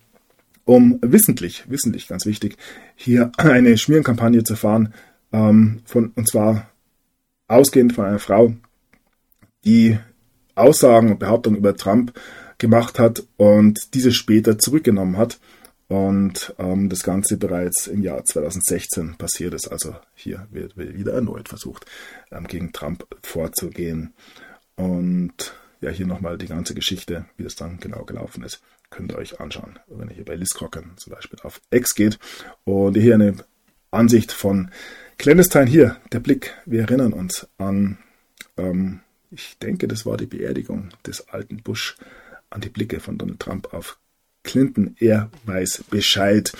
um wissentlich, wissentlich, ganz wichtig, hier eine Schmierenkampagne zu fahren, ähm, von, und zwar ausgehend von einer Frau, die Aussagen und Behauptungen über Trump gemacht hat und diese später zurückgenommen hat. Und ähm, das Ganze bereits im Jahr 2016 passiert ist. Also hier wird, wieder erneut versucht, ähm, gegen Trump vorzugehen. Und ja, hier nochmal die ganze Geschichte, wie das dann genau gelaufen ist, könnt ihr euch anschauen, wenn ihr hier bei Liz Crocken zum Beispiel auf X geht. Und hier eine Ansicht von Clandestine hier, der Blick. Wir erinnern uns an, ähm, ich denke, das war die Beerdigung des alten Bush, an die Blicke von Donald Trump auf Clinton, er weiß Bescheid.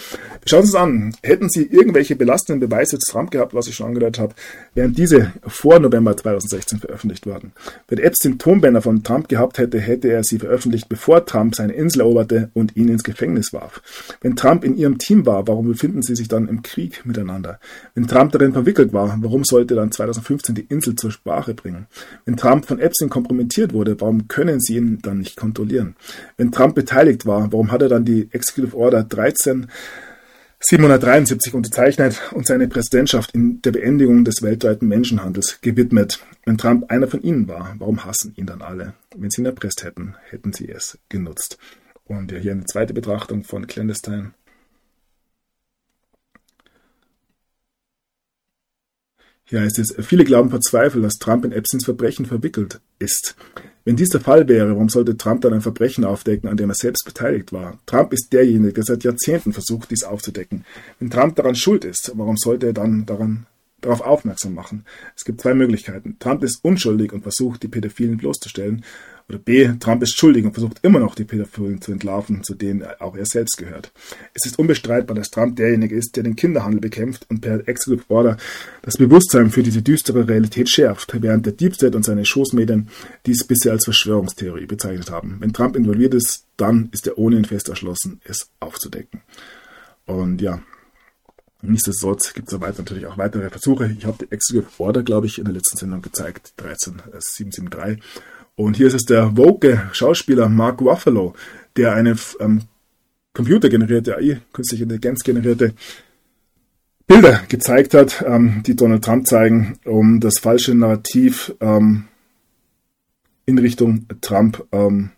Schauen Sie es an. Hätten Sie irgendwelche belastenden Beweise zu Trump gehabt, was ich schon angedeutet habe, wären diese vor November 2016 veröffentlicht worden. Wenn Epstein Tonbänder von Trump gehabt hätte, hätte er sie veröffentlicht, bevor Trump seine Insel eroberte und ihn ins Gefängnis warf. Wenn Trump in Ihrem Team war, warum befinden Sie sich dann im Krieg miteinander? Wenn Trump darin verwickelt war, warum sollte dann 2015 die Insel zur Sprache bringen? Wenn Trump von Epstein kompromittiert wurde, warum können Sie ihn dann nicht kontrollieren? Wenn Trump beteiligt war, warum hat hat er dann die Executive Order 13 773 unterzeichnet und seine Präsidentschaft in der Beendigung des weltweiten Menschenhandels gewidmet. Wenn Trump einer von ihnen war, warum hassen ihn dann alle? Wenn sie ihn erpresst hätten, hätten sie es genutzt. Und hier eine zweite Betrachtung von Clandestine. Hier heißt es, viele glauben verzweifelt, dass Trump in Epsteins Verbrechen verwickelt ist. Wenn dies der Fall wäre, warum sollte Trump dann ein Verbrechen aufdecken, an dem er selbst beteiligt war? Trump ist derjenige, der seit Jahrzehnten versucht, dies aufzudecken. Wenn Trump daran schuld ist, warum sollte er dann daran darauf aufmerksam machen? Es gibt zwei Möglichkeiten. Trump ist unschuldig und versucht, die Pädophilen bloßzustellen, oder B, Trump ist schuldig und versucht immer noch die Pädophilen zu entlarven, zu denen auch er selbst gehört. Es ist unbestreitbar, dass Trump derjenige ist, der den Kinderhandel bekämpft und per Executive Order das Bewusstsein für diese düstere Realität schärft, während der Deep State und seine Schoßmedien dies bisher als Verschwörungstheorie bezeichnet haben. Wenn Trump involviert ist, dann ist er ohnehin fest erschlossen, es aufzudecken. Und ja, Nichtsdestotrotz gibt es weiter natürlich auch weitere Versuche. Ich habe die Executive Order, glaube ich, in der letzten Sendung gezeigt, 13773. Und hier ist es der woke Schauspieler Mark Ruffalo, der eine ähm, computergenerierte AI, künstliche Intelligenz generierte Bilder gezeigt hat, ähm, die Donald Trump zeigen, um das falsche Narrativ ähm, in Richtung Trump ähm,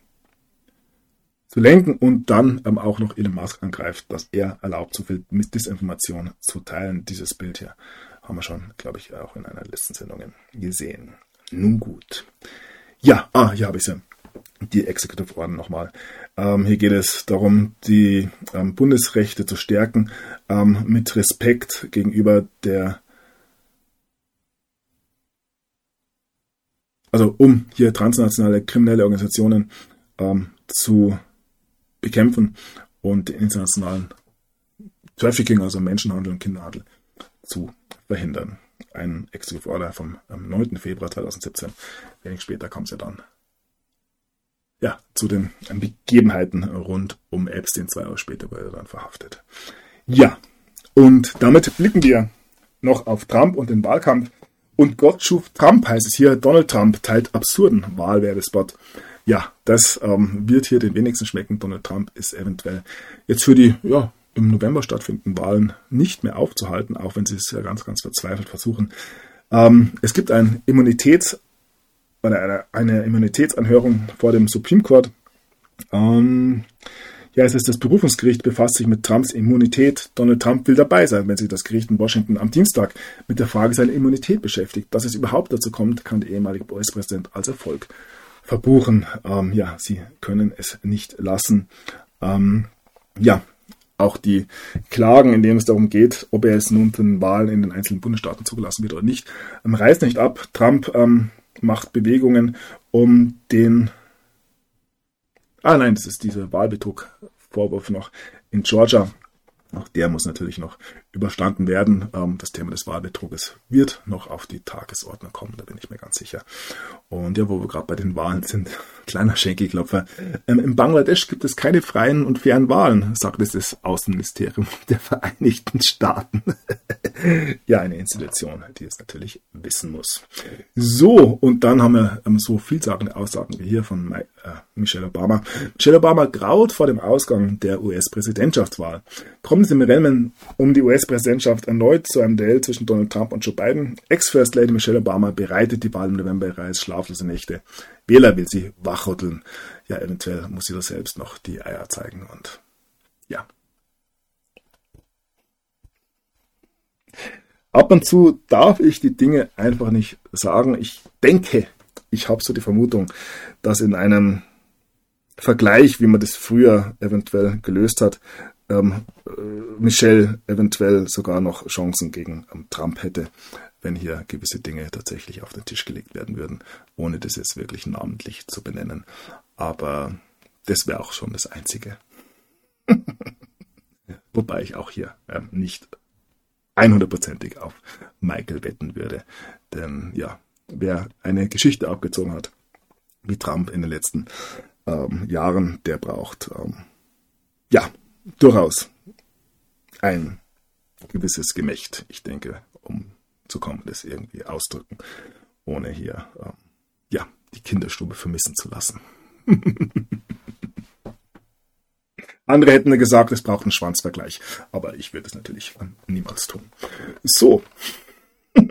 zu lenken und dann ähm, auch noch Elon Musk angreift, dass er erlaubt, so viel mit Disinformation zu teilen. Dieses Bild hier haben wir schon, glaube ich, auch in einer letzten Sendung gesehen. Nun gut. Ja, ah, hier habe ich sie. Die Executive Order nochmal. Ähm, hier geht es darum, die ähm, Bundesrechte zu stärken ähm, mit Respekt gegenüber der, also um hier transnationale kriminelle Organisationen ähm, zu bekämpfen und den internationalen Trafficking, also Menschenhandel und Kinderhandel, zu verhindern ein Executive Order vom 9. Februar 2017. Wenig später kommt es ja dann ja, zu den Begebenheiten rund um Epstein. Zwei Jahre später wurde er dann verhaftet. Ja, und damit blicken wir noch auf Trump und den Wahlkampf Und Gott schuf Trump, heißt es hier. Donald Trump teilt absurden Wahlwerbespot. Ja, das ähm, wird hier den wenigsten schmecken. Donald Trump ist eventuell jetzt für die ja, im November stattfindenden Wahlen nicht mehr aufzuhalten, auch wenn sie es ja ganz, ganz verzweifelt versuchen. Ähm, es gibt ein Immunitäts- eine, eine Immunitätsanhörung vor dem Supreme Court. Ähm, ja, es ist das Berufungsgericht befasst sich mit Trumps Immunität. Donald Trump will dabei sein, wenn sich das Gericht in Washington am Dienstag mit der Frage seiner Immunität beschäftigt. Dass es überhaupt dazu kommt, kann der ehemalige US-Präsident als Erfolg verbuchen. Ähm, ja, sie können es nicht lassen. Ähm, ja, auch die Klagen, in denen es darum geht, ob er es nun von Wahlen in den einzelnen Bundesstaaten zugelassen wird oder nicht, ähm, reißt nicht ab. Trump ähm, macht Bewegungen, um den Ah nein, das ist dieser Wahlbetrug-Vorwurf noch in Georgia. Auch der muss natürlich noch überstanden werden. Ähm, das Thema des Wahlbetruges wird noch auf die Tagesordnung kommen, da bin ich mir ganz sicher. Und ja, wo wir gerade bei den Wahlen sind, *laughs* kleiner Schenkelklopfer. Ähm, in Bangladesch gibt es keine freien und fairen Wahlen, sagt es das Außenministerium *laughs* der Vereinigten Staaten. *laughs* ja, eine Institution, die es natürlich wissen muss. So, und dann haben wir ähm, so vielsagende Aussagen wie hier von äh, Michelle Obama. Michelle Obama graut vor dem Ausgang der US-Präsidentschaftswahl. Kommen Sie im Rennen um die US-Präsidentschaft erneut zu einem Duell zwischen Donald Trump und Joe Biden. Ex-First Lady Michelle Obama bereitet die Wahl im November bereits schlaflose Nächte. Wähler will sie wachrütteln. Ja, eventuell muss sie da selbst noch die Eier zeigen und ja. Ab und zu darf ich die Dinge einfach nicht sagen. Ich denke, ich habe so die Vermutung, dass in einem Vergleich, wie man das früher eventuell gelöst hat, ähm, äh, Michelle eventuell sogar noch Chancen gegen ähm, Trump hätte, wenn hier gewisse Dinge tatsächlich auf den Tisch gelegt werden würden, ohne das jetzt wirklich namentlich zu benennen. Aber das wäre auch schon das Einzige. *laughs* Wobei ich auch hier ähm, nicht 100%ig auf Michael wetten würde. Denn ja, wer eine Geschichte abgezogen hat, wie Trump in den letzten ähm, Jahren, der braucht ähm, ja durchaus ein gewisses Gemächt, ich denke, um zu kommen, das irgendwie ausdrücken, ohne hier ähm, ja die Kinderstube vermissen zu lassen. *laughs* Andere hätten gesagt, es braucht einen Schwanzvergleich, aber ich würde es natürlich ähm, niemals tun. So. *laughs*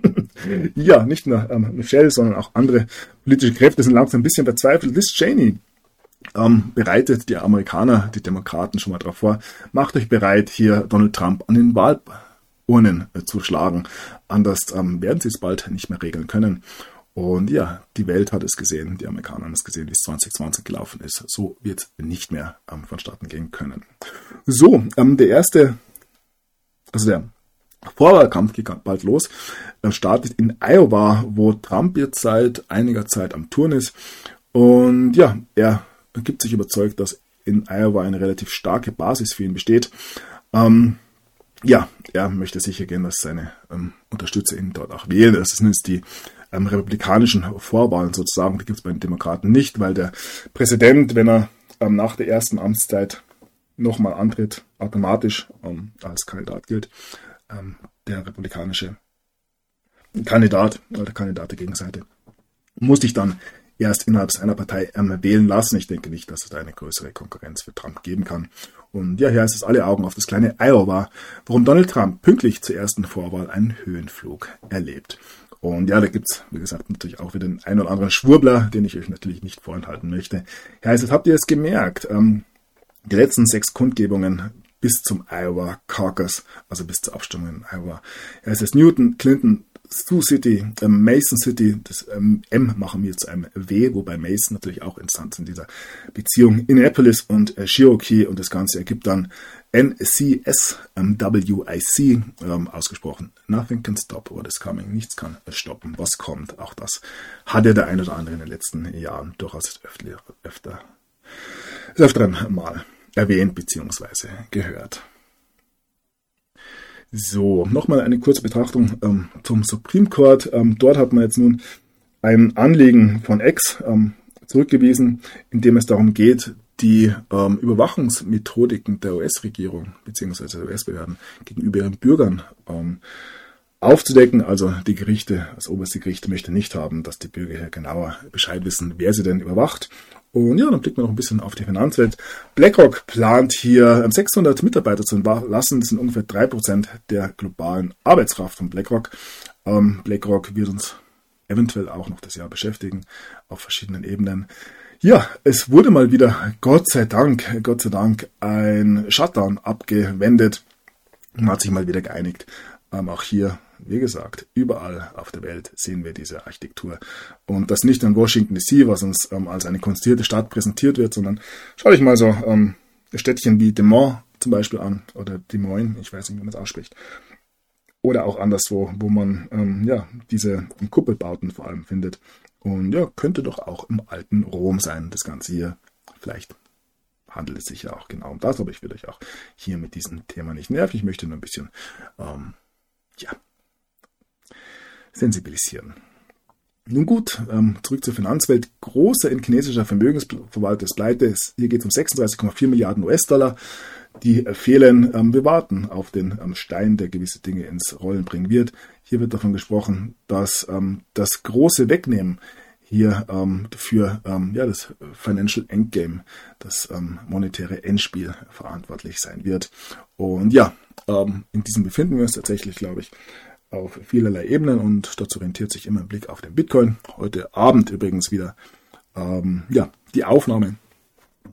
ja, nicht nur ähm, Michelle, sondern auch andere politische Kräfte sind langsam ein bisschen verzweifelt. Liz Cheney ähm, bereitet die Amerikaner, die Demokraten schon mal darauf vor, macht euch bereit, hier Donald Trump an den Wahlurnen äh, zu schlagen. Anders ähm, werden sie es bald nicht mehr regeln können. Und ja, die Welt hat es gesehen, die Amerikaner haben es gesehen, wie es 2020 gelaufen ist. So wird es nicht mehr ähm, vonstatten gehen können. So, ähm, der erste, also der Vorwahlkampf geht bald los, Er startet in Iowa, wo Trump jetzt seit einiger Zeit am Turn ist. Und ja, er gibt sich überzeugt, dass in Iowa eine relativ starke Basis für ihn besteht. Ähm, ja, er möchte sicher gehen, dass seine ähm, Unterstützer ihn dort auch wählen. Das sind jetzt die ähm, republikanischen Vorwahlen sozusagen. Die gibt es bei den Demokraten nicht, weil der Präsident, wenn er ähm, nach der ersten Amtszeit nochmal antritt, automatisch ähm, als Kandidat gilt. Ähm, der republikanische Kandidat oder der Kandidat der Gegenseite muss sich dann erst innerhalb seiner Partei ähm, wählen lassen. Ich denke nicht, dass es da eine größere Konkurrenz für Trump geben kann. Und ja, hier ist es alle Augen auf das kleine Iowa, warum Donald Trump pünktlich zur ersten Vorwahl einen Höhenflug erlebt. Und ja, da gibt's wie gesagt, natürlich auch wieder den einen oder anderen Schwurbler, den ich euch natürlich nicht vorenthalten möchte. Hier heißt es, habt ihr es gemerkt? Ähm, die letzten sechs Kundgebungen bis zum Iowa Caucus, also bis zur Abstimmung in Iowa. Hier heißt es, Newton, Clinton, Sioux City, ähm, Mason City, das ähm, M machen wir zu einem W, wobei Mason natürlich auch interessant in dieser Beziehung. Indianapolis und äh, Cherokee und das Ganze ergibt dann NCSWIC, ähm, ausgesprochen. Nothing can stop what is coming. Nichts kann stoppen, was kommt. Auch das hatte der ein oder andere in den letzten Jahren durchaus öfter, öfter, öfteren Mal erwähnt bzw. gehört. So, nochmal eine kurze Betrachtung ähm, zum Supreme Court. Ähm, dort hat man jetzt nun ein Anliegen von Ex ähm, zurückgewiesen, in dem es darum geht, die ähm, Überwachungsmethodiken der US-Regierung bzw. der US-Behörden gegenüber ihren Bürgern ähm, aufzudecken. Also die Gerichte, das oberste Gericht möchte nicht haben, dass die Bürger hier genauer Bescheid wissen, wer sie denn überwacht. Und ja, dann blicken wir noch ein bisschen auf die Finanzwelt. BlackRock plant hier 600 Mitarbeiter zu entlassen. Das sind ungefähr 3% der globalen Arbeitskraft von BlackRock. Ähm, BlackRock wird uns eventuell auch noch das Jahr beschäftigen auf verschiedenen Ebenen. Ja, es wurde mal wieder, Gott sei Dank, Gott sei Dank, ein Shutdown abgewendet. Man hat sich mal wieder geeinigt. Ähm, auch hier wie gesagt, überall auf der Welt sehen wir diese Architektur. Und das nicht in Washington DC, was uns ähm, als eine konstruierte Stadt präsentiert wird, sondern schau dich mal so ähm, Städtchen wie Des Moines zum Beispiel an oder Des Moines, ich weiß nicht, wie man es ausspricht. Oder auch anderswo, wo man ähm, ja, diese Kuppelbauten vor allem findet. Und ja, könnte doch auch im alten Rom sein, das Ganze hier. Vielleicht handelt es sich ja auch genau um das, aber ich will euch auch hier mit diesem Thema nicht nerven. Ich möchte nur ein bisschen, ähm, ja, sensibilisieren. Nun gut, ähm, zurück zur Finanzwelt. Großer in chinesischer Vermögensverwalter ist pleite. Hier geht es um 36,4 Milliarden US-Dollar. Die fehlen. Ähm, wir warten auf den ähm, Stein, der gewisse Dinge ins Rollen bringen wird. Hier wird davon gesprochen, dass das große Wegnehmen hier für das Financial Endgame, das monetäre Endspiel verantwortlich sein wird. Und ja, in diesem befinden wir uns tatsächlich, glaube ich auf vielerlei Ebenen und dazu orientiert sich immer ein Blick auf den Bitcoin. Heute Abend übrigens wieder ähm, ja, die Aufnahme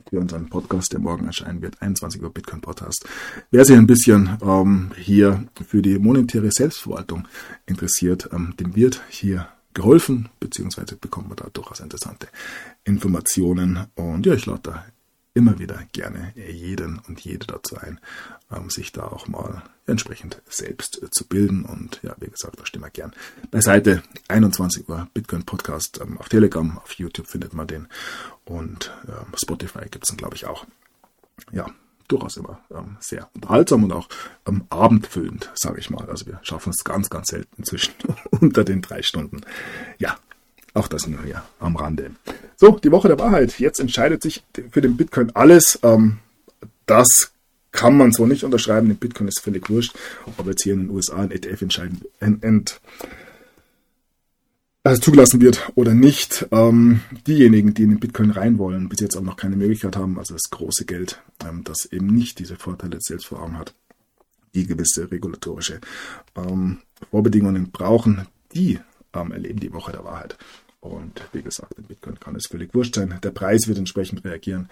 für unseren Podcast, der morgen erscheinen wird, 21 Uhr Bitcoin Podcast. Wer sich ein bisschen ähm, hier für die monetäre Selbstverwaltung interessiert, ähm, dem wird hier geholfen, beziehungsweise bekommt man da durchaus interessante Informationen. Und ja, ich lade da immer wieder gerne jeden und jede dazu ein, sich da auch mal entsprechend selbst äh, zu bilden. Und ja, wie gesagt, da stehen wir gern beiseite. 21 Uhr Bitcoin Podcast ähm, auf Telegram, auf YouTube findet man den und ähm, Spotify gibt es dann, glaube ich, auch. Ja, durchaus immer ähm, sehr unterhaltsam und auch ähm, abendfüllend, sage ich mal. Also wir schaffen es ganz, ganz selten inzwischen *laughs* unter den drei Stunden. Ja, auch das nur hier am Rande. So, die Woche der Wahrheit. Jetzt entscheidet sich für den Bitcoin alles. Ähm, das kann man so nicht unterschreiben. Den Bitcoin ist völlig wurscht, ob jetzt hier in den USA ein ETF entscheiden, ent, also zugelassen wird oder nicht. Ähm, diejenigen, die in den Bitcoin rein wollen, bis jetzt auch noch keine Möglichkeit haben, also das große Geld, ähm, das eben nicht diese Vorteile selbst vor Augen hat, die gewisse regulatorische ähm, Vorbedingungen brauchen, die ähm, erleben die Woche der Wahrheit. Und wie gesagt, im Bitcoin kann es völlig wurscht sein. Der Preis wird entsprechend reagieren.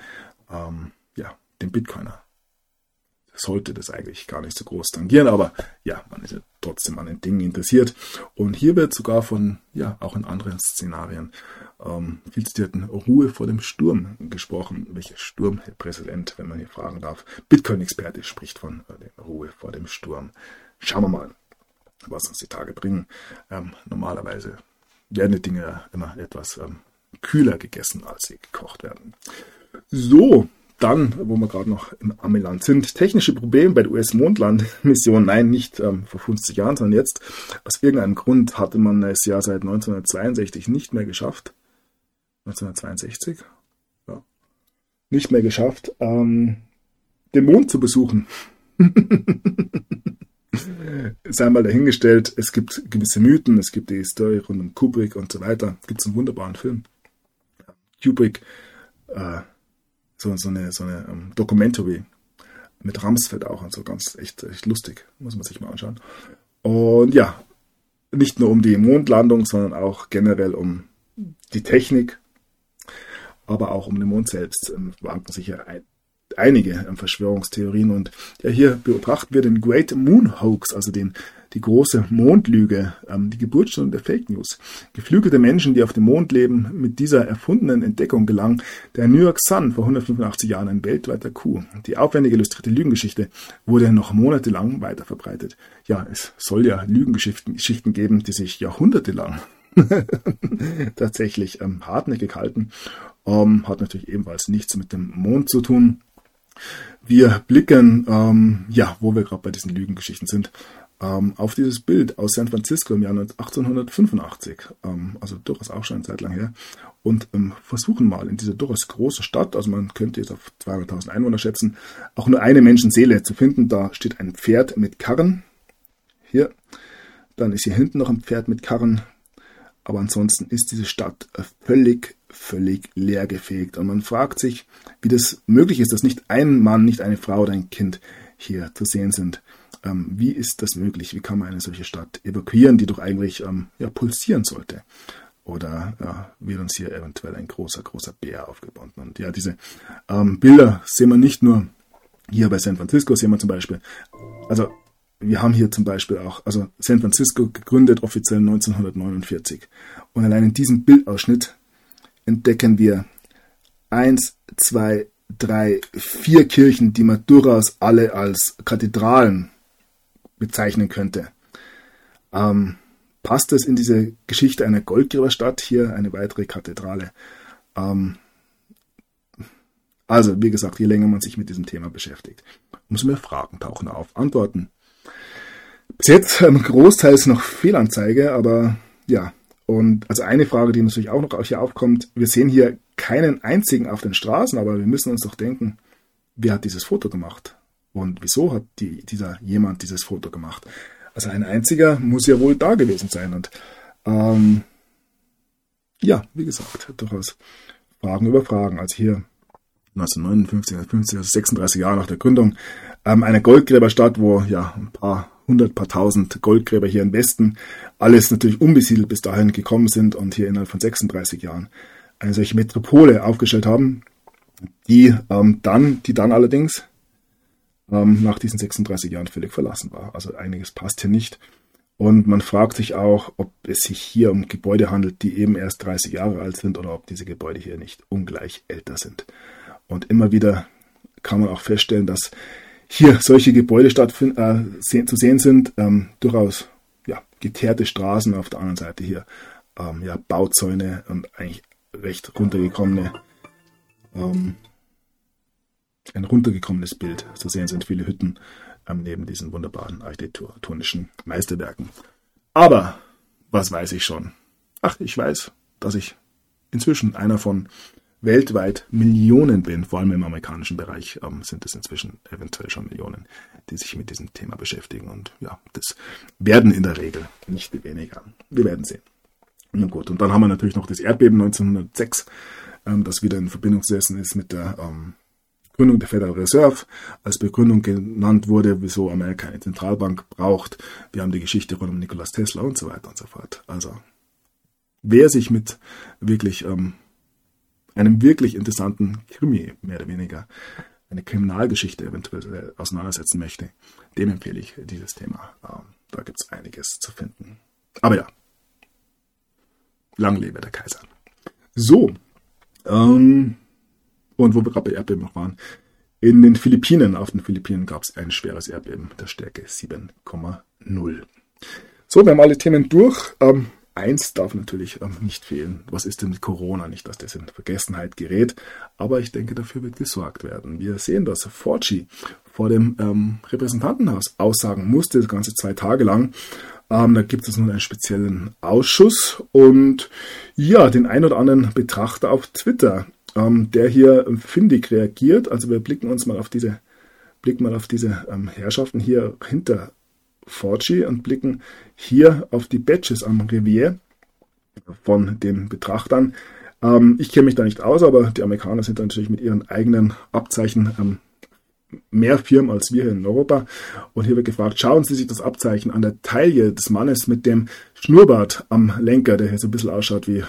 Ähm, ja, dem Bitcoiner sollte das eigentlich gar nicht so groß tangieren, aber ja, man ist ja trotzdem an den Dingen interessiert. Und hier wird sogar von, ja, auch in anderen Szenarien, ähm, viel zitierten Ruhe vor dem Sturm gesprochen. Welcher Sturm, Herr Präsident, wenn man hier fragen darf? Bitcoin-Experte spricht von äh, Ruhe vor dem Sturm. Schauen wir mal, was uns die Tage bringen. Ähm, normalerweise werden die Dinge immer etwas ähm, kühler gegessen, als sie gekocht werden. So, dann, wo wir gerade noch im Ameland sind, technische Probleme bei der US-Mondland-Mission. *laughs* Nein, nicht ähm, vor 50 Jahren, sondern jetzt. Aus irgendeinem Grund hatte man es ja seit 1962 nicht mehr geschafft. 1962? Ja. Nicht mehr geschafft, ähm, den Mond zu besuchen. *laughs* sei mal dahingestellt, es gibt gewisse Mythen, es gibt die Story rund um Kubrick und so weiter. Gibt es einen wunderbaren Film. Kubrick, äh, so, so eine, so eine um, ähm, Documentary mit Ramsfeld auch und so ganz echt, echt lustig. Muss man sich mal anschauen. Und ja, nicht nur um die Mondlandung, sondern auch generell um die Technik, aber auch um den Mond selbst. Ähm, wanken sich ja ein, einige ähm, Verschwörungstheorien und ja, hier betrachten wir den Great Moon Hoax, also den, die große Mondlüge, ähm, die Geburtsstunde der Fake News. Geflügelte Menschen, die auf dem Mond leben, mit dieser erfundenen Entdeckung gelang der New York Sun vor 185 Jahren ein weltweiter Coup. Die aufwendig illustrierte Lügengeschichte wurde noch monatelang weiter verbreitet. Ja, es soll ja Lügengeschichten geben, die sich jahrhundertelang *laughs* tatsächlich ähm, hartnäckig halten. Ähm, hat natürlich ebenfalls nichts mit dem Mond zu tun. Wir blicken, ähm, ja, wo wir gerade bei diesen Lügengeschichten sind, ähm, auf dieses Bild aus San Francisco im Jahr 1885, ähm, also durchaus auch schon eine Zeit lang her, und ähm, versuchen mal in dieser durchaus großen Stadt, also man könnte jetzt auf 200.000 Einwohner schätzen, auch nur eine Menschenseele zu finden. Da steht ein Pferd mit Karren. Hier, Dann ist hier hinten noch ein Pferd mit Karren. Aber ansonsten ist diese Stadt völlig, völlig leergefegt. Und man fragt sich, wie das möglich ist, dass nicht ein Mann, nicht eine Frau oder ein Kind hier zu sehen sind. Ähm, wie ist das möglich? Wie kann man eine solche Stadt evakuieren, die doch eigentlich ähm, ja, pulsieren sollte? Oder ja, wird uns hier eventuell ein großer, großer Bär aufgebunden? Und ja, diese ähm, Bilder sehen wir nicht nur hier bei San Francisco, sehen wir zum Beispiel, also wir haben hier zum Beispiel auch, also San Francisco gegründet offiziell 1949. Und allein in diesem Bildausschnitt entdecken wir eins, zwei, drei, vier Kirchen, die man durchaus alle als Kathedralen bezeichnen könnte. Ähm, passt es in diese Geschichte einer Goldgräberstadt? Hier eine weitere Kathedrale. Ähm, also, wie gesagt, je länger man sich mit diesem Thema beschäftigt, umso mehr Fragen tauchen auf. Antworten bis jetzt *laughs* ähm, großteils noch Fehlanzeige, aber ja. Und also eine Frage, die natürlich auch noch hier aufkommt, wir sehen hier keinen einzigen auf den Straßen, aber wir müssen uns doch denken, wer hat dieses Foto gemacht? Und wieso hat die, dieser jemand dieses Foto gemacht? Also ein einziger muss ja wohl da gewesen sein. Und ähm, ja, wie gesagt, durchaus Fragen über Fragen. Also hier 1959, 50, also 36 Jahre nach der Gründung, ähm, eine Goldgräberstadt, wo ja ein paar hundert, paar tausend Goldgräber hier im Westen, alles natürlich unbesiedelt bis dahin gekommen sind und hier innerhalb von 36 Jahren eine solche Metropole aufgestellt haben, die ähm, dann, die dann allerdings ähm, nach diesen 36 Jahren völlig verlassen war. Also einiges passt hier nicht. Und man fragt sich auch, ob es sich hier um Gebäude handelt, die eben erst 30 Jahre alt sind oder ob diese Gebäude hier nicht ungleich älter sind. Und immer wieder kann man auch feststellen, dass hier solche Gebäude äh, zu sehen sind, ähm, durchaus ja, geteerte Straßen, auf der anderen Seite hier ähm, ja, Bauzäune und eigentlich recht runtergekommene, ähm, ein runtergekommenes Bild. Zu sehen sind viele Hütten ähm, neben diesen wunderbaren architektonischen Meisterwerken. Aber was weiß ich schon? Ach, ich weiß, dass ich inzwischen einer von weltweit Millionen bin, vor allem im amerikanischen Bereich ähm, sind es inzwischen eventuell schon Millionen, die sich mit diesem Thema beschäftigen. Und ja, das werden in der Regel nicht weniger. Wir werden sehen. Na gut, und dann haben wir natürlich noch das Erdbeben 1906, ähm, das wieder in Verbindung gesessen ist mit der ähm, Gründung der Federal Reserve, als Begründung genannt wurde, wieso Amerika eine Zentralbank braucht. Wir haben die Geschichte rund um Nikolaus Tesla und so weiter und so fort. Also, wer sich mit wirklich ähm, einem wirklich interessanten Krimi, mehr oder weniger, eine Kriminalgeschichte eventuell auseinandersetzen möchte, dem empfehle ich dieses Thema. Ähm, da gibt es einiges zu finden. Aber ja, lang lebe der Kaiser. So, ähm, und wo wir gerade bei Erdbeben noch waren, in den Philippinen, auf den Philippinen gab es ein schweres Erdbeben der Stärke 7,0. So, wir haben alle Themen durch. Ähm, Eins darf natürlich ähm, nicht fehlen. Was ist denn mit Corona? Nicht, dass das in Vergessenheit gerät, aber ich denke, dafür wird gesorgt werden. Wir sehen, dass Forci vor dem ähm, Repräsentantenhaus aussagen musste, das ganze zwei Tage lang. Ähm, da gibt es nun einen speziellen Ausschuss und ja, den ein oder anderen Betrachter auf Twitter, ähm, der hier findig reagiert. Also wir blicken uns mal auf diese, blicken mal auf diese ähm, Herrschaften hier hinter 4G und blicken hier auf die Badges am Revier von den Betrachtern. Ähm, ich kenne mich da nicht aus, aber die Amerikaner sind natürlich mit ihren eigenen Abzeichen ähm, mehr Firmen als wir hier in Europa. Und hier wird gefragt, schauen Sie sich das Abzeichen an der Taille des Mannes mit dem Schnurrbart am Lenker, der hier so ein bisschen ausschaut wie,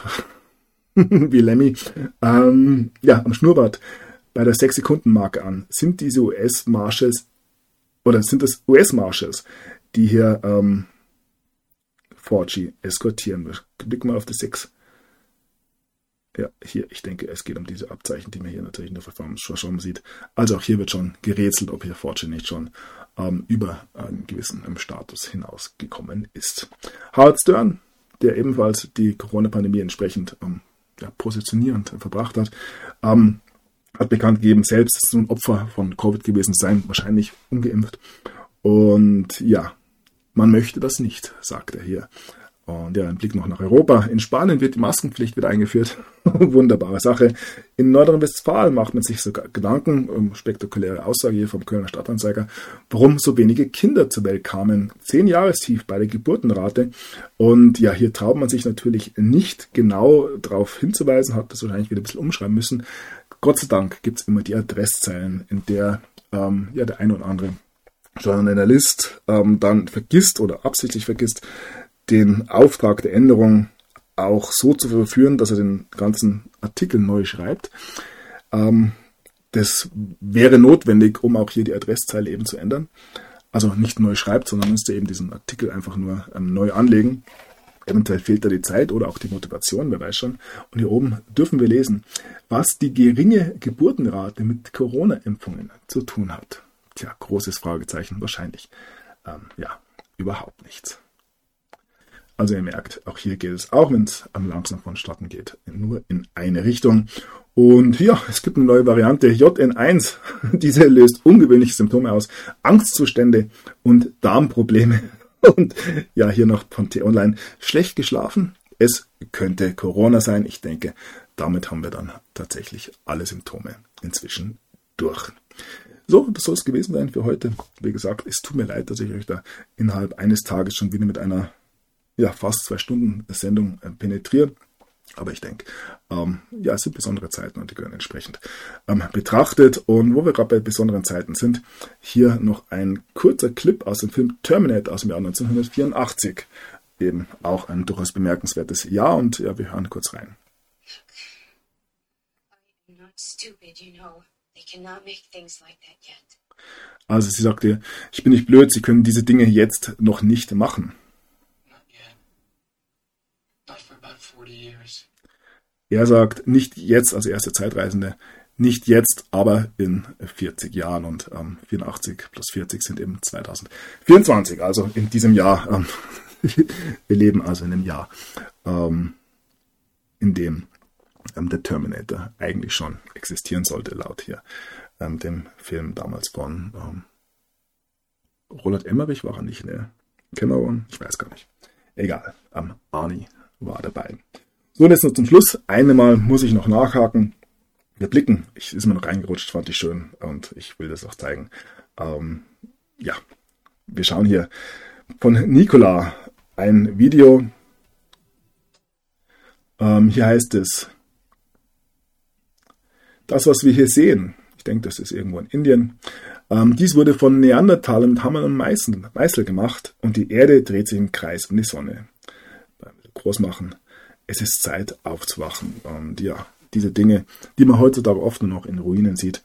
*laughs* wie Lemmy. Ähm, ja, am Schnurrbart bei der 6-Sekunden-Marke an. Sind diese US-Marshals oder sind das US-Marshals, die hier ähm, 4G eskortieren. Wir blicken mal auf die 6. Ja, hier, ich denke, es geht um diese Abzeichen, die man hier natürlich in der Performance schon sieht. Also auch hier wird schon gerätselt, ob hier 4G nicht schon ähm, über einen gewissen ähm, Status hinausgekommen ist. Howard Stern, der ebenfalls die Corona-Pandemie entsprechend ähm, ja, positionierend verbracht hat, ähm, hat bekannt gegeben, selbst ein Opfer von Covid gewesen sein, wahrscheinlich ungeimpft. Und ja, man möchte das nicht, sagt er hier. Und ja, ein Blick noch nach Europa. In Spanien wird die Maskenpflicht wieder eingeführt. *laughs* Wunderbare Sache. In Nordrhein-Westfalen macht man sich sogar Gedanken, um spektakuläre Aussage hier vom Kölner Stadtanzeiger, warum so wenige Kinder zur Welt kamen. Zehn Jahrestief bei der Geburtenrate. Und ja, hier traut man sich natürlich nicht genau darauf hinzuweisen, hat das wahrscheinlich wieder ein bisschen umschreiben müssen. Gott sei Dank gibt es immer die Adresszeilen, in der ähm, ja, der eine oder andere Journalist ähm, dann vergisst oder absichtlich vergisst, den Auftrag der Änderung auch so zu verführen, dass er den ganzen Artikel neu schreibt. Ähm, das wäre notwendig, um auch hier die Adresszeile eben zu ändern. Also nicht neu schreibt, sondern müsste eben diesen Artikel einfach nur ähm, neu anlegen. Eventuell fehlt da die Zeit oder auch die Motivation, wer weiß schon. Und hier oben dürfen wir lesen, was die geringe Geburtenrate mit Corona-Impfungen zu tun hat. Tja, großes Fragezeichen wahrscheinlich. Ähm, ja, überhaupt nichts. Also ihr merkt, auch hier geht es, auch wenn es am langsam vonstatten geht, nur in eine Richtung. Und ja, es gibt eine neue Variante, JN1. *laughs* Diese löst ungewöhnliche Symptome aus, Angstzustände und Darmprobleme. *laughs* Und ja, hier noch von T-Online, schlecht geschlafen. Es könnte Corona sein. Ich denke, damit haben wir dann tatsächlich alle Symptome inzwischen durch. So, das soll es gewesen sein für heute. Wie gesagt, es tut mir leid, dass ich euch da innerhalb eines Tages schon wieder mit einer ja, fast zwei Stunden Sendung äh, penetrieren. Aber ich denke, ähm, ja, es sind besondere Zeiten und die gehören entsprechend ähm, betrachtet. Und wo wir gerade bei besonderen Zeiten sind, hier noch ein kurzer Clip aus dem Film Terminator aus dem Jahr 1984. Eben auch ein durchaus bemerkenswertes Jahr und ja, wir hören kurz rein. Also sie sagte, ich bin nicht blöd, sie können diese Dinge jetzt noch nicht machen. Er sagt, nicht jetzt als erste Zeitreisende, nicht jetzt, aber in 40 Jahren und ähm, 84 plus 40 sind eben 2024, also in diesem Jahr. Ähm, *laughs* wir leben also in einem Jahr, ähm, in dem ähm, der Terminator eigentlich schon existieren sollte, laut hier ähm, dem Film damals von ähm, Roland Emmerich war er nicht, ne? Cameron, ich weiß gar nicht. Egal, ähm, Arnie war dabei. So, und jetzt noch zum Schluss. Einmal muss ich noch nachhaken. Wir blicken. Ich ist mir noch reingerutscht, fand ich schön und ich will das auch zeigen. Ähm, ja, wir schauen hier von Nicola ein Video. Ähm, hier heißt es, das, was wir hier sehen, ich denke, das ist irgendwo in Indien, ähm, dies wurde von Neandertalern mit Hammer und Meißel, gemacht und die Erde dreht sich im Kreis um die Sonne. Groß machen es ist Zeit aufzuwachen. Und ja, diese Dinge, die man heutzutage oft nur noch in Ruinen sieht,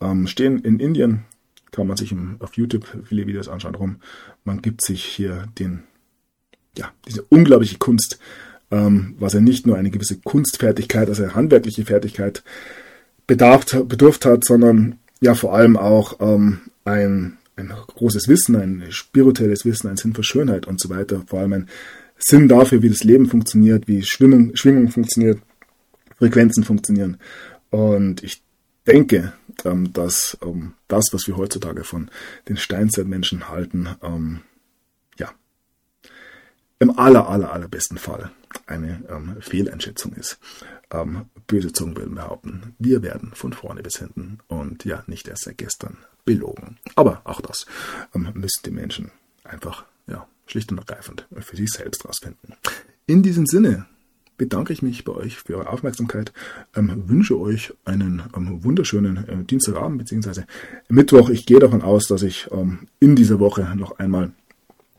ähm, stehen in Indien. Kann man sich im, auf YouTube viele Videos anschauen rum. Man gibt sich hier den, ja, diese unglaubliche Kunst, ähm, was er nicht nur eine gewisse Kunstfertigkeit, also eine handwerkliche Fertigkeit bedarf, bedurft hat, sondern ja vor allem auch ähm, ein, ein großes Wissen, ein spirituelles Wissen, ein Sinn für Schönheit und so weiter, vor allem ein Sinn dafür, wie das Leben funktioniert, wie Schwingung, Schwingung funktioniert, Frequenzen funktionieren. Und ich denke, ähm, dass ähm, das, was wir heutzutage von den Steinzeitmenschen halten, ähm, ja, im aller, aller, allerbesten Fall eine ähm, Fehleinschätzung ist. Ähm, böse Zungen würden behaupten, wir werden von vorne bis hinten und ja, nicht erst seit gestern belogen. Aber auch das ähm, müssen die Menschen einfach ja, schlicht und ergreifend für sich selbst rausfinden. In diesem Sinne bedanke ich mich bei euch für eure Aufmerksamkeit, ähm, wünsche euch einen ähm, wunderschönen äh, Dienstagabend bzw. Mittwoch. Ich gehe davon aus, dass ich ähm, in dieser Woche noch einmal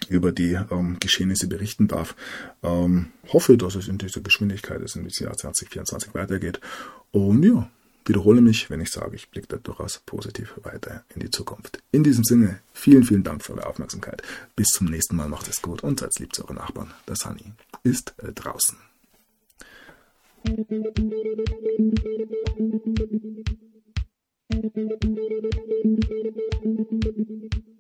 über die ähm, Geschehnisse berichten darf. Ähm, hoffe, dass es in dieser Geschwindigkeit es in das Jahr 2024 weitergeht. Und ja, wiederhole mich, wenn ich sage, ich blicke da durchaus positiv weiter in die Zukunft. In diesem Sinne, vielen, vielen Dank für eure Aufmerksamkeit. Bis zum nächsten Mal, macht es gut und seid lieb zu euren Nachbarn. Das Honey ist äh, draußen. Thank you.